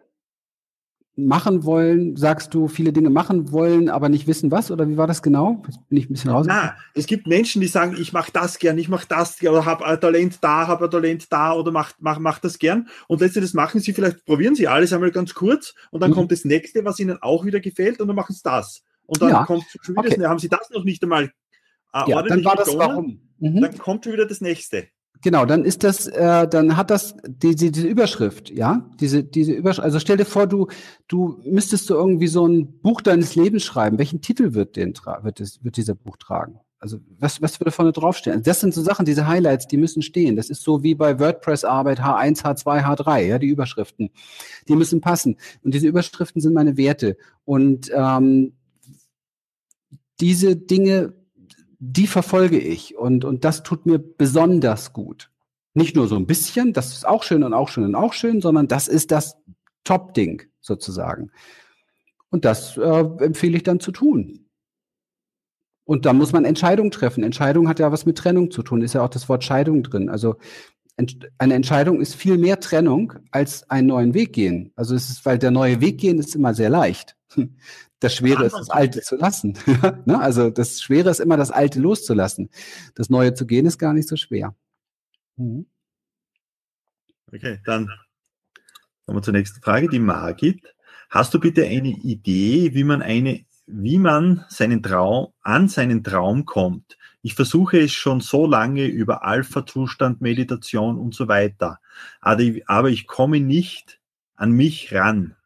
machen wollen, sagst du, viele Dinge machen wollen, aber nicht wissen was? Oder wie war das genau? Jetzt bin ich ein bisschen raus. Na, es gibt Menschen, die sagen, ich mache das gern, ich mache das gern, oder habe ein Talent da, habe ein Talent da oder mach, mach, mach das gern. Und letztendlich machen sie, vielleicht probieren sie alles einmal ganz kurz und dann mhm. kommt das nächste, was ihnen auch wieder gefällt und dann machen sie das. Und dann ja. kommt schon wieder, okay. haben sie das noch nicht einmal äh, ja, dann war das warum? Mhm. Dann kommt schon wieder das nächste. Genau, dann ist das, äh, dann hat das diese, diese Überschrift, ja, diese diese Überschrift. Also stell dir vor, du du müsstest du irgendwie so ein Buch deines Lebens schreiben. Welchen Titel wird den wird es wird dieser Buch tragen? Also was was würde vorne draufstehen? Das sind so Sachen, diese Highlights, die müssen stehen. Das ist so wie bei WordPress Arbeit H1, H2, H3, ja, die Überschriften, die müssen passen. Und diese Überschriften sind meine Werte. Und ähm, diese Dinge die verfolge ich und, und das tut mir besonders gut. Nicht nur so ein bisschen, das ist auch schön und auch schön und auch schön, sondern das ist das Top-Ding sozusagen. Und das äh, empfehle ich dann zu tun. Und da muss man Entscheidungen treffen. Entscheidung hat ja was mit Trennung zu tun, ist ja auch das Wort Scheidung drin. Also eine Entscheidung ist viel mehr Trennung als einen neuen Weg gehen. Also es ist, weil der neue Weg gehen ist immer sehr leicht. Das Schwere ist, das Alte zu lassen. Ne? also das Schwere ist immer, das Alte loszulassen. Das Neue zu gehen ist gar nicht so schwer. Mhm. Okay, dann kommen wir zur nächsten Frage. Die Margit. Hast du bitte eine Idee, wie man eine, wie man seinen Traum, an seinen Traum kommt? Ich versuche es schon so lange über Alpha-Zustand, Meditation und so weiter. Aber ich komme nicht an mich ran.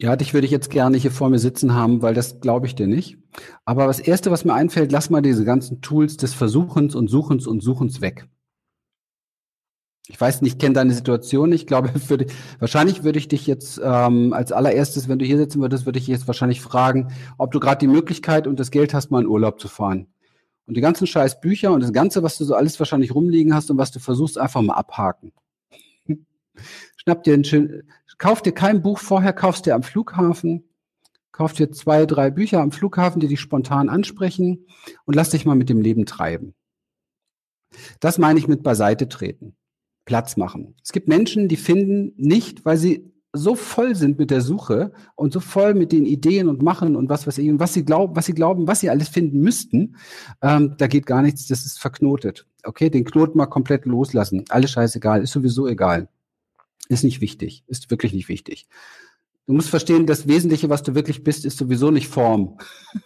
Ja, dich würde ich jetzt gerne hier vor mir sitzen haben, weil das glaube ich dir nicht. Aber das Erste, was mir einfällt, lass mal diese ganzen Tools des Versuchens und Suchens und Suchens weg. Ich weiß nicht, ich kenne deine Situation. Ich glaube, für wahrscheinlich würde ich dich jetzt ähm, als allererstes, wenn du hier sitzen würdest, würde ich jetzt wahrscheinlich fragen, ob du gerade die Möglichkeit und das Geld hast, mal in Urlaub zu fahren. Und die ganzen scheiß Bücher und das Ganze, was du so alles wahrscheinlich rumliegen hast und was du versuchst, einfach mal abhaken. Schnapp dir ein schön, kauf dir kein Buch vorher, kaufst dir am Flughafen, kauf dir zwei, drei Bücher am Flughafen, die dich spontan ansprechen und lass dich mal mit dem Leben treiben. Das meine ich mit beiseite treten. Platz machen. Es gibt Menschen, die finden nicht, weil sie so voll sind mit der Suche und so voll mit den Ideen und Machen und was was ich, was sie glauben, was sie glauben, was sie alles finden müssten, ähm, da geht gar nichts, das ist verknotet. Okay, den Knoten mal komplett loslassen. Alles scheißegal, ist sowieso egal. Ist nicht wichtig, ist wirklich nicht wichtig. Du musst verstehen, das Wesentliche, was du wirklich bist, ist sowieso nicht Form.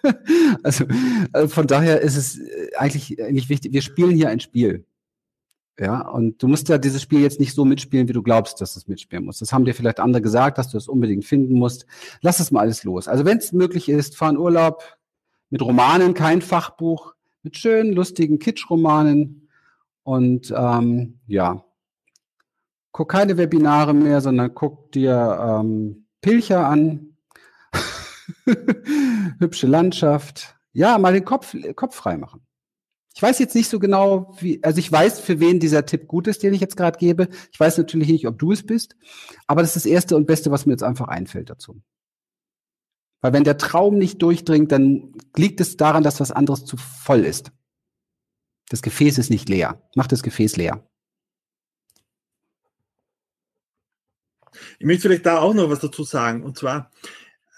also, also von daher ist es äh, eigentlich nicht wichtig. Wir spielen hier ein Spiel. Ja, und du musst ja dieses Spiel jetzt nicht so mitspielen, wie du glaubst, dass du es mitspielen musst. Das haben dir vielleicht andere gesagt, dass du es unbedingt finden musst. Lass es mal alles los. Also wenn es möglich ist, fahr in Urlaub mit Romanen, kein Fachbuch, mit schönen, lustigen Kitsch-Romanen und ähm, ja, guck keine Webinare mehr, sondern guck dir ähm, Pilcher an, hübsche Landschaft. Ja, mal den Kopf, Kopf frei machen. Ich weiß jetzt nicht so genau, wie, also ich weiß, für wen dieser Tipp gut ist, den ich jetzt gerade gebe. Ich weiß natürlich nicht, ob du es bist, aber das ist das Erste und Beste, was mir jetzt einfach einfällt dazu. Weil wenn der Traum nicht durchdringt, dann liegt es daran, dass was anderes zu voll ist. Das Gefäß ist nicht leer. Mach das Gefäß leer. Ich möchte vielleicht da auch noch was dazu sagen. Und zwar,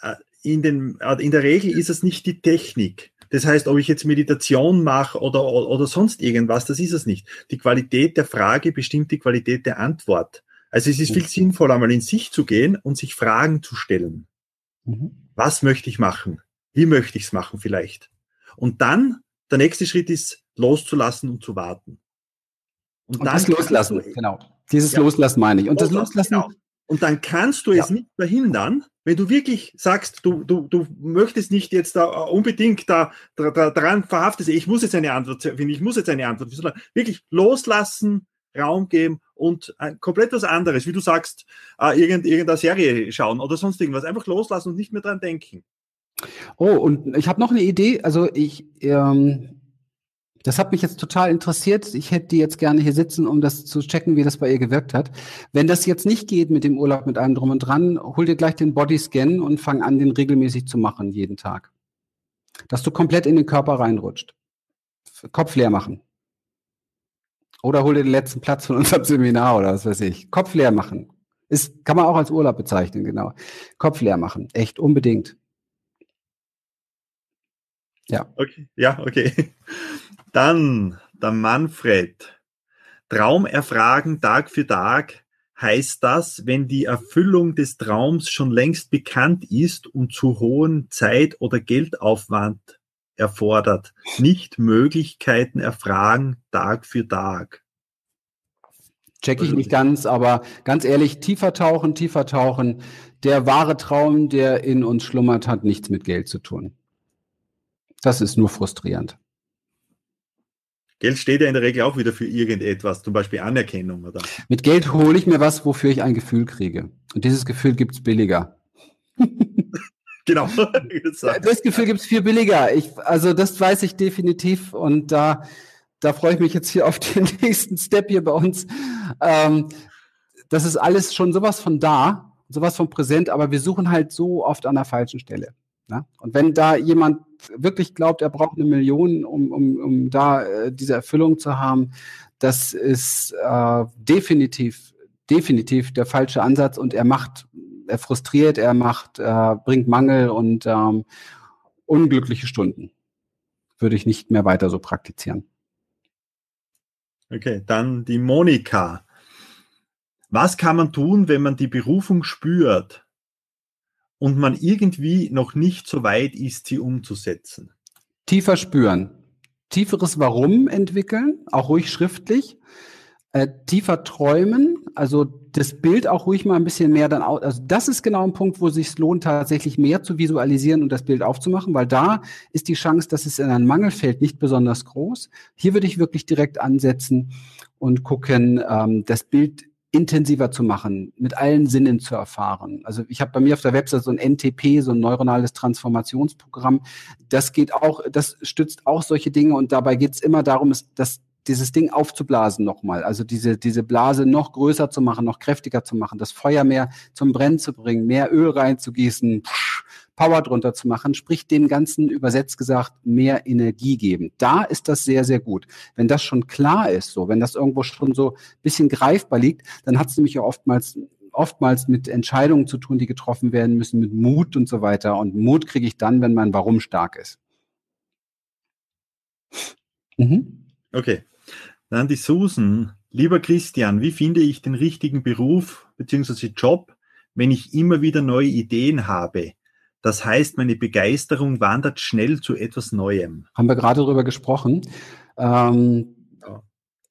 äh, in, den, äh, in der Regel ist es nicht die Technik. Das heißt, ob ich jetzt Meditation mache oder, oder sonst irgendwas, das ist es nicht. Die Qualität der Frage bestimmt die Qualität der Antwort. Also es ist viel sinnvoller, mal in sich zu gehen und sich Fragen zu stellen. Mhm. Was möchte ich machen? Wie möchte ich es machen vielleicht? Und dann, der nächste Schritt ist, loszulassen und zu warten. Und, und das Loslassen, genau. Dieses ja. Loslassen meine ich. Und das Loslassen, genau. Und dann kannst du es ja. nicht verhindern, wenn du wirklich sagst, du, du, du möchtest nicht jetzt da unbedingt da, da, da daran verhaftet sein, ich muss jetzt eine Antwort finden, ich muss jetzt eine Antwort finden, sondern wirklich loslassen, Raum geben und ein, komplett was anderes, wie du sagst, äh, irgend, irgendeine Serie schauen oder sonst irgendwas. Einfach loslassen und nicht mehr dran denken. Oh, und ich habe noch eine Idee. Also ich, ähm, das hat mich jetzt total interessiert. Ich hätte die jetzt gerne hier sitzen, um das zu checken, wie das bei ihr gewirkt hat. Wenn das jetzt nicht geht mit dem Urlaub, mit allem drum und dran, hol dir gleich den Bodyscan und fang an, den regelmäßig zu machen, jeden Tag. Dass du komplett in den Körper reinrutscht. Kopf leer machen. Oder hol dir den letzten Platz von unserem Seminar oder was weiß ich. Kopf leer machen. Ist, kann man auch als Urlaub bezeichnen, genau. Kopf leer machen. Echt, unbedingt. Ja. Okay, ja, okay. Dann der Manfred. Traum erfragen Tag für Tag. Heißt das, wenn die Erfüllung des Traums schon längst bekannt ist und zu hohen Zeit- oder Geldaufwand erfordert, nicht Möglichkeiten erfragen Tag für Tag. Check ich also nicht ganz, aber ganz ehrlich, tiefer tauchen, tiefer tauchen. Der wahre Traum, der in uns schlummert, hat nichts mit Geld zu tun. Das ist nur frustrierend. Geld steht ja in der Regel auch wieder für irgendetwas, zum Beispiel Anerkennung, oder? Mit Geld hole ich mir was, wofür ich ein Gefühl kriege. Und dieses Gefühl gibt es billiger. genau. das Gefühl gibt es viel billiger. Ich, also das weiß ich definitiv. Und da, da freue ich mich jetzt hier auf den nächsten Step hier bei uns. Ähm, das ist alles schon sowas von da, sowas von präsent, aber wir suchen halt so oft an der falschen Stelle. Ne? Und wenn da jemand wirklich glaubt, er braucht eine Million, um, um, um da äh, diese Erfüllung zu haben, das ist äh, definitiv, definitiv der falsche Ansatz und er macht, er frustriert, er macht, äh, bringt Mangel und ähm, unglückliche Stunden. Würde ich nicht mehr weiter so praktizieren. Okay, dann die Monika. Was kann man tun, wenn man die Berufung spürt und man irgendwie noch nicht so weit ist, sie umzusetzen? Tiefer spüren. Tieferes Warum entwickeln, auch ruhig schriftlich. Äh, tiefer träumen, also das Bild auch ruhig mal ein bisschen mehr dann aus. Also das ist genau ein Punkt, wo es sich lohnt, tatsächlich mehr zu visualisieren und das Bild aufzumachen, weil da ist die Chance, dass es in ein Mangel fällt, nicht besonders groß. Hier würde ich wirklich direkt ansetzen und gucken, ähm, das Bild intensiver zu machen, mit allen Sinnen zu erfahren. Also ich habe bei mir auf der Website so ein NTP, so ein neuronales Transformationsprogramm. Das geht auch, das stützt auch solche Dinge und dabei geht es immer darum, dass dieses Ding aufzublasen nochmal, also diese, diese Blase noch größer zu machen, noch kräftiger zu machen, das Feuer mehr zum Brennen zu bringen, mehr Öl reinzugießen, Power drunter zu machen, sprich dem Ganzen übersetzt gesagt mehr Energie geben. Da ist das sehr, sehr gut. Wenn das schon klar ist, so, wenn das irgendwo schon so ein bisschen greifbar liegt, dann hat es nämlich ja oftmals oftmals mit Entscheidungen zu tun, die getroffen werden müssen, mit Mut und so weiter. Und Mut kriege ich dann, wenn mein Warum stark ist. Mhm. Okay. Dann die Susan. Lieber Christian, wie finde ich den richtigen Beruf bzw. Job, wenn ich immer wieder neue Ideen habe? Das heißt, meine Begeisterung wandert schnell zu etwas Neuem. Haben wir gerade darüber gesprochen. Ähm, ja.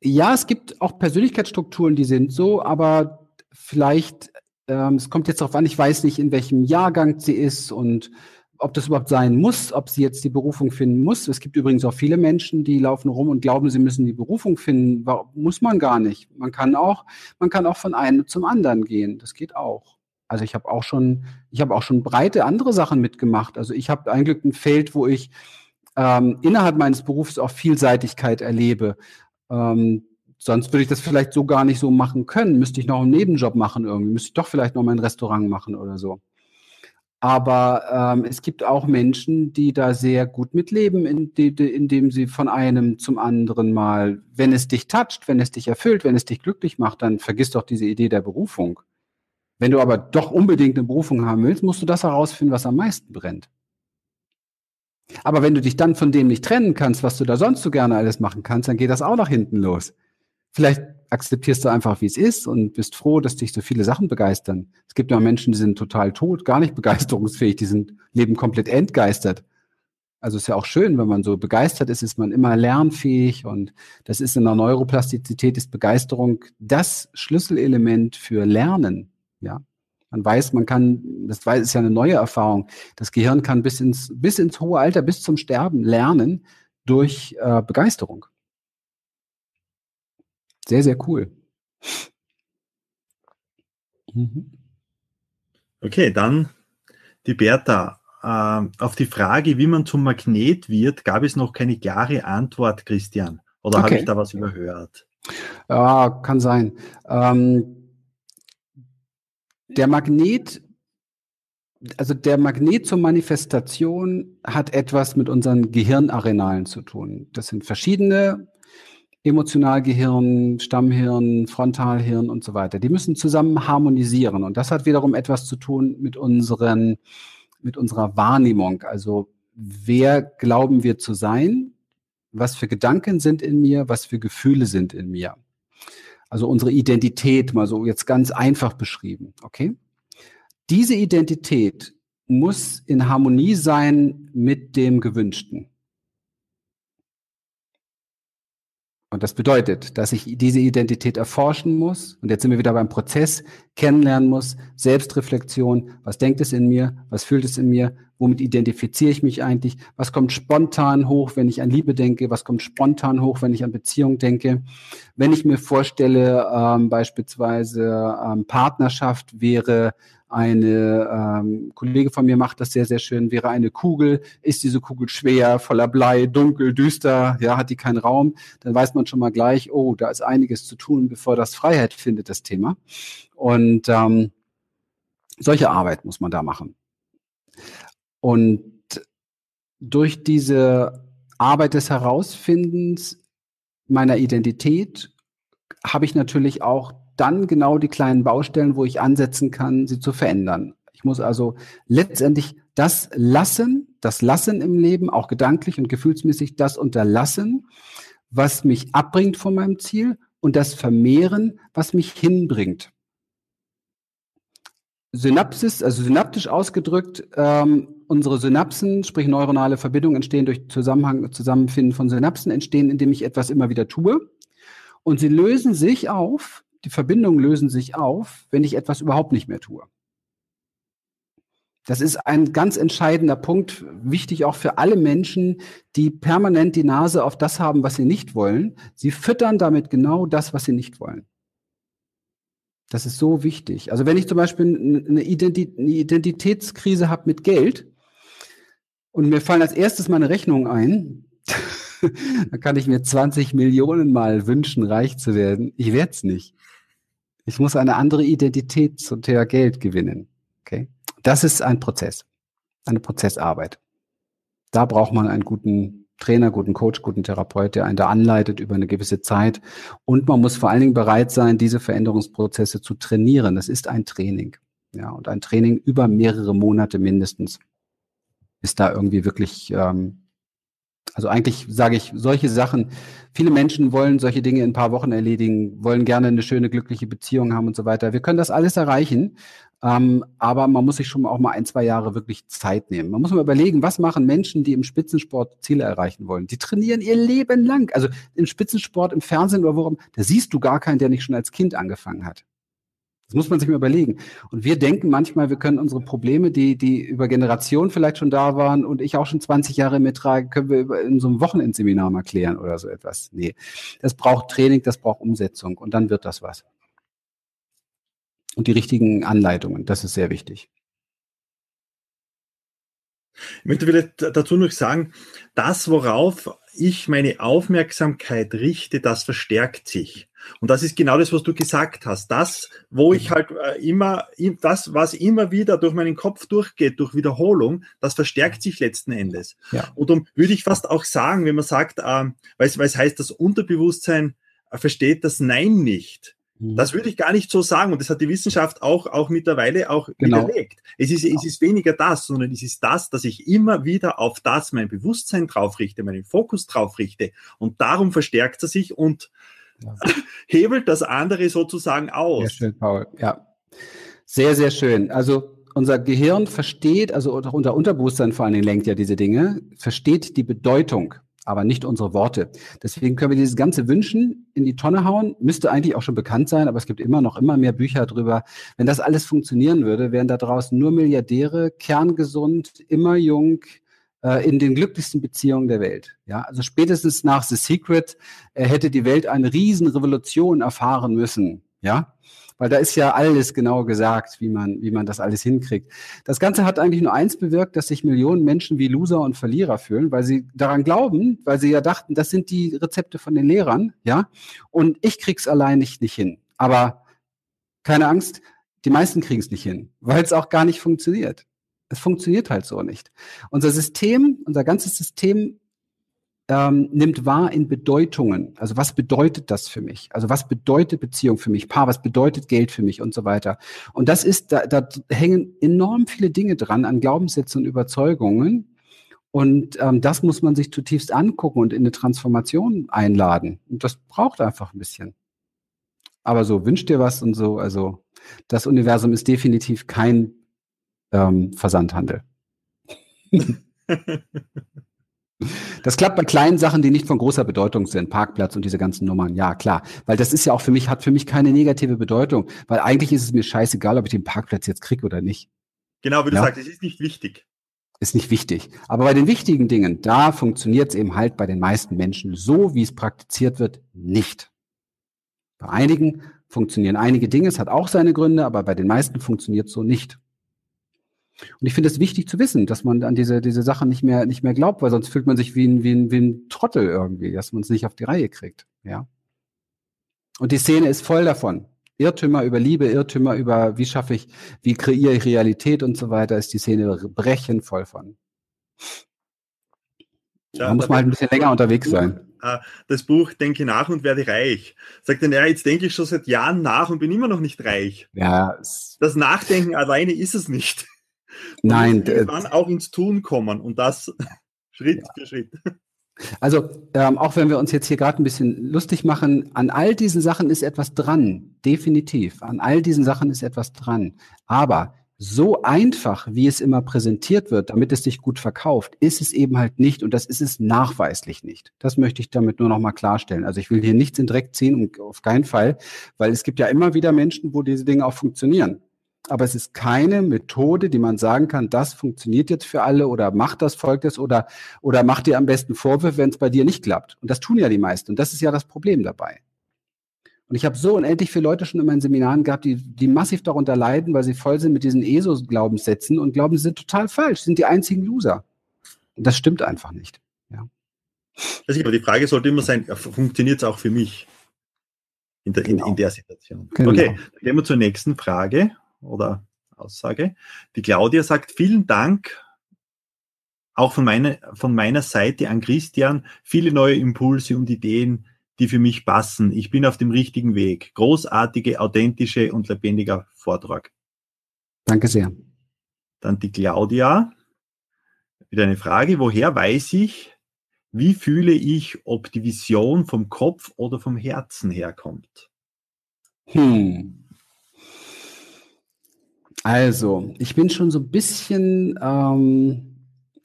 ja, es gibt auch Persönlichkeitsstrukturen, die sind so, aber vielleicht, ähm, es kommt jetzt darauf an, ich weiß nicht, in welchem Jahrgang sie ist und ob das überhaupt sein muss, ob sie jetzt die Berufung finden muss. Es gibt übrigens auch viele Menschen, die laufen rum und glauben, sie müssen die Berufung finden. Muss man gar nicht. Man kann auch, man kann auch von einem zum anderen gehen. Das geht auch. Also ich habe auch schon, ich habe auch schon breite andere Sachen mitgemacht. Also ich habe eigentlich ein Feld, wo ich ähm, innerhalb meines Berufs auch Vielseitigkeit erlebe. Ähm, sonst würde ich das vielleicht so gar nicht so machen können. Müsste ich noch einen Nebenjob machen irgendwie. Müsste ich doch vielleicht noch mein Restaurant machen oder so. Aber ähm, es gibt auch Menschen, die da sehr gut mitleben, indem sie von einem zum anderen mal, wenn es dich toucht, wenn es dich erfüllt, wenn es dich glücklich macht, dann vergiss doch diese Idee der Berufung. Wenn du aber doch unbedingt eine Berufung haben willst, musst du das herausfinden, was am meisten brennt. Aber wenn du dich dann von dem nicht trennen kannst, was du da sonst so gerne alles machen kannst, dann geht das auch nach hinten los. Vielleicht akzeptierst du einfach, wie es ist und bist froh, dass dich so viele Sachen begeistern. Es gibt ja Menschen, die sind total tot, gar nicht begeisterungsfähig, die sind, leben komplett entgeistert. Also ist ja auch schön, wenn man so begeistert ist, ist man immer lernfähig und das ist in der Neuroplastizität ist Begeisterung das Schlüsselelement für Lernen. Ja, man weiß, man kann, das ist ja eine neue Erfahrung. Das Gehirn kann bis ins, bis ins hohe Alter, bis zum Sterben lernen durch äh, Begeisterung. Sehr, sehr cool. Mhm. Okay, dann die Bertha. Äh, auf die Frage, wie man zum Magnet wird, gab es noch keine klare Antwort, Christian. Oder okay. habe ich da was überhört? Ja, kann sein. Ähm, der Magnet, also der Magnet zur Manifestation hat etwas mit unseren Gehirnarenalen zu tun. Das sind verschiedene Emotionalgehirn, Stammhirn, Frontalhirn und so weiter. Die müssen zusammen harmonisieren. Und das hat wiederum etwas zu tun mit unseren, mit unserer Wahrnehmung. Also wer glauben wir zu sein? Was für Gedanken sind in mir? Was für Gefühle sind in mir? Also unsere Identität, mal so jetzt ganz einfach beschrieben. Okay? Diese Identität muss in Harmonie sein mit dem Gewünschten. Und das bedeutet, dass ich diese Identität erforschen muss. Und jetzt sind wir wieder beim Prozess, kennenlernen muss, Selbstreflexion. Was denkt es in mir? Was fühlt es in mir? Womit identifiziere ich mich eigentlich? Was kommt spontan hoch, wenn ich an Liebe denke? Was kommt spontan hoch, wenn ich an Beziehung denke? Wenn ich mir vorstelle, ähm, beispielsweise ähm, Partnerschaft wäre eine ähm, Kollege von mir macht das sehr, sehr schön, wäre eine Kugel, ist diese Kugel schwer, voller Blei, dunkel, düster, ja, hat die keinen Raum, dann weiß man schon mal gleich, oh, da ist einiges zu tun, bevor das Freiheit findet, das Thema. Und ähm, solche Arbeit muss man da machen. Und durch diese Arbeit des Herausfindens meiner Identität habe ich natürlich auch dann genau die kleinen Baustellen, wo ich ansetzen kann, sie zu verändern. Ich muss also letztendlich das lassen, das Lassen im Leben, auch gedanklich und gefühlsmäßig das unterlassen, was mich abbringt von meinem Ziel und das vermehren, was mich hinbringt. Synapsis, also synaptisch ausgedrückt, ähm, unsere Synapsen, sprich neuronale Verbindungen entstehen durch Zusammenhang, Zusammenfinden von Synapsen, entstehen, indem ich etwas immer wieder tue. Und sie lösen sich auf, die Verbindungen lösen sich auf, wenn ich etwas überhaupt nicht mehr tue. Das ist ein ganz entscheidender Punkt, wichtig auch für alle Menschen, die permanent die Nase auf das haben, was sie nicht wollen. Sie füttern damit genau das, was sie nicht wollen. Das ist so wichtig. Also wenn ich zum Beispiel eine, Identitätskrise habe mit Geld und mir fallen als erstes meine Rechnungen ein, dann kann ich mir 20 Millionen Mal wünschen, reich zu werden. Ich werde es nicht. Ich muss eine andere Identität zum Thema Geld gewinnen. Okay? Das ist ein Prozess, eine Prozessarbeit. Da braucht man einen guten Trainer, guten Coach, guten Therapeut, der einen da anleitet über eine gewisse Zeit. Und man muss vor allen Dingen bereit sein, diese Veränderungsprozesse zu trainieren. Das ist ein Training. Ja, und ein Training über mehrere Monate mindestens ist da irgendwie wirklich ähm, also eigentlich sage ich solche Sachen. Viele Menschen wollen solche Dinge in ein paar Wochen erledigen, wollen gerne eine schöne, glückliche Beziehung haben und so weiter. Wir können das alles erreichen, ähm, aber man muss sich schon auch mal ein, zwei Jahre wirklich Zeit nehmen. Man muss mal überlegen, was machen Menschen, die im Spitzensport Ziele erreichen wollen? Die trainieren ihr Leben lang. Also im Spitzensport, im Fernsehen oder worum, da siehst du gar keinen, der nicht schon als Kind angefangen hat. Das muss man sich mal überlegen. Und wir denken manchmal, wir können unsere Probleme, die, die über Generationen vielleicht schon da waren und ich auch schon 20 Jahre mittrage, können wir in so einem Wochenendseminar mal klären oder so etwas. Nee. Das braucht Training, das braucht Umsetzung und dann wird das was. Und die richtigen Anleitungen, das ist sehr wichtig. Ich möchte vielleicht dazu noch sagen, das, worauf ich meine Aufmerksamkeit richte, das verstärkt sich. Und das ist genau das, was du gesagt hast. Das, wo ich halt äh, immer, das, was immer wieder durch meinen Kopf durchgeht, durch Wiederholung, das verstärkt sich letzten Endes. Ja. Und darum würde ich fast auch sagen, wenn man sagt, äh, weil, es, weil es heißt, das Unterbewusstsein äh, versteht das Nein nicht. Mhm. Das würde ich gar nicht so sagen. Und das hat die Wissenschaft auch, auch mittlerweile auch genau. widerlegt. Es ist, es ist weniger das, sondern es ist das, dass ich immer wieder auf das mein Bewusstsein drauf richte, meinen Fokus drauf richte. Und darum verstärkt er sich und ja. hebelt das andere sozusagen aus. Sehr schön, Paul. Ja. Sehr, sehr schön. Also unser Gehirn versteht, also unser Unterbewusstsein vor allen Dingen lenkt ja diese Dinge, versteht die Bedeutung aber nicht unsere Worte. Deswegen können wir dieses ganze Wünschen in die Tonne hauen. Müsste eigentlich auch schon bekannt sein, aber es gibt immer noch immer mehr Bücher darüber. Wenn das alles funktionieren würde, wären da draußen nur Milliardäre, kerngesund, immer jung, äh, in den glücklichsten Beziehungen der Welt. Ja, also spätestens nach The Secret äh, hätte die Welt eine Riesenrevolution erfahren müssen. Ja, weil da ist ja alles genau gesagt, wie man, wie man das alles hinkriegt. Das Ganze hat eigentlich nur eins bewirkt, dass sich Millionen Menschen wie Loser und Verlierer fühlen, weil sie daran glauben, weil sie ja dachten, das sind die Rezepte von den Lehrern, ja, und ich krieg's allein nicht, nicht hin. Aber keine Angst, die meisten kriegen es nicht hin, weil es auch gar nicht funktioniert. Es funktioniert halt so nicht. Unser System, unser ganzes System ähm, nimmt wahr in Bedeutungen. Also was bedeutet das für mich? Also was bedeutet Beziehung für mich? Paar, was bedeutet Geld für mich und so weiter? Und das ist, da, da hängen enorm viele Dinge dran an Glaubenssätzen und Überzeugungen. Und ähm, das muss man sich zutiefst angucken und in eine Transformation einladen. Und das braucht einfach ein bisschen. Aber so, wünscht dir was und so. Also das Universum ist definitiv kein ähm, Versandhandel. Das klappt bei kleinen Sachen, die nicht von großer Bedeutung sind, Parkplatz und diese ganzen Nummern. Ja, klar, weil das ist ja auch für mich hat für mich keine negative Bedeutung, weil eigentlich ist es mir scheißegal, ob ich den Parkplatz jetzt kriege oder nicht. Genau, wie du ja? sagst, es ist nicht wichtig. Ist nicht wichtig. Aber bei den wichtigen Dingen, da funktioniert es eben halt bei den meisten Menschen so, wie es praktiziert wird, nicht. Bei einigen funktionieren einige Dinge, es hat auch seine Gründe, aber bei den meisten funktioniert es so nicht. Und ich finde es wichtig zu wissen, dass man an diese, diese Sachen nicht mehr, nicht mehr glaubt, weil sonst fühlt man sich wie ein, wie ein, wie ein Trottel irgendwie, dass man es nicht auf die Reihe kriegt. Ja. Und die Szene ist voll davon. Irrtümer über Liebe, Irrtümer über, wie schaffe ich, wie kreiere ich Realität und so weiter, ist die Szene brechen voll von. Ja, da muss man halt ein bisschen länger unterwegs sein. Äh, das Buch Denke nach und werde reich. Sagt dann, ja, jetzt denke ich schon seit Jahren nach und bin immer noch nicht reich. Ja. Das Nachdenken alleine ist es nicht. Nein. Irgendwann auch ins Tun kommen und das Schritt ja. für Schritt. Also ähm, auch wenn wir uns jetzt hier gerade ein bisschen lustig machen, an all diesen Sachen ist etwas dran, definitiv. An all diesen Sachen ist etwas dran. Aber so einfach, wie es immer präsentiert wird, damit es sich gut verkauft, ist es eben halt nicht und das ist es nachweislich nicht. Das möchte ich damit nur noch mal klarstellen. Also ich will hier nichts in Dreck ziehen, auf keinen Fall, weil es gibt ja immer wieder Menschen, wo diese Dinge auch funktionieren aber es ist keine Methode, die man sagen kann, das funktioniert jetzt für alle oder macht das, folgt es oder, oder macht dir am besten Vorwürfe, wenn es bei dir nicht klappt. Und das tun ja die meisten. Und das ist ja das Problem dabei. Und ich habe so unendlich viele Leute schon in meinen Seminaren gehabt, die, die massiv darunter leiden, weil sie voll sind mit diesen ESO-Glaubenssätzen und glauben, sie sind total falsch, sind die einzigen Loser. Und das stimmt einfach nicht. Ja. Also, aber die Frage sollte immer sein, funktioniert es auch für mich in der, genau. in, in der Situation? Genau. Okay, dann gehen wir zur nächsten Frage oder Aussage. Die Claudia sagt, vielen Dank auch von meiner, von meiner Seite an Christian, viele neue Impulse und Ideen, die für mich passen. Ich bin auf dem richtigen Weg. Großartige, authentische und lebendiger Vortrag. Danke sehr. Dann die Claudia. Wieder eine Frage. Woher weiß ich, wie fühle ich, ob die Vision vom Kopf oder vom Herzen herkommt? Hm. Also, ich bin schon so ein bisschen ähm,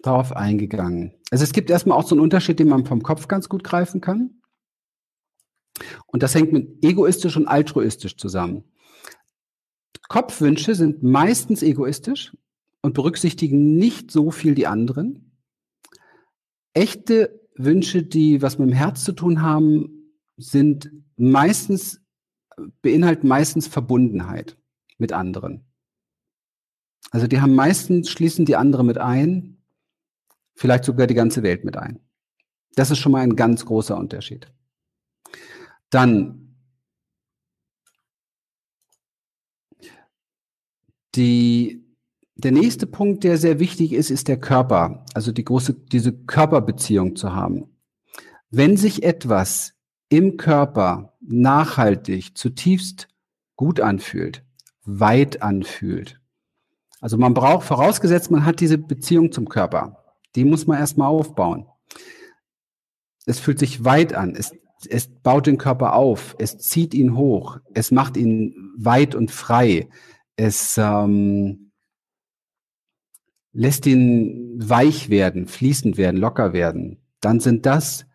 darauf eingegangen. Also es gibt erstmal auch so einen Unterschied, den man vom Kopf ganz gut greifen kann. Und das hängt mit egoistisch und altruistisch zusammen. Kopfwünsche sind meistens egoistisch und berücksichtigen nicht so viel die anderen. Echte Wünsche, die was mit dem Herz zu tun haben, sind meistens, beinhalten meistens Verbundenheit mit anderen. Also die haben meistens, schließen die andere mit ein, vielleicht sogar die ganze Welt mit ein. Das ist schon mal ein ganz großer Unterschied. Dann die, der nächste Punkt, der sehr wichtig ist, ist der Körper. Also die große, diese Körperbeziehung zu haben. Wenn sich etwas im Körper nachhaltig, zutiefst gut anfühlt, weit anfühlt, also man braucht, vorausgesetzt, man hat diese Beziehung zum Körper. Die muss man erstmal aufbauen. Es fühlt sich weit an. Es, es baut den Körper auf. Es zieht ihn hoch. Es macht ihn weit und frei. Es ähm, lässt ihn weich werden, fließend werden, locker werden. Dann sind das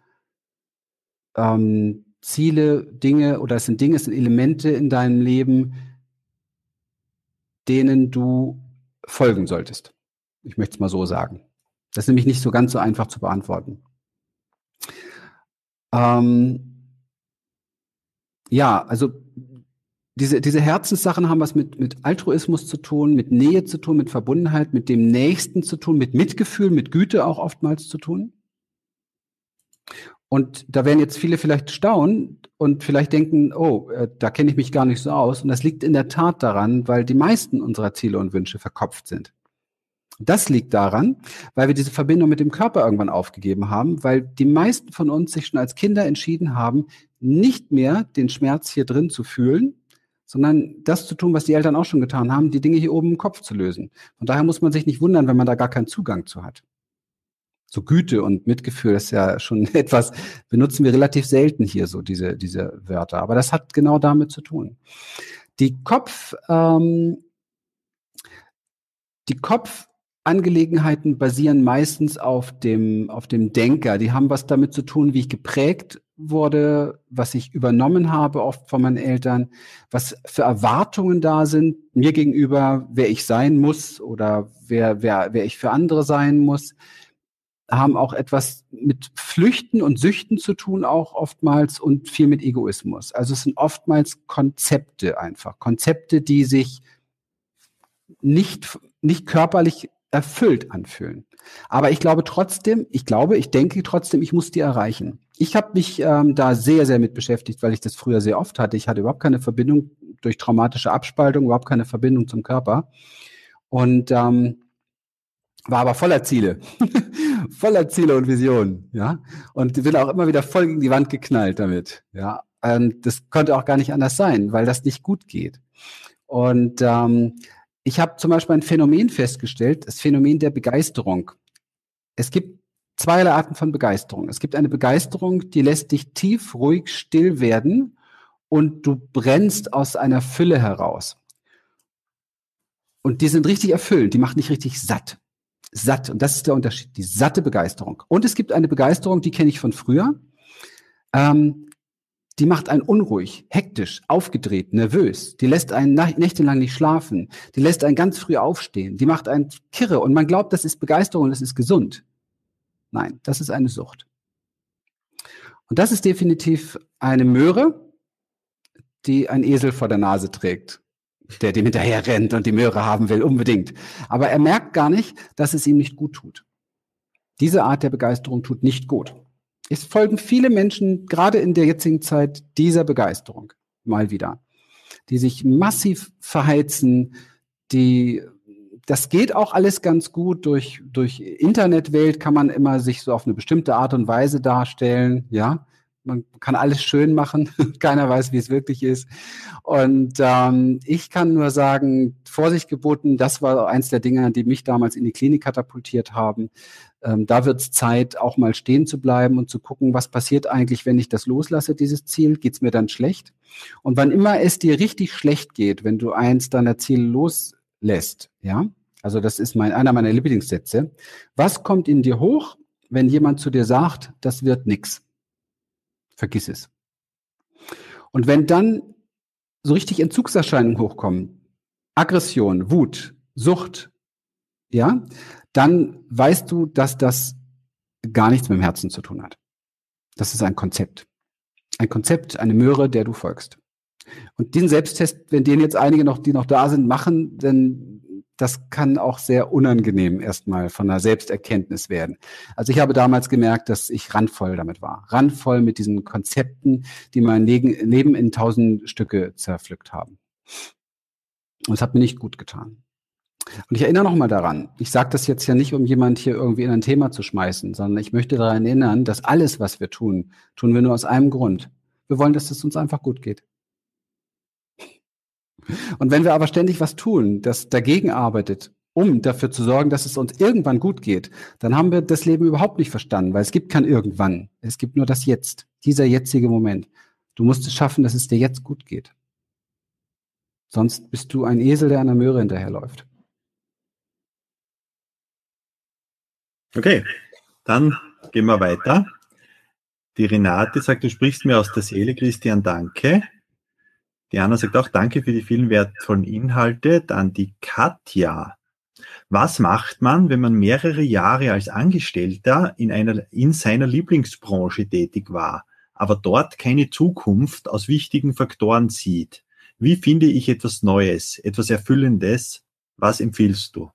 ähm, Ziele, Dinge oder es sind Dinge, es sind Elemente in deinem Leben, denen du folgen solltest. Ich möchte es mal so sagen. Das ist nämlich nicht so ganz so einfach zu beantworten. Ähm, ja, also diese, diese Herzenssachen haben was mit, mit Altruismus zu tun, mit Nähe zu tun, mit Verbundenheit, mit dem Nächsten zu tun, mit Mitgefühl, mit Güte auch oftmals zu tun. Und da werden jetzt viele vielleicht staunen und vielleicht denken, oh, äh, da kenne ich mich gar nicht so aus. Und das liegt in der Tat daran, weil die meisten unserer Ziele und Wünsche verkopft sind. Das liegt daran, weil wir diese Verbindung mit dem Körper irgendwann aufgegeben haben, weil die meisten von uns sich schon als Kinder entschieden haben, nicht mehr den Schmerz hier drin zu fühlen, sondern das zu tun, was die Eltern auch schon getan haben, die Dinge hier oben im Kopf zu lösen. Von daher muss man sich nicht wundern, wenn man da gar keinen Zugang zu hat so Güte und Mitgefühl ist ja schon etwas, benutzen wir relativ selten hier so diese, diese Wörter. Aber das hat genau damit zu tun. Die Kopf, ähm, die Kopf Angelegenheiten basieren meistens auf dem, auf dem Denker. Die haben was damit zu tun, wie ich geprägt wurde, was ich übernommen habe, oft von meinen Eltern, was für Erwartungen da sind, mir gegenüber, wer ich sein muss oder wer, wer, wer ich für andere sein muss, haben auch etwas mit Flüchten und Süchten zu tun, auch oftmals und viel mit Egoismus. Also es sind oftmals Konzepte einfach, Konzepte, die sich nicht, nicht körperlich erfüllt anfühlen. Aber ich glaube trotzdem, ich glaube, ich denke trotzdem, ich muss die erreichen. Ich habe mich ähm, da sehr, sehr mit beschäftigt, weil ich das früher sehr oft hatte. Ich hatte überhaupt keine Verbindung durch traumatische Abspaltung, überhaupt keine Verbindung zum Körper. Und ähm, war aber voller Ziele. voller Ziele und Visionen, ja. Und bin auch immer wieder voll gegen die Wand geknallt damit, ja. Und das konnte auch gar nicht anders sein, weil das nicht gut geht. Und ähm, ich habe zum Beispiel ein Phänomen festgestellt, das Phänomen der Begeisterung. Es gibt zweierlei Arten von Begeisterung. Es gibt eine Begeisterung, die lässt dich tief, ruhig, still werden und du brennst aus einer Fülle heraus. Und die sind richtig erfüllt, die machen dich richtig satt. Satt. Und das ist der Unterschied, die satte Begeisterung. Und es gibt eine Begeisterung, die kenne ich von früher. Ähm, die macht einen unruhig, hektisch, aufgedreht, nervös. Die lässt einen nächtelang nicht schlafen. Die lässt einen ganz früh aufstehen. Die macht einen kirre. Und man glaubt, das ist Begeisterung, das ist gesund. Nein, das ist eine Sucht. Und das ist definitiv eine Möhre, die ein Esel vor der Nase trägt, der dem hinterher rennt und die Möhre haben will, unbedingt. Aber er merkt gar nicht, dass es ihm nicht gut tut. Diese Art der Begeisterung tut nicht gut. Es folgen viele Menschen, gerade in der jetzigen Zeit, dieser Begeisterung mal wieder, die sich massiv verheizen, die das geht auch alles ganz gut. Durch, durch Internetwelt kann man immer sich so auf eine bestimmte Art und Weise darstellen, ja. Man kann alles schön machen. Keiner weiß, wie es wirklich ist. Und ähm, ich kann nur sagen, Vorsicht geboten, das war eins der Dinge, die mich damals in die Klinik katapultiert haben. Ähm, da wird es Zeit, auch mal stehen zu bleiben und zu gucken, was passiert eigentlich, wenn ich das loslasse, dieses Ziel? Geht es mir dann schlecht? Und wann immer es dir richtig schlecht geht, wenn du eins deiner Ziele loslässt, ja, also das ist mein, einer meiner Lieblingssätze. Was kommt in dir hoch, wenn jemand zu dir sagt, das wird nix? Vergiss es. Und wenn dann so richtig Entzugserscheinungen hochkommen, Aggression, Wut, Sucht, ja, dann weißt du, dass das gar nichts mit dem Herzen zu tun hat. Das ist ein Konzept. Ein Konzept, eine Möhre, der du folgst. Und diesen Selbsttest, wenn den jetzt einige noch, die noch da sind, machen, dann das kann auch sehr unangenehm erstmal von der Selbsterkenntnis werden. Also ich habe damals gemerkt, dass ich randvoll damit war. Randvoll mit diesen Konzepten, die mein Leben in tausend Stücke zerpflückt haben. Und es hat mir nicht gut getan. Und ich erinnere nochmal daran, ich sage das jetzt ja nicht, um jemand hier irgendwie in ein Thema zu schmeißen, sondern ich möchte daran erinnern, dass alles, was wir tun, tun wir nur aus einem Grund. Wir wollen, dass es uns einfach gut geht. Und wenn wir aber ständig was tun, das dagegen arbeitet, um dafür zu sorgen, dass es uns irgendwann gut geht, dann haben wir das Leben überhaupt nicht verstanden, weil es gibt kein irgendwann. Es gibt nur das Jetzt, dieser jetzige Moment. Du musst es schaffen, dass es dir jetzt gut geht. Sonst bist du ein Esel, der der Möhre hinterherläuft. Okay, dann gehen wir weiter. Die Renate sagt, du sprichst mir aus der Seele, Christian, danke. Die Anna sagt auch, danke für die vielen wertvollen Inhalte. Dann die Katja. Was macht man, wenn man mehrere Jahre als Angestellter in, einer, in seiner Lieblingsbranche tätig war, aber dort keine Zukunft aus wichtigen Faktoren sieht? Wie finde ich etwas Neues, etwas Erfüllendes? Was empfiehlst du?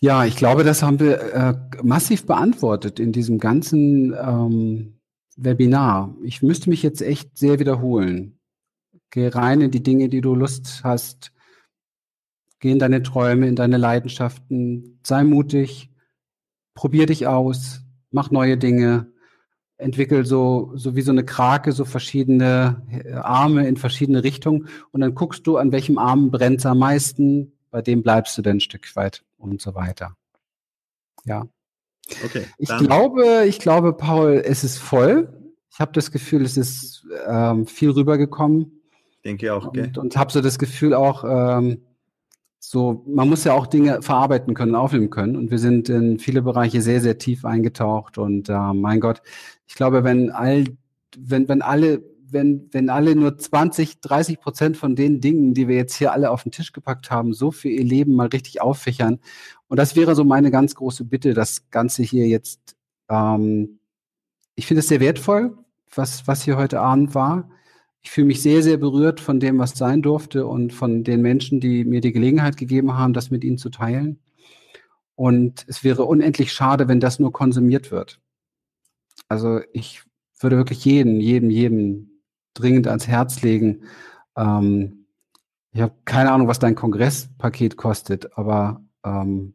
Ja, ich glaube, das haben wir äh, massiv beantwortet in diesem ganzen ähm, Webinar. Ich müsste mich jetzt echt sehr wiederholen. Geh rein in die Dinge, die du Lust hast. Geh in deine Träume, in deine Leidenschaften. Sei mutig. Probier dich aus. Mach neue Dinge. Entwickel so, so wie so eine Krake, so verschiedene äh, Arme in verschiedene Richtungen. Und dann guckst du, an welchem Arm brennt es am meisten. Bei dem bleibst du dann ein Stück weit und so weiter. Ja. Okay. Ich glaube, ich glaube, Paul, es ist voll. Ich habe das Gefühl, es ist ähm, viel rübergekommen. Denke auch. Und, und habe so das Gefühl auch, ähm, so, man muss ja auch Dinge verarbeiten können, aufnehmen können. Und wir sind in viele Bereiche sehr, sehr tief eingetaucht. Und äh, mein Gott, ich glaube, wenn all, wenn, wenn alle, wenn, wenn alle nur 20, 30 Prozent von den Dingen, die wir jetzt hier alle auf den Tisch gepackt haben, so für ihr Leben mal richtig auffächern. Und das wäre so meine ganz große Bitte, das Ganze hier jetzt, ähm, ich finde es sehr wertvoll, was, was hier heute Abend war ich fühle mich sehr, sehr berührt von dem, was sein durfte und von den Menschen, die mir die Gelegenheit gegeben haben, das mit ihnen zu teilen. Und es wäre unendlich schade, wenn das nur konsumiert wird. Also ich würde wirklich jeden, jeden, jeden dringend ans Herz legen. Ähm, ich habe keine Ahnung, was dein Kongresspaket kostet, aber ähm,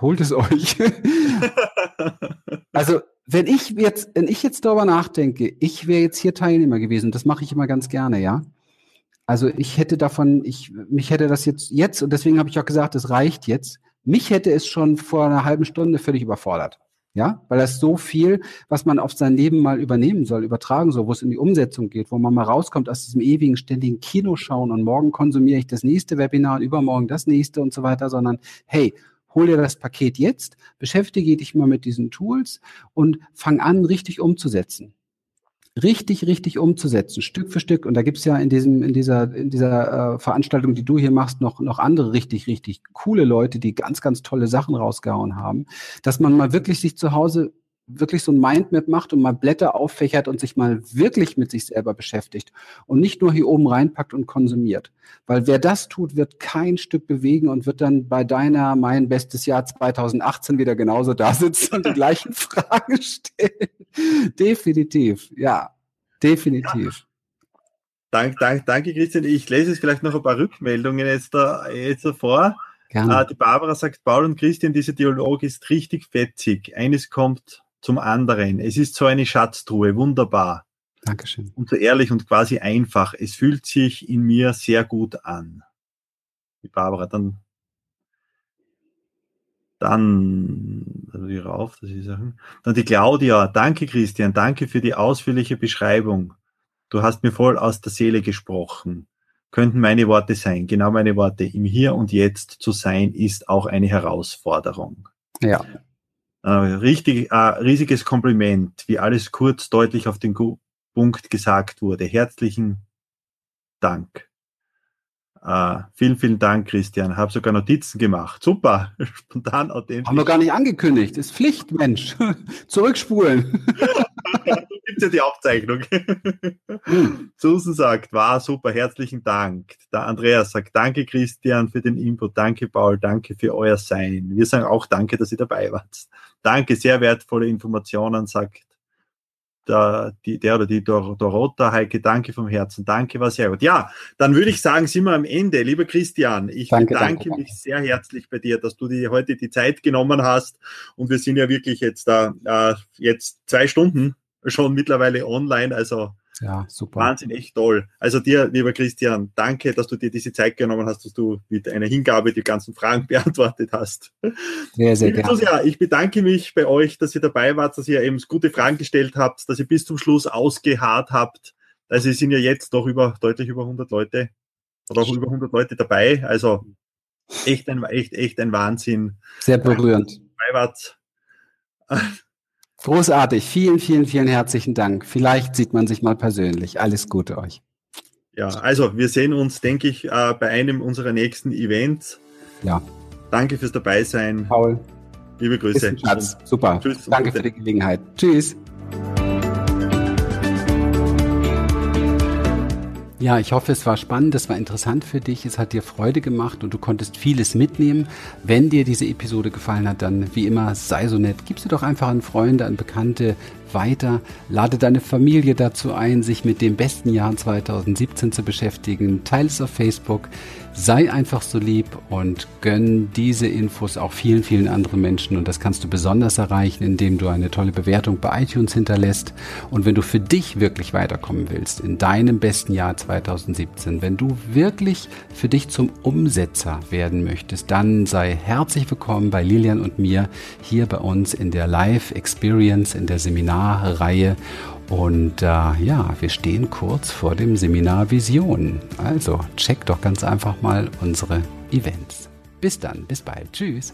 holt es euch. also wenn ich jetzt, wenn ich jetzt darüber nachdenke, ich wäre jetzt hier Teilnehmer gewesen, das mache ich immer ganz gerne, ja. Also ich hätte davon, ich, mich hätte das jetzt, jetzt, und deswegen habe ich auch gesagt, es reicht jetzt. Mich hätte es schon vor einer halben Stunde völlig überfordert. Ja, weil das so viel, was man auf sein Leben mal übernehmen soll, übertragen soll, wo es in die Umsetzung geht, wo man mal rauskommt aus diesem ewigen, ständigen Kinoschauen und morgen konsumiere ich das nächste Webinar und übermorgen das nächste und so weiter, sondern hey, hol dir das Paket jetzt, beschäftige dich mal mit diesen Tools und fang an, richtig umzusetzen richtig, richtig umzusetzen, Stück für Stück. Und da gibt's ja in diesem, in dieser, in dieser äh, Veranstaltung, die du hier machst, noch, noch andere richtig, richtig coole Leute, die ganz, ganz tolle Sachen rausgehauen haben, dass man mal wirklich sich zu Hause wirklich so ein Mindmap macht und mal Blätter auffächert und sich mal wirklich mit sich selber beschäftigt und nicht nur hier oben reinpackt und konsumiert. Weil wer das tut, wird kein Stück bewegen und wird dann bei deiner mein bestes Jahr 2018 wieder genauso da sitzen und die gleichen Fragen stellen. Definitiv, ja, definitiv. Ja. Dank, dank, danke, Christian. Ich lese jetzt vielleicht noch ein paar Rückmeldungen jetzt, da, jetzt davor. Gerne. Uh, die Barbara sagt, Paul und Christian, dieser Dialog ist richtig fetzig. Eines kommt zum anderen. Es ist so eine Schatztruhe, wunderbar. Dankeschön. Und so ehrlich und quasi einfach. Es fühlt sich in mir sehr gut an. Die Barbara, dann, dann, also rauf, das ist, dann die Claudia. Danke, Christian. Danke für die ausführliche Beschreibung. Du hast mir voll aus der Seele gesprochen. Könnten meine Worte sein. Genau meine Worte. Im Hier und Jetzt zu sein ist auch eine Herausforderung. Ja. Äh, richtig, äh, riesiges Kompliment, wie alles kurz deutlich auf den Punkt gesagt wurde. Herzlichen Dank. Uh, vielen, vielen Dank, Christian. Habe sogar Notizen gemacht. Super. Spontan, authentisch. Haben wir gar nicht angekündigt. Ist Pflicht, Mensch. Zurückspulen. Gibt ja die Aufzeichnung. hm. Susan sagt, war super, herzlichen Dank. Der Andreas sagt, danke, Christian, für den Input. Danke, Paul. Danke für euer Sein. Wir sagen auch danke, dass ihr dabei wart. Danke, sehr wertvolle Informationen, sagt der, die, der oder die Dor Dorota, Heike, danke vom Herzen, danke, war sehr gut. Ja, dann würde ich sagen, sind wir am Ende. Lieber Christian, ich danke, bedanke danke, mich danke. sehr herzlich bei dir, dass du dir heute die Zeit genommen hast und wir sind ja wirklich jetzt da, äh, jetzt zwei Stunden schon mittlerweile online, also ja, super. Wahnsinn, echt toll. Also dir, lieber Christian, danke, dass du dir diese Zeit genommen hast, dass du mit einer Hingabe die ganzen Fragen beantwortet hast. Sehr, sehr gerne. Ja, ich bedanke mich bei euch, dass ihr dabei wart, dass ihr eben gute Fragen gestellt habt, dass ihr bis zum Schluss ausgeharrt habt. Also es sind ja jetzt doch über, deutlich über 100 Leute oder auch über 100 Leute dabei. Also echt ein, echt, echt ein Wahnsinn. Sehr berührend. Dabei wart. Großartig. Vielen, vielen, vielen herzlichen Dank. Vielleicht sieht man sich mal persönlich. Alles Gute euch. Ja, also wir sehen uns, denke ich, äh, bei einem unserer nächsten Events. Ja. Danke fürs Dabeisein. Paul. Liebe Grüße. Super. Tschüss. Danke für die Gelegenheit. Tschüss. Ja, ich hoffe, es war spannend, es war interessant für dich, es hat dir Freude gemacht und du konntest vieles mitnehmen. Wenn dir diese Episode gefallen hat, dann wie immer sei so nett, gib sie doch einfach an Freunde, an Bekannte, weiter. Lade deine Familie dazu ein, sich mit dem besten Jahr 2017 zu beschäftigen. Teile es auf Facebook. Sei einfach so lieb und gönn diese Infos auch vielen, vielen anderen Menschen. Und das kannst du besonders erreichen, indem du eine tolle Bewertung bei iTunes hinterlässt. Und wenn du für dich wirklich weiterkommen willst, in deinem besten Jahr 2017, wenn du wirklich für dich zum Umsetzer werden möchtest, dann sei herzlich willkommen bei Lilian und mir hier bei uns in der Live Experience, in der Seminar Seminarreihe. Und äh, ja, wir stehen kurz vor dem Seminar Vision. Also check doch ganz einfach mal unsere Events. Bis dann, bis bald. Tschüss.